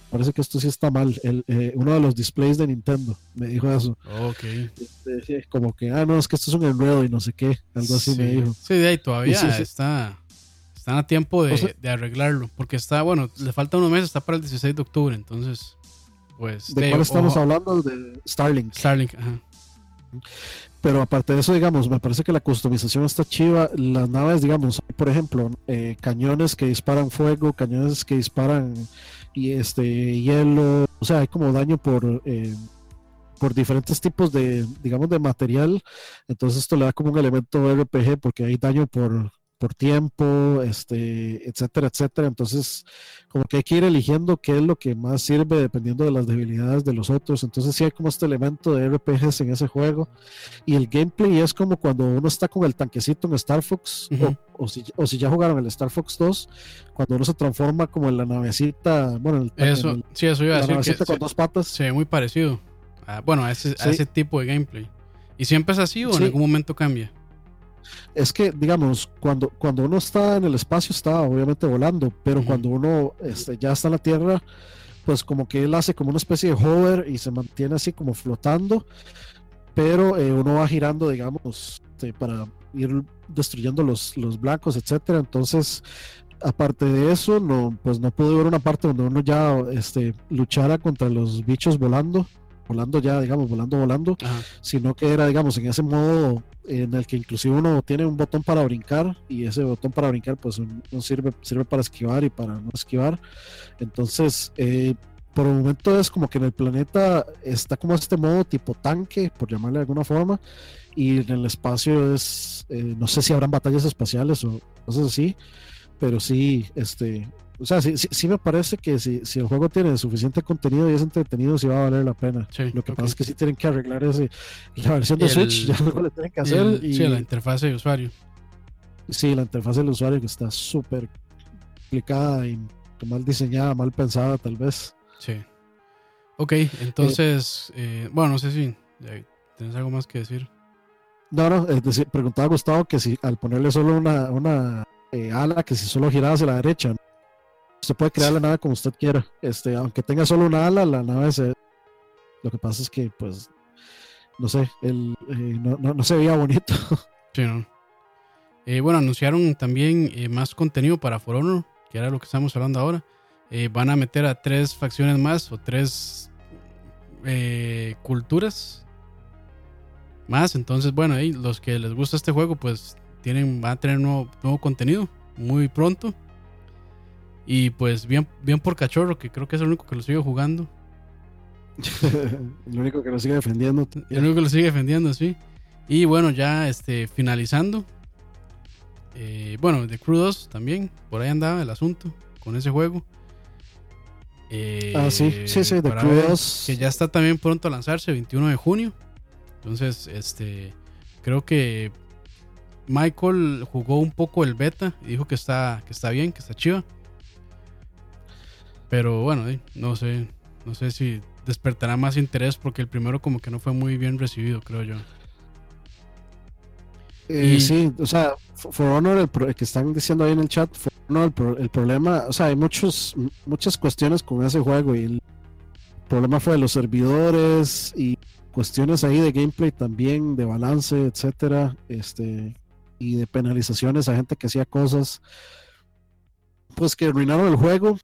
parece que esto sí está mal. El, eh, uno de los displays de Nintendo me dijo eso. Ok. Este, como que, ah, no, es que esto es un enredo y no sé qué, algo así me dijo. Sí, de ahí todavía está están a tiempo de, arreglarlo, porque está, bueno, le falta unos meses, está para el 16 de octubre, entonces, pues... ¿De, cuál estamos hablando? De Starlink. Starlink, ajá. Pero aparte de eso, digamos, me parece que la customización está chiva. Las naves, digamos, por ejemplo, eh, cañones que disparan fuego, cañones que disparan y este hielo, o sea, hay como daño por eh, por diferentes tipos de, digamos, de material. Entonces esto le da como un elemento RPG porque hay daño por por tiempo, este, etcétera, etcétera. Entonces, como que hay que ir eligiendo qué es lo que más sirve dependiendo de las debilidades de los otros. Entonces, sí hay como este elemento de RPGs en ese juego. Y el gameplay es como cuando uno está con el tanquecito en Star Fox, o, si, o, si, ya jugaron el Star Fox 2, cuando uno se transforma como en la navecita, bueno, el, eso, sí, eso iba a decir. Navecita con dos patas. Sí, muy parecido. bueno, a ese, a ese tipo de gameplay. ¿Y siempre es así o en algún momento cambia? Es que, digamos, cuando, cuando uno está en el espacio está obviamente volando, pero cuando uno este, ya está en la Tierra, pues como que él hace como una especie de hover y se mantiene así como flotando, pero eh, uno va girando, digamos, este, para ir destruyendo los, los blancos, etcétera. Entonces, aparte de eso, no, pues no pude ver una parte donde uno ya este, luchara contra los bichos volando volando ya, digamos, volando, volando, sino que era, digamos, en ese modo en el que inclusive uno tiene un botón para brincar y ese botón para brincar pues no sirve, sirve para esquivar y para no esquivar. Entonces, eh, por el momento es como que en el planeta está como este modo tipo tanque, por llamarle de alguna forma, y en el espacio es, eh, no sé si habrán batallas espaciales o cosas así, pero sí, este, o sea, sí, sí, me parece que si, si, el juego tiene suficiente contenido y es entretenido, sí va a valer la pena. lo que pasa es que sí tienen que arreglar ese, la versión de Switch, ya luego le tienen que hacer. y, sí, la interfaz de usuario. Sí, la interfaz del usuario que está súper complicada y mal diseñada, mal pensada, tal vez. Sí. Ok, entonces, eh, bueno, no sé si tienes algo más que decir. No, no, es decir, preguntaba a Gustavo que si al ponerle solo una, una eh, ala, que si solo giraba hacia la derecha, Usted puede crear la nave como usted quiera. Este, aunque tenga solo una ala, la nave se. Lo que pasa es que, pues, no sé, el, eh, no, se veía bonito. Sí, no. Eh, bueno, anunciaron también eh, más contenido para For Honor, que era lo que estamos hablando ahora. van a meter a tres facciones más o tres culturas más. Entonces, bueno, ahí los que les gusta este juego, pues tienen, van a tener nuevo, nuevo contenido muy pronto. Y pues bien, bien por cachorro, que creo que es el único que lo sigue jugando. el único que lo sigue defendiendo. El único que lo sigue defendiendo, sí. Y bueno, ya este, finalizando. Eh, bueno, de Crew 2 también. Por ahí andaba el asunto con ese juego. ah, sí, sí, sí, de Crew 2. Que ya está también pronto a lanzarse, 21 de junio. Entonces, este, creo que Michael jugó un poco el beta y dijo que está, que está bien, que está chido. Pero bueno, no sé, no sé si despertará más interés porque el primero como que no fue muy bien recibido, creo yo. Eh, sí, o sea, For Honor, el, que están diciendo ahí en el chat, For Honor, el, problema, o sea, hay muchos, muchas cuestiones con ese juego y el problema fue de los servidores y cuestiones ahí de gameplay también, de balance, etcétera, este, y de penalizaciones a gente que hacía cosas, pues que arruinaron el juego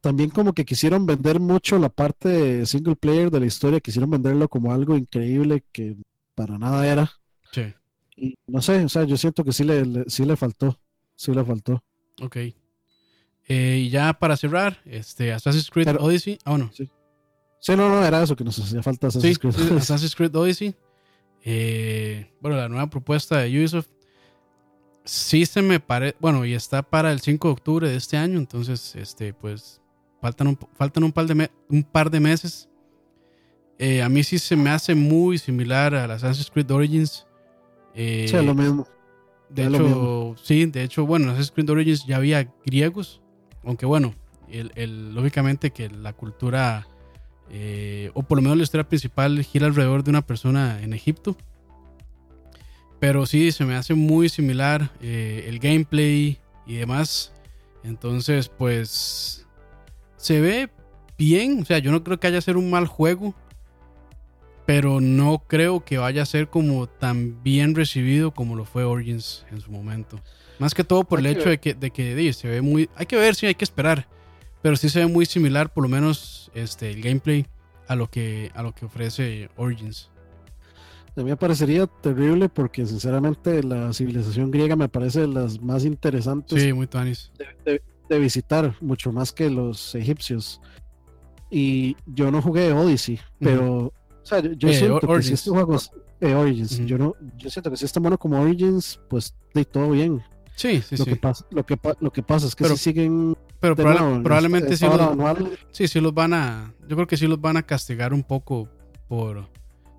también como que quisieron vender mucho la parte de single player de la historia, quisieron venderlo como algo increíble que para nada era. Sí. Y no sé, o sea, yo siento que sí le, sí le faltó, sí le faltó. Ok. Eh, y ya para cerrar, este Assassin's Creed Odyssey, ah, bueno. Sí. sí. no, no, era eso que nos hacía falta Assassin's Creed. Assassin's Creed Odyssey. Eh, bueno, la nueva propuesta de Ubisoft sí se me parece, bueno, y está para el 5 de octubre de este año, entonces, este, pues, faltan un, faltan un, par, de un par de meses. Eh, a mí sí se me hace muy similar a Assassin's Creed Origins. Eh, sí, lo mismo. De hecho, sí, de hecho, bueno, en Assassin's Creed Origins ya había griegos, aunque bueno, el, lógicamente que la cultura, eh, o por lo menos la historia principal, gira alrededor de una persona en Egipto. Pero sí, se me hace muy similar el gameplay y demás. Entonces, pues se ve bien. O sea, yo no creo que haya ser un mal juego. Pero no creo que vaya a ser como tan bien recibido como lo fue Origins en su momento. Más que todo por el hecho de que, de que se ve muy. Hay que ver, sí, hay que esperar. Pero sí se ve muy similar, por lo menos, este, el gameplay a lo que, a lo que ofrece Origins. A mí me parecería terrible porque sinceramente la civilización griega me parece de las más interesantes. Sí, muy tanis de visitar, mucho más que los egipcios. Y yo no jugué Odyssey, pero o sea, yo, eh, siento que si este juego eh, Origins, yo no, yo siento que si está bueno como Origins, pues de todo bien. Sí, sí, lo sí. Que pasa, lo, que lo que pasa es que si siguen. Pero probablemente sí los, sí, sí los van a. Yo creo que sí los van a castigar un poco por.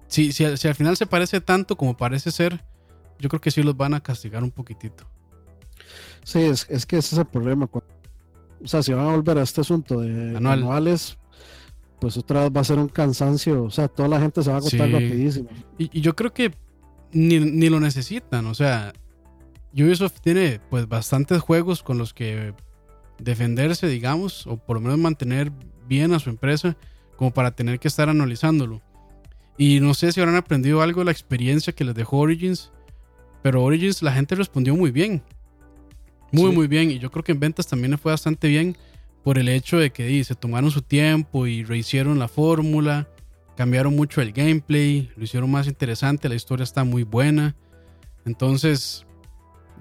Si, si, si al final se parece tanto como parece ser, yo creo que sí los van a castigar un poquitito. Sí, es, es que ese es el problema. O sea, si van a volver a este asunto de anuales, pues otra vez va a ser un cansancio. O sea, toda la gente se va a agotar rapidísimo. Y, yo creo que ni, ni, lo necesitan. O sea, Ubisoft tiene pues bastantes juegos con los que defenderse, digamos, o por lo menos mantener bien a su empresa, como para tener que estar analizándolo. Y no sé si habrán aprendido algo de la experiencia que les dejó Origins, pero Origins la gente respondió muy bien. Muy, muy bien. Y yo creo que en ventas también le fue bastante bien por el hecho de que se tomaron su tiempo y rehicieron la fórmula cambiaron mucho el gameplay, lo hicieron más interesante, la historia está muy buena. Entonces,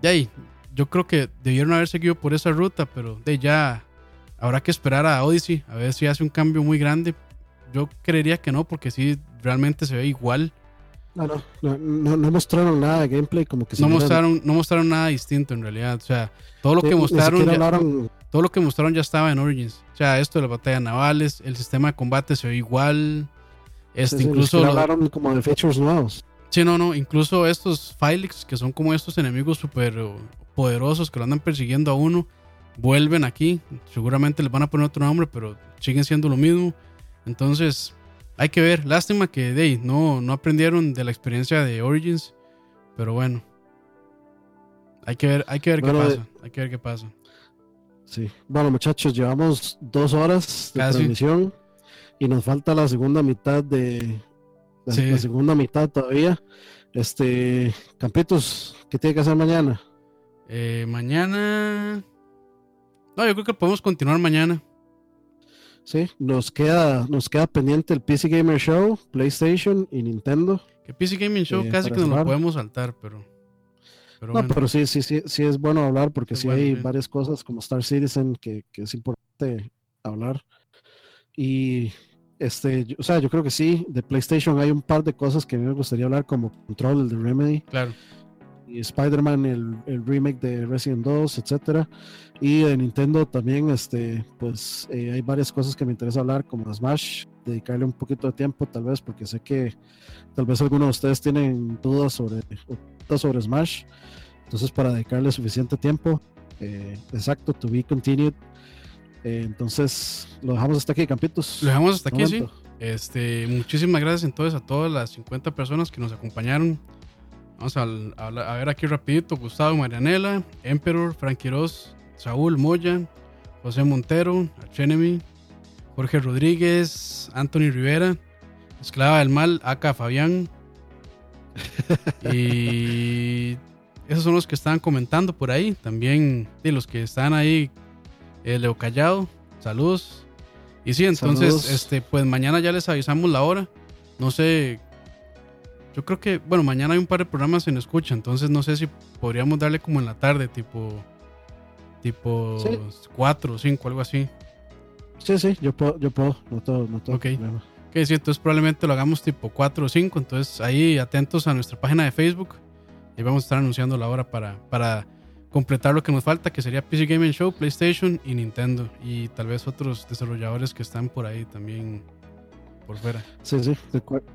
de ahí, yo creo que debieron haber seguido por esa ruta, pero de ya habrá que esperar a Odyssey a ver si hace un cambio muy grande. Yo creería que no, porque sí, realmente se ve igual. No, no, no, no, mostraron nada de gameplay, como que no mostraron, no mostraron nada distinto en realidad. O sea, todo lo que mostraron. Ya, todo lo que mostraron ya estaba en Origins. O sea, esto de las batallas navales, el sistema de combate se ve igual. Este, incluso. hablaron como de features nuevos. Sí, no, no. Incluso estos Filix, que son como estos enemigos súper poderosos que lo andan persiguiendo a uno, vuelven aquí. Seguramente les van a poner otro nombre, pero siguen siendo lo mismo. Entonces, hay que ver. Lástima que de no, no aprendieron de la experiencia de Origins. Pero bueno. Hay que ver, hay que ver qué pasa. Hay que ver qué pasa. Sí. Bueno, muchachos, llevamos dos horas de transmisión y nos falta la segunda mitad de la, segunda mitad todavía. Este, Campitos, ¿qué tiene que hacer mañana? Eh, mañana. No, yo creo que podemos continuar mañana. Sí, nos queda, nos queda pendiente el PC Gamer Show, PlayStation y Nintendo. Que PC Gaming Show eh, casi que nos lo podemos saltar, pero. no, pero sí, sí, sí, sí es bueno hablar porque sí hay varias cosas como Star Citizen que, que, es importante hablar. Y este, o sea, yo creo que sí, de PlayStation hay un par de cosas que a mí me gustaría hablar como Control, el de Remedy. Claro Spider-Man, el, el, remake de Resident 2, etcétera. Y de Nintendo también, este, pues eh, hay varias cosas que me interesa hablar, como Smash, dedicarle un poquito de tiempo tal vez, porque sé que tal vez algunos de ustedes tienen dudas sobre, sobre Smash. Entonces, para dedicarle suficiente tiempo, eh, exacto, to be continued. Eh, entonces, lo dejamos hasta aquí, Campitos. Lo dejamos hasta aquí, sí. Este, muchísimas gracias entonces a todas las 50 personas que nos acompañaron Vamos a, ver aquí rapidito. Gustavo Marianela, Emperor, Frankie Ross, Saúl Moya, José Montero, Archenemy, Jorge Rodríguez, Anthony Rivera, Esclava del Mal, Aka Fabián. y esos son los que estaban comentando por ahí. También de los que están ahí, eh, Leo Callado, saludos. Y sí, entonces, este, pues mañana ya les avisamos la hora. No sé yo creo que, bueno, mañana hay un par de programas en escucha, entonces no sé si podríamos darle como en la tarde, tipo tipo 4 o 5, algo así. Sí, sí, yo puedo, yo puedo, no todo, no todo. Ok. Ok, sí, entonces probablemente lo hagamos tipo 4 o 5, entonces ahí atentos a nuestra página de Facebook y vamos a estar anunciando la hora para, para completar lo que nos falta, que sería PC Gaming Show, PlayStation y Nintendo, y tal vez otros desarrolladores que están por ahí también por fuera. Sí, sí.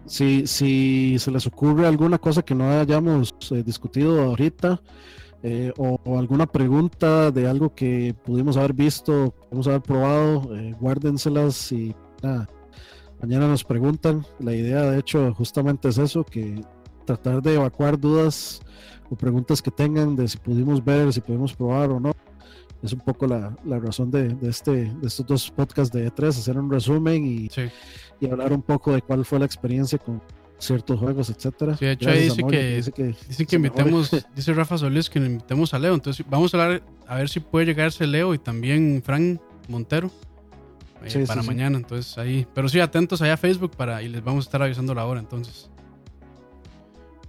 Si, si se les ocurre alguna cosa que no hayamos eh, discutido ahorita eh, o, alguna pregunta de algo que pudimos haber visto, pudimos haber probado, eh, guárdenselas y Mañana nos preguntan. La idea, de hecho, justamente es eso, que tratar de evacuar dudas o preguntas que tengan de si pudimos ver, si pudimos probar o no es un poco la, la razón de, de, este, de estos dos podcasts de E3, hacer un resumen y, y, hablar un poco de cuál fue la experiencia con ciertos juegos, etcétera. Sí, de hecho ahí dice, que, dice que, dice que invitemos, dice Rafa Solís que invitemos a Leo, entonces vamos a hablar, a ver si puede llegarse Leo y también Frank Montero eh, para mañana, entonces ahí, pero sí, atentos allá a Facebook para, y les vamos a estar avisando la hora, entonces.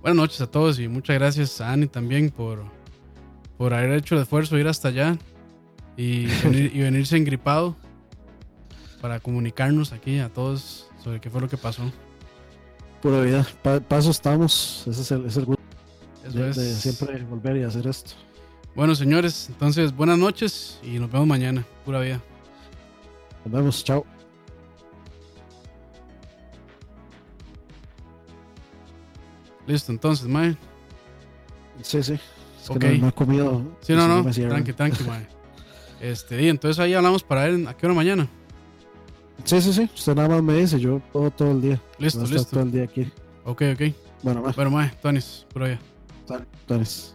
Buenas noches a todos y muchas gracias a Ani también por, por haber hecho el esfuerzo de ir hasta allá y, venirse engripado para comunicarnos aquí a todos sobre qué fue lo que pasó. Pura vida, paso estamos, ese es el, es gusto de, siempre volver y hacer esto. Bueno, señores, entonces buenas noches y nos vemos mañana. Pura vida. Nos vemos, chao. Listo, entonces, Mae. Sí, sí. Es que no, he comido. Sí, no, no. Tranqui, tranqui, Mae. Este, y entonces ahí hablamos para ver a qué hora mañana. Sí, sí, sí. Usted nada más me dice, yo todo, todo el día. Listo, listo. Todo el día aquí. Ok, ok. Bueno, más. Bueno, más, Tonis, por allá. Tonis.